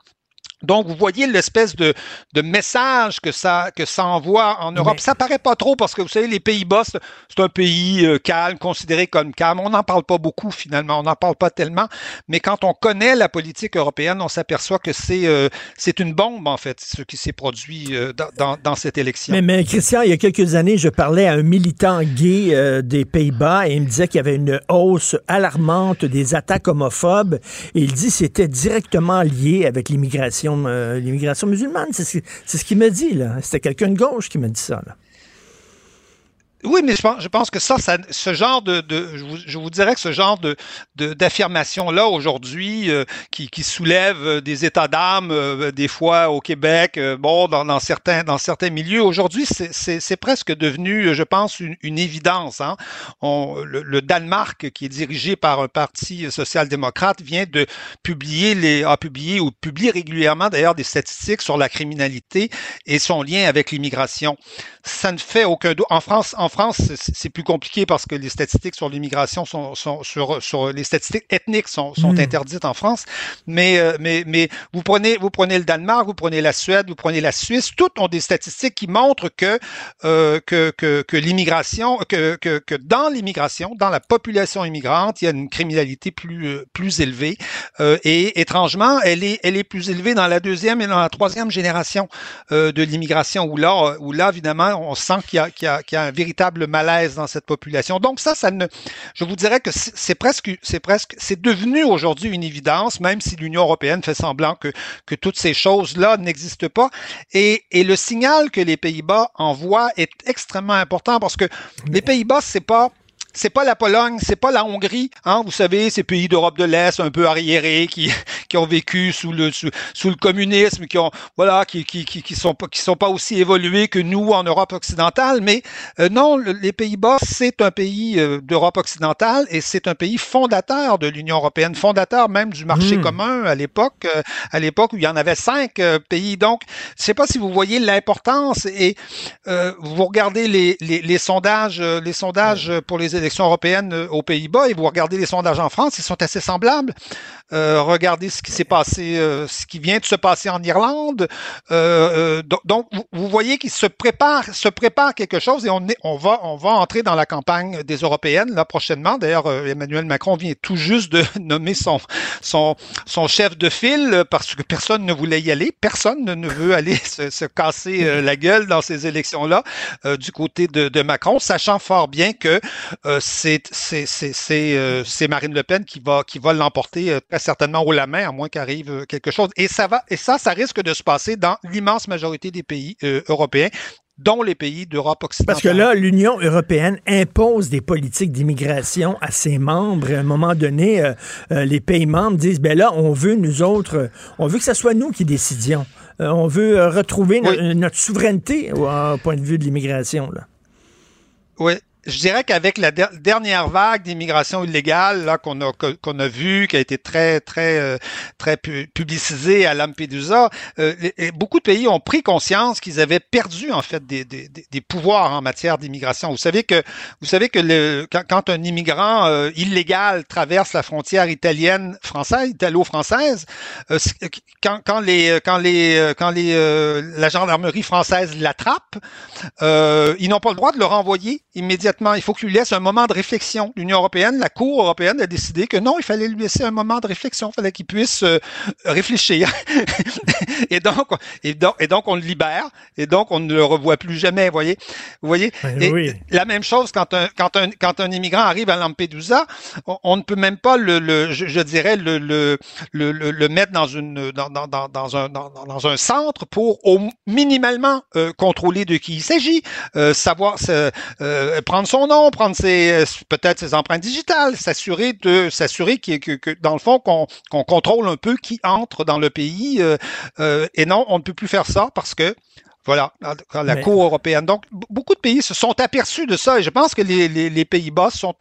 Donc, vous voyez l'espèce de, de, message que ça, que ça envoie en Europe. Ça paraît pas trop parce que vous savez, les Pays-Bas, c'est un pays euh, calme, considéré comme calme. On n'en parle pas beaucoup finalement, on n'en parle pas tellement. Mais quand on connaît la politique européenne, on s'aperçoit que c'est euh, c'est une bombe en fait, ce qui s'est produit euh, dans, dans, cette élection. Mais, mais, Christian, il y a quelques années, je parlais à un militant gay des Pays-Bas et il me disait qu'il y avait une hausse alarmante des attaques homophobes. Et il dit que c'était directement lié avec l'immigration l'immigration musulmane. C'est ce, qu'il me dit, là. C'était quelqu'un de gauche qui m'a dit ça, là. Oui, mais je pense, je pense que ça, ça, ce genre de, de je, vous, je, vous, dirais que ce genre de d'affirmation là aujourd'hui, euh, qui, qui soulève euh, des états d'âme euh, des fois au Québec, euh, bon, dans, dans, certains dans certains milieux, aujourd'hui, c'est presque devenu, je pense, une, une évidence. Hein? On, le, le, Danemark, qui est dirigé par un parti social-démocrate, vient de publier les a publié ou publie régulièrement d'ailleurs des statistiques sur la criminalité et son lien avec l'immigration. Ça ne fait aucun doute. En France, en France, c'est plus compliqué parce que les statistiques sur l'immigration sont, sont sur, sur, les statistiques ethniques sont, sont hmm. interdites en France. Mais, euh, mais, mais vous prenez, vous prenez le Danemark, vous prenez la Suède, vous prenez la Suisse, toutes ont des statistiques qui montrent que, euh, que, que, que l'immigration, que, que, que dans l'immigration, dans la population immigrante, il y a une criminalité plus, euh, plus élevée. Euh, et étrangement, elle est, elle est plus élevée dans la deuxième et dans la troisième génération euh, de l'immigration, où là, où là, évidemment, on sent qu'il y a, qu'il y a, qu'il y a un véritable malaise dans cette population. Donc ça, ça ne, je vous dirais que c'est presque, c'est presque, c'est devenu aujourd'hui une évidence, même si l'Union européenne fait semblant que, que toutes ces choses-là n'existent pas. Et, et le signal que les Pays-Bas envoient est extrêmement important parce que les Pays-Bas, c'est pas c'est pas la Pologne, c'est pas la Hongrie, hein, vous savez, ces pays d'Europe de l'Est un peu arriérés qui, qui ont vécu sous le sous, sous le communisme, qui ont voilà, qui, qui, qui, qui sont pas qui sont pas aussi évolués que nous en Europe occidentale, mais euh, non, les Pays-Bas, c'est un pays euh, d'Europe occidentale et c'est un pays fondateur de l'Union européenne, fondateur même du marché mmh. commun à l'époque, euh, à l'époque où il y en avait cinq pays. Donc, je sais pas si vous voyez l'importance et vous regardez les, les, les sondages, les sondages pour les élections européennes euh, aux Pays-Bas et vous regardez les sondages en France, ils sont assez semblables. Euh, regardez ce qui s'est passé, euh, ce qui vient de se passer en Irlande. Donc, vous, voyez qu'il se prépare, se prépare quelque chose et on, est, on va, on va entrer dans la campagne des européennes là prochainement. D'ailleurs, Emmanuel Macron vient tout juste de nommer son, son, son chef de file parce que personne ne voulait y aller. Personne ne veut aller se, se casser la gueule dans ces élections-là du côté de, Macron, sachant fort bien que c'est c'est Marine Le Pen qui va qui va l'emporter certainement haut la main, à moins qu'arrive euh, quelque chose. Et ça va, et ça, ça risque de se passer dans l'immense majorité des pays euh, européens dont les pays d'Europe occidentale. Parce que là, l'Union européenne impose des politiques d'immigration à ses membres. à un moment donné, euh, les pays membres disent, ben là, on veut, nous autres, on veut que ce soit nous qui décidions. on veut retrouver notre souveraineté au, point de vue de l'immigration. Oui, je dirais qu'avec la dernière vague d'immigration illégale là qu'on a qu'on a vu, qui a été très très euh, très publicisée à Lampedusa, euh, beaucoup de pays ont pris conscience qu'ils avaient perdu en fait des, des, des pouvoirs en matière d'immigration. Vous savez que vous savez que le, quand, quand un immigrant euh, illégal traverse la frontière italienne française, italo-française, quand, quand les quand les quand les la gendarmerie française l'attrape, ils n'ont pas le droit de le renvoyer immédiatement il faut qu'il lui laisse un moment de réflexion. L'Union européenne, la Cour européenne a décidé que non, il fallait lui laisser un moment de réflexion. Il fallait qu'il puisse euh, réfléchir. et, donc, et, donc, et donc, on le libère. Et donc, on ne le revoit plus jamais. Vous voyez, vous voyez? La même chose quand un, quand un, quand un immigrant arrive à Lampedusa, on, ne peut même pas le, le je, dirais le, le, le, le, mettre dans une, dans, dans, dans, dans un, dans, dans, un centre pour au minimalement euh, contrôler de qui il s'agit, euh, savoir euh, prendre son nom, prendre ses euh, peut-être ses empreintes digitales, s'assurer de s'assurer que, que, dans le fond qu'on qu'on contrôle un peu qui entre dans le pays. Euh, euh, et non, on ne peut plus faire ça parce que voilà, la Cour européenne. Donc, beaucoup de pays se sont aperçus de ça et je pense que les, les, les Pays-Bas sont,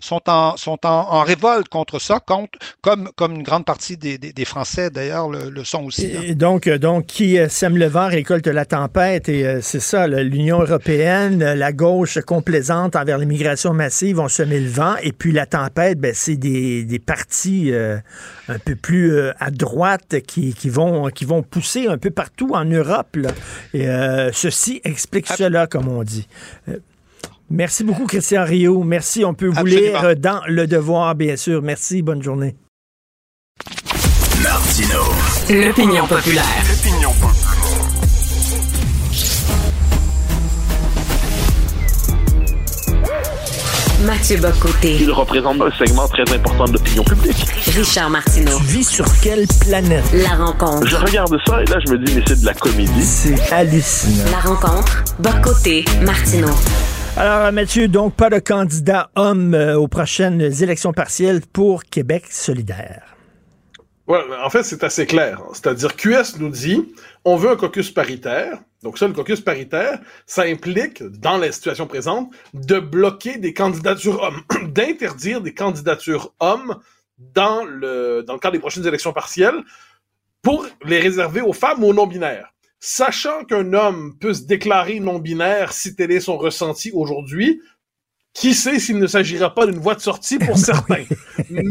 sont, en, sont en, en, révolte contre ça, contre, comme, comme une grande partie des, des, des Français d'ailleurs le, le, sont aussi. Hein. Et donc, euh, donc, qui euh, sème le vent récolte la tempête et euh, c'est ça, l'Union européenne, la gauche complaisante envers l'immigration massive ont semé le vent et puis la tempête, ben, c'est des, des partis un peu plus à droite qui, qui, vont, qui vont pousser un peu partout en Europe. Là. Et, euh, ceci explique cela, comme on dit. Euh, merci beaucoup, Christian Rio. Merci. On peut vous lire dans Le Devoir, bien sûr. Merci. Bonne journée. Martino. L'opinion populaire. Mathieu Bocoté. Il représente un segment très important de l'opinion publique. Richard Martineau. Tu vis sur quelle planète? La rencontre. Je regarde ça et là, je me dis, mais c'est de la comédie. C'est hallucinant. La rencontre. Bocoté. Martineau. Alors, Mathieu, donc pas de candidat homme euh, aux prochaines élections partielles pour Québec solidaire. Ouais, en fait, c'est assez clair. C'est-à-dire, QS nous dit, on veut un caucus paritaire. Donc ça, le caucus paritaire, ça implique, dans la situation présente, de bloquer des candidatures hommes, d'interdire des candidatures hommes dans le, dans le cadre des prochaines élections partielles pour les réserver aux femmes ou aux non-binaires. sachant qu'un homme peut se déclarer non-binaire si tel est son ressenti aujourd'hui, qui sait s'il ne s'agira pas d'une voie de sortie pour certains? mais,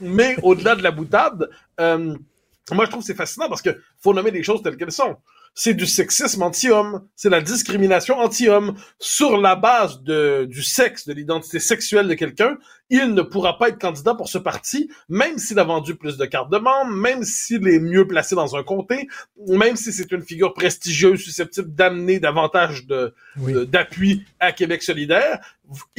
mais au-delà de la boutade, euh, moi je trouve c'est fascinant parce que faut nommer les choses telles qu'elles sont c'est du sexisme anti-homme, c'est la discrimination anti-homme. Sur la base de, du sexe, de l'identité sexuelle de quelqu'un, il ne pourra pas être candidat pour ce parti, même s'il a vendu plus de cartes de membres, même s'il est mieux placé dans un comté, même si c'est une figure prestigieuse susceptible d'amener davantage de, d'appui à Québec solidaire.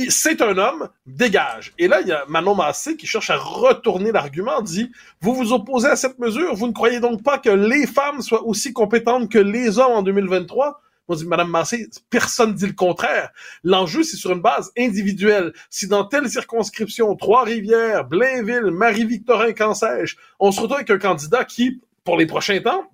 C'est un homme, dégage. Et là, il y a Manon Massé qui cherche à retourner l'argument, dit, vous vous opposez à cette mesure, vous ne croyez donc pas que les femmes soient aussi compétentes que les hommes en 2023? Je dis, Madame Massé, personne dit le contraire. L'enjeu, c'est sur une base individuelle. Si dans telle circonscription, Trois-Rivières, Blainville, Marie-Victorin, quand on se retrouve avec un candidat qui, pour les prochains temps,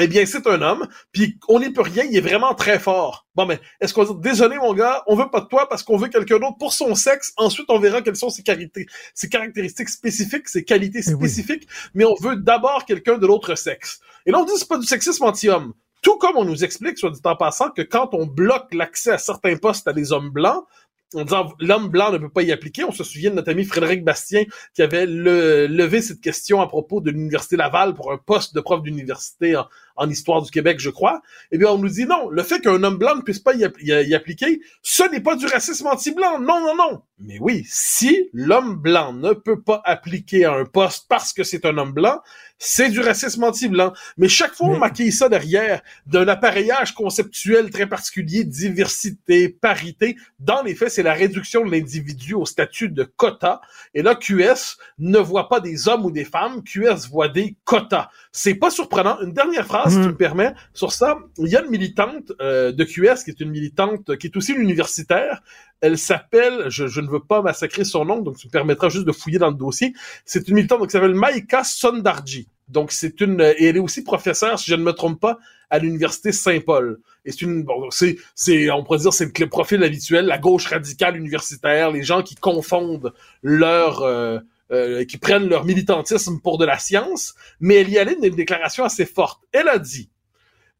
eh bien, c'est un homme, puis on n'y peut rien, il est vraiment très fort. Bon, mais est-ce qu'on va dire, désolé mon gars, on veut pas de toi parce qu'on veut quelqu'un d'autre pour son sexe, ensuite on verra quelles sont ses, qualités, ses caractéristiques spécifiques, ses qualités eh spécifiques, mais on veut d'abord quelqu'un de l'autre sexe. Et là, on dit c'est pas du sexisme anti-homme. Tout comme on nous explique, soit dit en passant, que quand on bloque l'accès à certains postes à des hommes blancs, en disant l'homme blanc ne peut pas y appliquer. On se souvient de notre ami Frédéric Bastien qui avait levé cette question à propos de l'Université Laval pour un poste de prof d'université en, en histoire du Québec, je crois, eh bien, on nous dit non. Le fait qu'un homme blanc ne puisse pas y, appliquer, ce n'est pas du racisme anti-blanc. Non, non, non. Mais oui, si l'homme blanc ne peut pas appliquer à un poste parce que c'est un homme blanc, c'est du racisme anti-blanc. Mais chaque fois, on maquille ça derrière d'un appareillage conceptuel très particulier, diversité, parité. Dans les faits, c'est la réduction de l'individu au statut de quota. Et là, QS ne voit pas des hommes ou des femmes, QS voit des quotas. C'est pas surprenant. Une dernière phrase si tu me permets, sur ça, il y a une militante euh, de QS qui est une militante qui est aussi une universitaire. Elle s'appelle, je, ne veux pas massacrer son nom, donc tu me permettras juste de fouiller dans le dossier. C'est une militante qui s'appelle Maïka Sondarji. Donc c'est une, et elle est aussi professeure, si je ne me trompe pas, à l'université Saint-Paul. Et c'est une, bon, c'est, c'est, on pourrait dire, c'est le profil habituel, la gauche radicale universitaire, les gens qui confondent leur euh, euh, qui prennent leur militantisme pour de la science, mais elle y allait d'une déclaration assez forte. Elle a dit,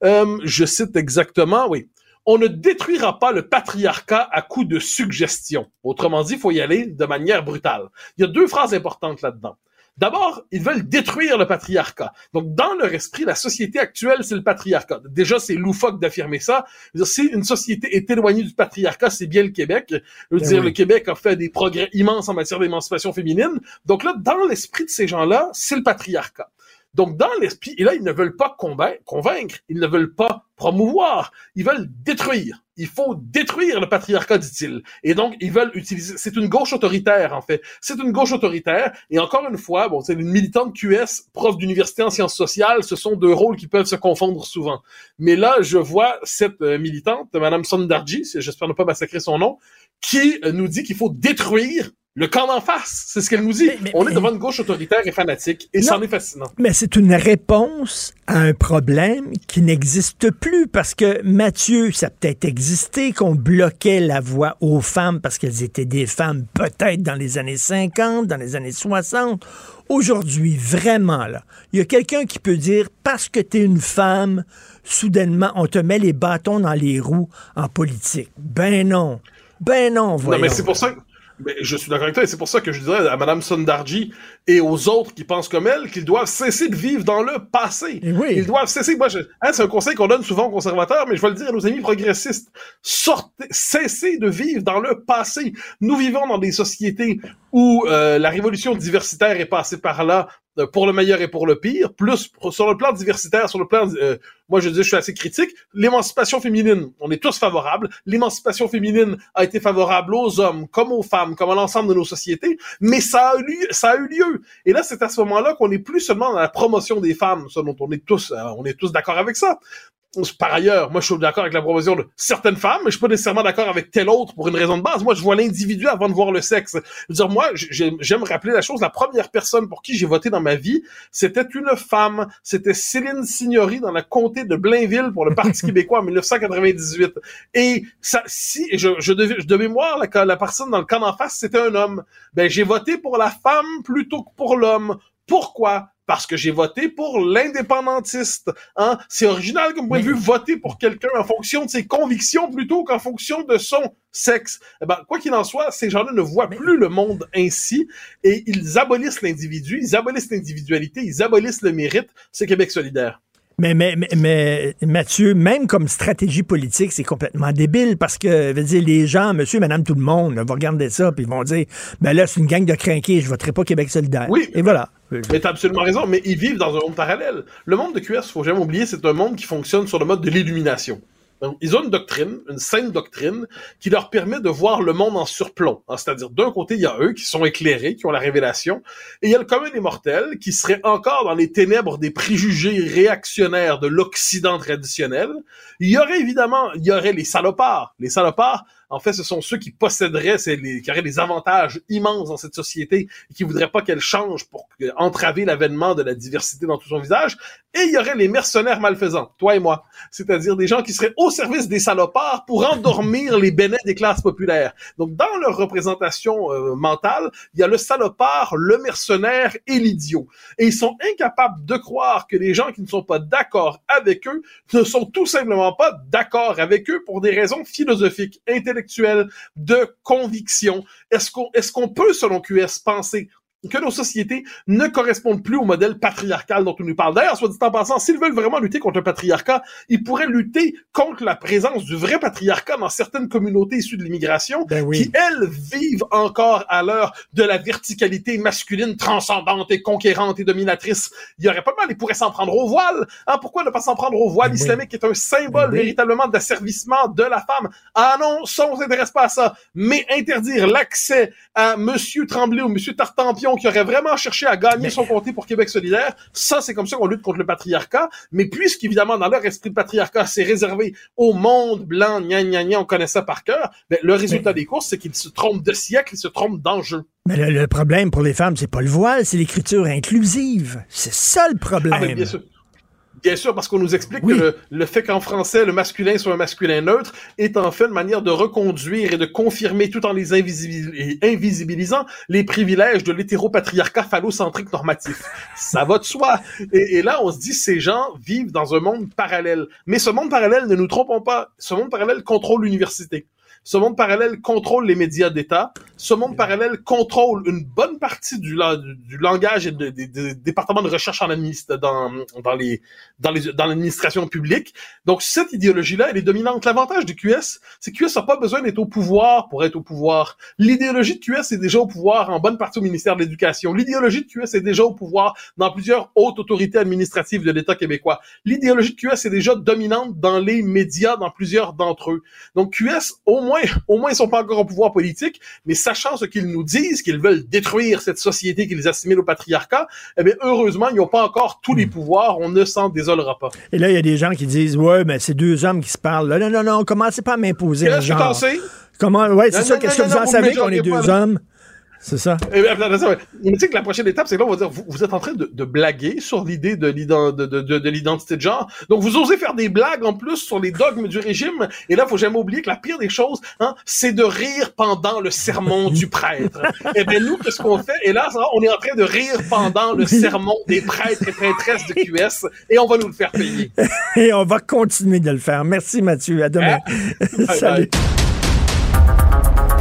euh, je cite exactement, oui, on ne détruira pas le patriarcat à coup de suggestion. Autrement dit, il faut y aller de manière brutale. Il y a deux phrases importantes là-dedans. D'abord, ils veulent détruire le patriarcat. Donc, dans leur esprit, la société actuelle, c'est le patriarcat. Déjà, c'est loufoque d'affirmer ça. Si une société est éloignée du patriarcat, c'est bien le Québec. Je veux ben dire, le Québec a fait des progrès immenses en matière d'émancipation féminine. Donc là, dans l'esprit de ces gens-là, c'est le patriarcat. Donc, dans l'esprit, et là, ils ne veulent pas convaincre, ils ne veulent pas promouvoir, ils veulent détruire. Il faut détruire le patriarcat, dit-il. Et donc, ils veulent utiliser... C'est une gauche autoritaire, en fait. C'est une gauche autoritaire. Et encore une fois, bon, c'est une militante QS, prof d'université en sciences sociales. Ce sont deux rôles qui peuvent se confondre souvent. Mais là, je vois cette euh, militante, Madame Sondarji, j'espère ne pas massacrer son nom, qui euh, nous dit qu'il faut détruire le camp d'en face, c'est ce qu'elle nous dit. on est devant une gauche autoritaire et fanatique, et c'en est fascinant. Mais c'est une réponse à un problème qui n'existe plus, parce que Mathieu, ça peut-être existé qu'on bloquait la voix aux femmes parce qu'elles étaient des femmes peut-être dans les années 50, dans les années 60. Aujourd'hui, vraiment, là, il y a quelqu'un qui peut dire, parce que tu es une femme, soudainement, on te met les bâtons dans les roues en politique. Ben non. Ben non, voyons. Non, mais c'est pour ça mais je suis d'accord avec toi, et c'est pour ça que je dirais à Mme Sundarji et aux autres qui pensent comme elle qu'ils doivent cesser de vivre dans le passé. Eh oui. Ils doivent cesser. Moi, hein, c'est un conseil qu'on donne souvent aux conservateurs, mais je vais le dire à nos amis progressistes. Sortez, cessez de vivre dans le passé. Nous vivons dans des sociétés où euh, la révolution diversitaire est passée par là euh, pour le meilleur et pour le pire, plus sur le plan diversitaire, sur le plan, euh, moi je dis je suis assez critique, l'émancipation féminine, on est tous favorables, l'émancipation féminine a été favorable aux hommes comme aux femmes, comme à l'ensemble de nos sociétés, mais ça a eu, ça a eu lieu. Et là, c'est à ce moment-là qu'on n'est plus seulement dans la promotion des femmes, ça dont on est tous, on est tous d'accord avec ça, par ailleurs, moi, je suis d'accord avec la promotion de certaines femmes, mais je suis pas nécessairement d'accord avec telle autre pour une raison de base. Moi, je vois l'individu avant de voir le sexe. Je veux dire, moi, j'aime rappeler la chose. La première personne pour qui j'ai voté dans ma vie, c'était une femme. C'était Céline Signori dans la comté de Blainville pour le Parti québécois en 1998. Et ça, si, je, je, devais, je la, la personne dans le camp en face, c'était un homme. Ben, j'ai voté pour la femme plutôt que pour l'homme. Pourquoi? Parce que j'ai voté pour l'indépendantiste. Hein? C'est original comme point de vue, voter pour quelqu'un en fonction de ses convictions plutôt qu'en fonction de son sexe. Eh ben, quoi qu'il en soit, ces gens-là ne voient plus le monde ainsi et ils abolissent l'individu, ils abolissent l'individualité, ils abolissent le mérite. C'est Québec solidaire. Mais, mais, mais, Mathieu, même comme stratégie politique, c'est complètement débile parce que, dire, les gens, monsieur, madame, tout le monde, vont regarder ça puis ils vont dire, ben là, c'est une gang de crinqués, je voterai pas Québec solidaire. Oui. Et voilà. Mais t'as absolument raison, mais ils vivent dans un monde parallèle. Le monde de QS, faut jamais oublier, c'est un monde qui fonctionne sur le mode de l'illumination. Ils ont une doctrine, une sainte doctrine, qui leur permet de voir le monde en surplomb. Hein, c'est-à-dire, d'un côté, il y a eux qui sont éclairés, qui ont la révélation, et il y a le commun des mortels qui serait encore dans les ténèbres des préjugés réactionnaires de l'Occident traditionnel. Il y aurait évidemment, il y aurait les salopards. Les salopards, en fait, ce sont ceux qui posséderaient, les, qui auraient des avantages immenses dans cette société et qui voudraient pas qu'elle change pour entraver l'avènement de la diversité dans tout son visage. Et il y aurait les mercenaires malfaisants, toi et moi. C'est-à-dire des gens qui seraient au service des salopards pour endormir les bénets des classes populaires. Donc, dans leur représentation euh, mentale, il y a le salopard, le mercenaire et l'idiot. Et ils sont incapables de croire que les gens qui ne sont pas d'accord avec eux ne sont tout simplement pas d'accord avec eux pour des raisons philosophiques, intellectuelles de conviction. Est-ce qu'on peut, selon QS, penser que nos sociétés ne correspondent plus au modèle patriarcal dont on nous parle. D'ailleurs, soit dit en passant, s'ils veulent vraiment lutter contre le patriarcat, ils pourraient lutter contre la présence du vrai patriarcat dans certaines communautés issues de l'immigration, ben qui, elles, vivent encore à l'heure de la verticalité masculine transcendante et conquérante et dominatrice. Il y aurait pas mal, ils pourraient s'en prendre au voile. Hein, pourquoi ne pas s'en prendre au voile Ben islamique, qui est un symbole véritablement d'asservissement de la femme? Ah non, ça, on s'intéresse pas à ça. Mais interdire l'accès à Monsieur Tremblay ou Monsieur Tartampion qui aurait vraiment cherché à gagner son comté pour Québec solidaire, ça, c'est comme ça qu'on lutte contre le patriarcat. Mais puisqu'évidemment, dans leur esprit de patriarcat, c'est réservé au monde blanc, gna gna gna, on connaît ça par cœur, ben, le résultat des courses, c'est qu'ils se trompent de siècle, ils se trompent d'enjeu. Mais le, le problème pour les femmes, c'est pas le voile, c'est l'écriture inclusive. C'est ça le problème. Ah, mais bien sûr. Bien sûr, parce qu'on nous explique que le, le fait qu'en français, le masculin soit un masculin neutre est en fait une manière de reconduire et de confirmer tout en les invisibil- invisibilisant les privilèges de l'hétéropatriarcat phallocentrique normatif. Ça va de soi. Et, et là, on se dit, ces gens vivent dans un monde parallèle. Mais ce monde parallèle, ne nous trompons pas, ce monde parallèle contrôle l'université. Ce monde parallèle contrôle les médias d'État. Ce monde parallèle contrôle une bonne partie du, la- du, du langage et de- des des départements de recherche en administ dans, dans les dans les dans l'administration publique. Donc cette idéologie-là, elle est dominante. L'avantage du QS, c'est que QS n'a pas besoin d'être au pouvoir pour être au pouvoir. L'idéologie de QS est déjà au pouvoir en bonne partie au ministère de l'Éducation. L'idéologie de QS est déjà au pouvoir dans plusieurs hautes autorités administratives de l'État québécois. L'idéologie de QS est déjà dominante dans les médias, dans plusieurs d'entre eux. Donc QS, au moins, au moins, ils sont pas encore au pouvoir politique, mais sachant ce qu'ils nous disent, qu'ils veulent détruire cette société qu'ils assimilent au patriarcat, eh bien, heureusement, ils n'ont pas encore tous les pouvoirs. On ne s'en désolera pas. Et là, il y a des gens qui disent Ouais, mais c'est deux hommes qui se parlent. Là, non, non, non, commencez pas à m'imposer genre. Comment, ouais, c'est ça. Qu'est-ce que vous en savez qu'on est deux hommes? C'est ça. Eh attends, ouais. Mais tu sais que la prochaine étape, c'est que là, on va dire, vous, vous êtes en train de, de blaguer sur l'idée de, l'ident- de, de, de, de l'identité de genre. Donc, vous osez faire des blagues en plus sur les dogmes du régime. Et là, faut jamais oublier que la pire des choses, hein, c'est de rire pendant le sermon du prêtre. Eh bien, nous, qu'est-ce qu'on fait? Et là, on est en train de rire pendant le sermon des prêtres et prêtresses de QS. Et on va nous le faire payer. Et on va continuer de le faire. Merci, Mathieu. À demain. Bye Salut.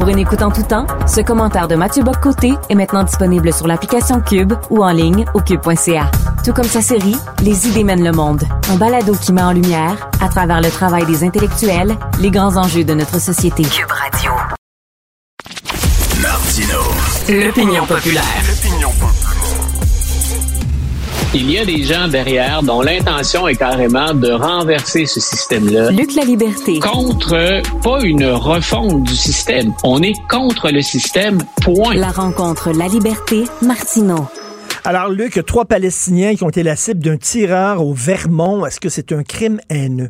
Pour une écoute en tout temps, ce commentaire de Mathieu Boccoté est maintenant disponible sur l'application Cube ou en ligne au cube.ca. Tout comme sa série Les idées mènent le monde, un balado qui met en lumière, à travers le travail des intellectuels, les grands enjeux de notre société. Cube Radio. Martino. L'opinion populaire. Il y a des gens derrière dont l'intention est carrément de renverser ce système-là. Luc La Liberté. Contre, pas une refonte du système. On est contre le système, point. La rencontre La Liberté, Martineau. Alors, Luc, trois Palestiniens qui ont été la cible d'un tireur au Vermont. Est-ce que c'est un crime haineux?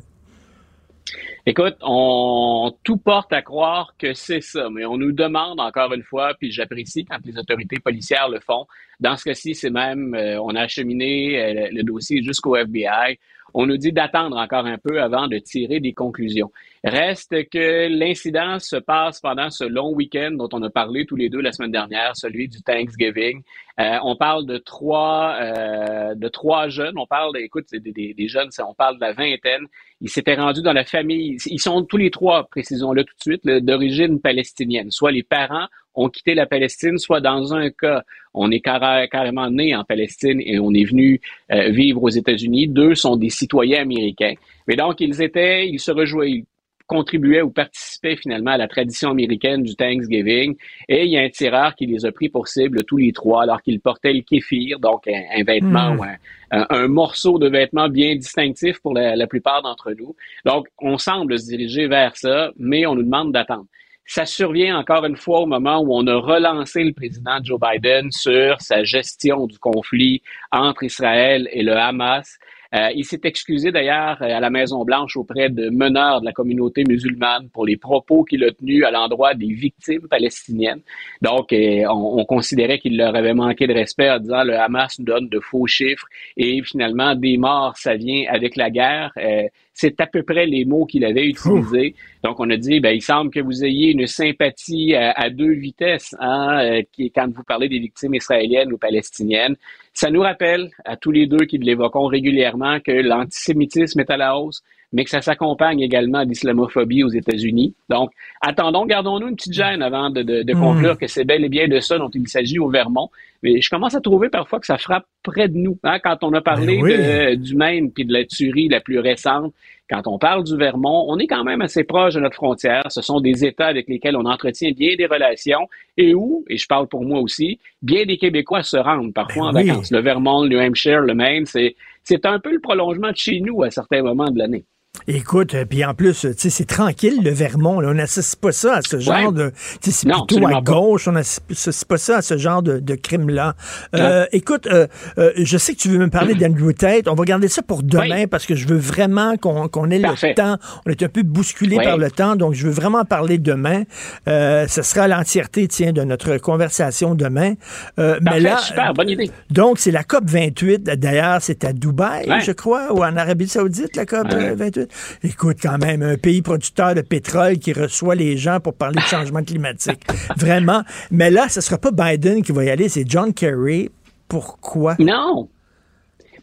Écoute, on tout porte à croire que c'est ça, mais on nous demande encore une fois, puis j'apprécie quand les autorités policières le font. Dans ce cas-ci, c'est même, euh, on a acheminé euh, le dossier jusqu'au FBI. On nous dit d'attendre encore un peu avant de tirer des conclusions. Reste que l'incident se passe pendant ce long week-end dont on a parlé tous les deux la semaine dernière, celui du Thanksgiving. Euh, on parle de trois, euh, de trois jeunes. On parle, écoute, des, des, des, jeunes, on parle de la vingtaine. Ils s'étaient rendus dans la famille. Ils sont tous les trois, précisons-le tout de suite, d'origine palestinienne. Soit les parents ont quitté la Palestine, soit dans un cas, on est carrément né en Palestine et on est venu euh, vivre aux États-Unis. Deux sont des citoyens américains. Mais donc, ils étaient, ils se rejoignaient, contribuaient ou participaient finalement à la tradition américaine du Thanksgiving. Et il y a un tireur qui les a pris pour cible tous les trois alors qu'ils portaient le kéfir, donc un, vêtement hmm. ou un, morceau de vêtement bien distinctif pour la, la plupart d'entre nous. Donc, on semble se diriger vers ça, mais on nous demande d'attendre. Ça survient encore une fois au moment où on a relancé le président Joe Biden sur sa gestion du conflit entre Israël et le Hamas. Euh, il s'est excusé d'ailleurs à la Maison-Blanche auprès de meneurs de la communauté musulmane pour les propos qu'il a tenus à l'endroit des victimes palestiniennes. Donc, euh, on, considérait qu'il leur avait manqué de respect en disant le Hamas donne de faux chiffres et finalement des morts, ça vient avec la guerre. Euh, c'est à peu près les mots qu'il avait utilisés. Donc, on a dit, ben, il semble que vous ayez une sympathie à, deux vitesses hein, qui, quand vous parlez des victimes israéliennes ou palestiniennes. Ça nous rappelle à tous les deux qui l'évoquons régulièrement que l'antisémitisme est à la hausse, mais que ça s'accompagne également d'islamophobie aux États-Unis. Donc, attendons, gardons-nous une petite gêne avant de, de, conclure que c'est bel et bien de ça dont il s'agit au Vermont. Mais je commence à trouver parfois que ça frappe près de nous. Hein, quand on a parlé ben du Maine puis de la tuerie la plus récente, quand on parle du Vermont, on est quand même assez proche de notre frontière. Ce sont des États avec lesquels on entretient bien des relations et où, et je parle pour moi aussi, bien des Québécois se rendent parfois ben en vacances. Le Vermont, le New Hampshire, le Maine, c'est, c'est un peu le prolongement de chez nous à certains moments de l'année. Écoute, euh, puis en plus, tu sais, c'est tranquille le Vermont. Là. On n'associe pas ça à ce genre de. C'est plutôt à gauche. On n'associe pas ça à ce genre de, de crime-là. Euh, écoute, euh, euh, je sais que tu veux me parler d'Andrew Tate. On va garder ça pour demain parce que je veux vraiment qu'on ait le temps. On est un peu bousculé par le temps, donc je veux vraiment parler demain. Euh, ce sera l'entièreté, tiens, de notre conversation demain. mais là, super, bonne idée. Donc, c'est la COP 28. D'ailleurs, c'est à Dubaï, je crois, ou en Arabie Saoudite, la COP 28. Écoute, quand même, un pays producteur de pétrole qui reçoit les gens pour parler de changement climatique. Vraiment. Mais là, ce ne sera pas Biden qui va y aller, c'est John Kerry. Pourquoi? Non.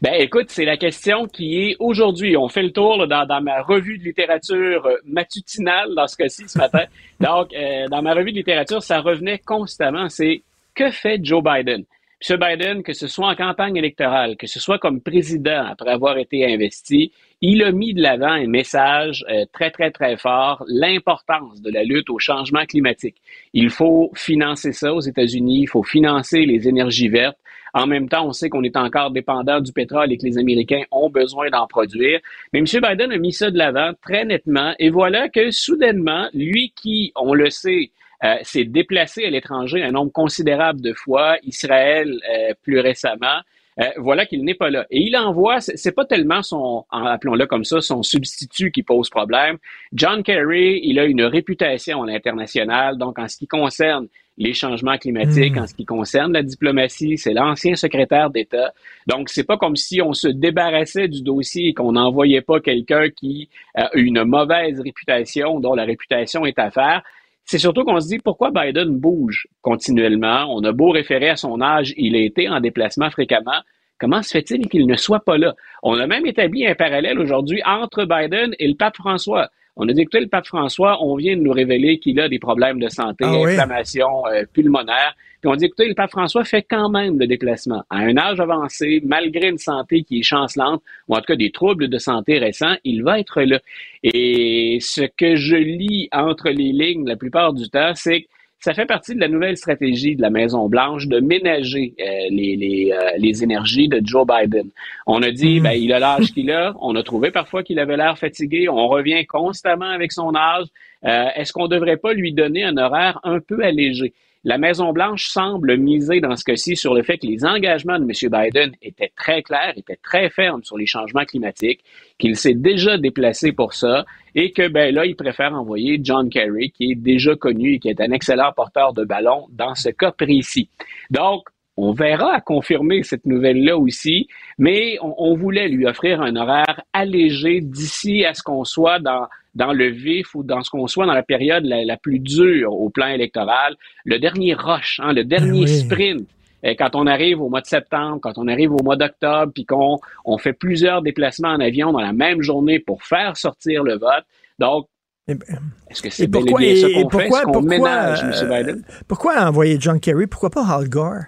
Ben écoute, c'est la question qui est aujourd'hui. On fait le tour dans, ma revue de littérature euh, matutinale dans ce cas-ci ce matin. Donc, euh, dans ma revue de littérature, ça revenait constamment. C'est que fait Joe Biden? M. Biden, que ce soit en campagne électorale, que ce soit comme président après avoir été investi, il a mis de l'avant un message euh, très, très, très fort, l'importance de la lutte au changement climatique. Il faut financer ça aux États-Unis, il faut financer les énergies vertes. En même temps, on sait qu'on est encore dépendant du pétrole et que les Américains ont besoin d'en produire. Mais M. Biden a mis ça de l'avant très nettement. Et voilà que soudainement, lui qui, on le sait, euh, s'est déplacé à l'étranger un nombre considérable de fois, Israël euh, plus récemment, euh, voilà qu'il n'est pas là. Et il envoie, c'est pas tellement son, appelons-le comme ça, son substitut qui pose problème. John Kerry, il a une réputation à l'international, donc en ce qui concerne les changements climatiques, hmm. en ce qui concerne la diplomatie, c'est l'ancien secrétaire d'État. Donc, c'est pas comme si on se débarrassait du dossier et qu'on n'envoyait pas quelqu'un qui a une mauvaise réputation, dont la réputation est à faire. C'est surtout qu'on se dit pourquoi Biden bouge continuellement? On a beau référer à son âge, il a été en déplacement fréquemment. Comment se fait-il qu'il ne soit pas là? On a même établi un parallèle aujourd'hui entre Biden et le pape François. On a dit, écoutez, le pape François, on vient de nous révéler qu'il a des problèmes de santé, ah inflammation euh, pulmonaire. Puis on dit, écoutez, le pape François fait quand même le déplacement. À un âge avancé, malgré une santé qui est chancelante, ou en tout cas des troubles de santé récents, il va être là. Et ce que je lis entre les lignes la plupart du temps, c'est que ça fait partie de la nouvelle stratégie de la Maison-Blanche de ménager euh, les, les, euh, les, énergies de Joe Biden. On a dit, mm. ben, il a l'âge qu'il a. On a trouvé parfois qu'il avait l'air fatigué. On revient constamment avec son âge. Euh, est-ce qu'on ne devrait pas lui donner un horaire un peu allégé? La Maison-Blanche semble miser dans ce cas-ci sur le fait que les engagements de M. Biden étaient très clairs, étaient très fermes sur les changements climatiques, qu'il s'est déjà déplacé pour ça et que ben là, il préfère envoyer John Kerry, qui est déjà connu et qui est un excellent porteur de ballon dans ce cas précis. Donc, on verra à confirmer cette nouvelle-là aussi, mais on, voulait lui offrir un horaire allégé d'ici à ce qu'on soit dans, dans le vif ou dans ce qu'on soit dans la période la, plus dure au plan électoral, le dernier rush, hein, le dernier sprint euh, quand on arrive au mois de septembre, quand on arrive au mois d'octobre, puis qu'on on fait plusieurs déplacements en avion dans la même journée pour faire sortir le vote. Donc, eh ben, est-ce que c'est bien ça qu'on fait? Qu'on ménage M. Euh, Biden? Pourquoi envoyer John Kerry? Pourquoi pas Al Gore?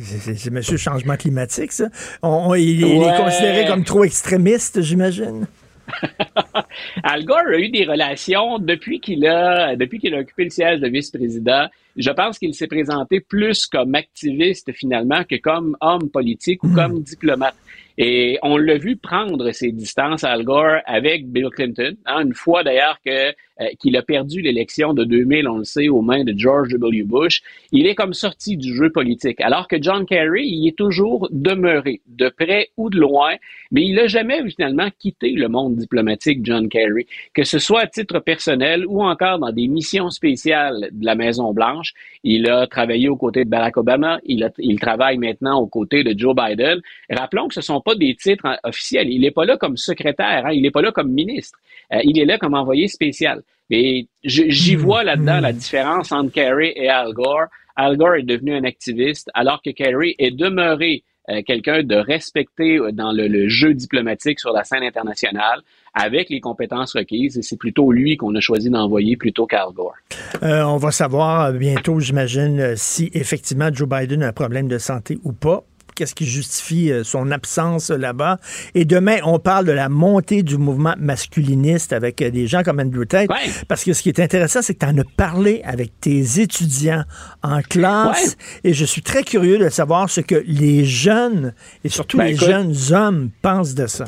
C'est Monsieur Changement climatique, ça. il, est considéré comme trop extrémiste, j'imagine. Al Gore a eu des relations depuis qu'il a depuis qu'il a occupé le siège de vice-président. Je pense qu'il s'est présenté plus comme activiste finalement que comme homme politique ou hmm. comme diplomate. Et on l'a vu prendre ses distances, Al Gore, avec Bill Clinton. Hein, une fois d'ailleurs que euh, qu'il a perdu l'élection de 2000, on le sait, aux mains de George W. Bush, il est comme sorti du jeu politique. Alors que John Kerry, il est toujours demeuré, de près ou de loin, mais il n'a jamais finalement quitté le monde diplomatique, John Kerry, que ce soit à titre personnel ou encore dans des missions spéciales de la Maison-Blanche. Il a travaillé aux côtés de Barack Obama, il, il travaille maintenant aux côtés de Joe Biden. Rappelons que ce sont pas des titres officiels. Il n'est pas là comme secrétaire, hein, il n'est pas là comme ministre. Euh, il est là comme envoyé spécial. Et j'y hmm. vois là-dedans la hmm. différence entre Kerry et Al Gore. Al Gore est devenu un activiste, alors que Kerry est demeuré euh, quelqu'un de respecté euh, dans le, jeu diplomatique sur la scène internationale avec les compétences requises et c'est plutôt lui qu'on a choisi d'envoyer plutôt qu'Al Gore. on va savoir bientôt, j'imagine, si effectivement Joe Biden a un problème de santé ou pas qu'est-ce qui justifie euh, son absence là-bas. Et demain, on parle de la montée du mouvement masculiniste avec euh, des gens comme Andrew Tate. Parce que ce qui est intéressant, c'est que tu en as parlé avec tes étudiants en classe. Et je suis très curieux de savoir ce que les jeunes, et surtout ben, les jeunes hommes, pensent de ça.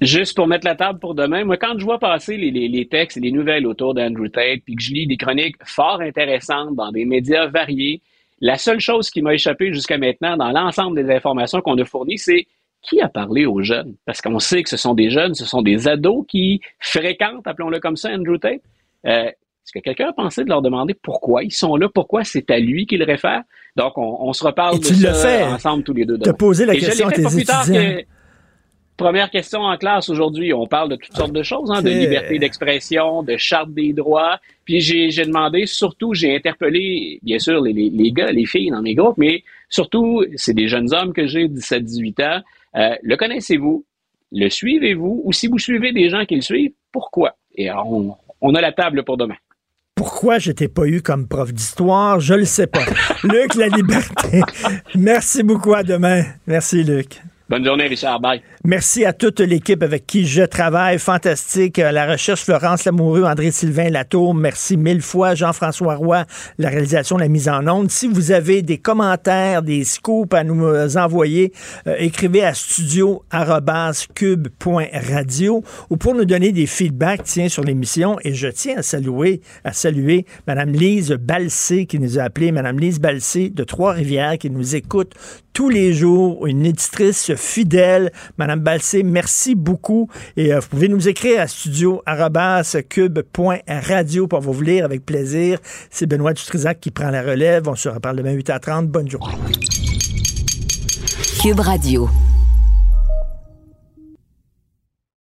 Juste pour mettre la table pour demain, moi, quand je vois passer les, les, les textes et les nouvelles autour d'Andrew Tate, puis que je lis des chroniques fort intéressantes dans des médias variés, la seule chose qui m'a échappé jusqu'à maintenant dans l'ensemble des informations qu'on a fournies, c'est qui a parlé aux jeunes? Parce qu'on sait que ce sont des jeunes, ce sont des ados qui fréquentent, appelons-le comme ça, Andrew Tate. Euh, est-ce que quelqu'un a pensé de leur demander pourquoi ils sont là, pourquoi c'est à lui qu'ils réfèrent? Donc, on, se reparle de ça ensemble tous les deux. Tu poser la question à tes étudiants. Première question en classe aujourd'hui. On parle de toutes sortes de choses, hein, de liberté d'expression, de charte des droits. Puis j'ai demandé, surtout, j'ai interpellé, bien sûr, les, les, gars, les filles dans mes groupes, mais surtout, c'est des jeunes hommes que j'ai, 17-18 ans. Euh, le connaissez-vous? Le suivez-vous? Ou si vous suivez des gens qui le suivent, pourquoi? Et on, on a la table pour demain. Pourquoi je t'ai pas eu comme prof d'histoire? Je le sais pas. Luc, la liberté. Merci beaucoup. À demain. Merci, Luc. Bonne journée, Richard. Merci à toute l'équipe avec qui je travaille. Fantastique. Euh, la recherche, Florence Lamoureux, André-Sylvain Latour. Merci mille fois. Jean-François Roy, la réalisation, la mise en onde. Si vous avez des commentaires, des scoops à nous euh, envoyer, euh, écrivez à studio.cube.radio ou pour nous donner des feedbacks, tiens, sur l'émission. Et je tiens à saluer, à saluer Mme Lise Balsé qui nous a appelé, Mme Lise Balsé de Trois-Rivières qui nous écoute tous les jours, une éditrice fidèle. Madame Balsé, merci beaucoup. Et euh, vous pouvez nous écrire à studio.cube.radio pour vous lire avec plaisir. C'est Benoît Dutrisac qui prend la relève. On se reparle demain 8 h 30. Bonne journée. Cube Radio.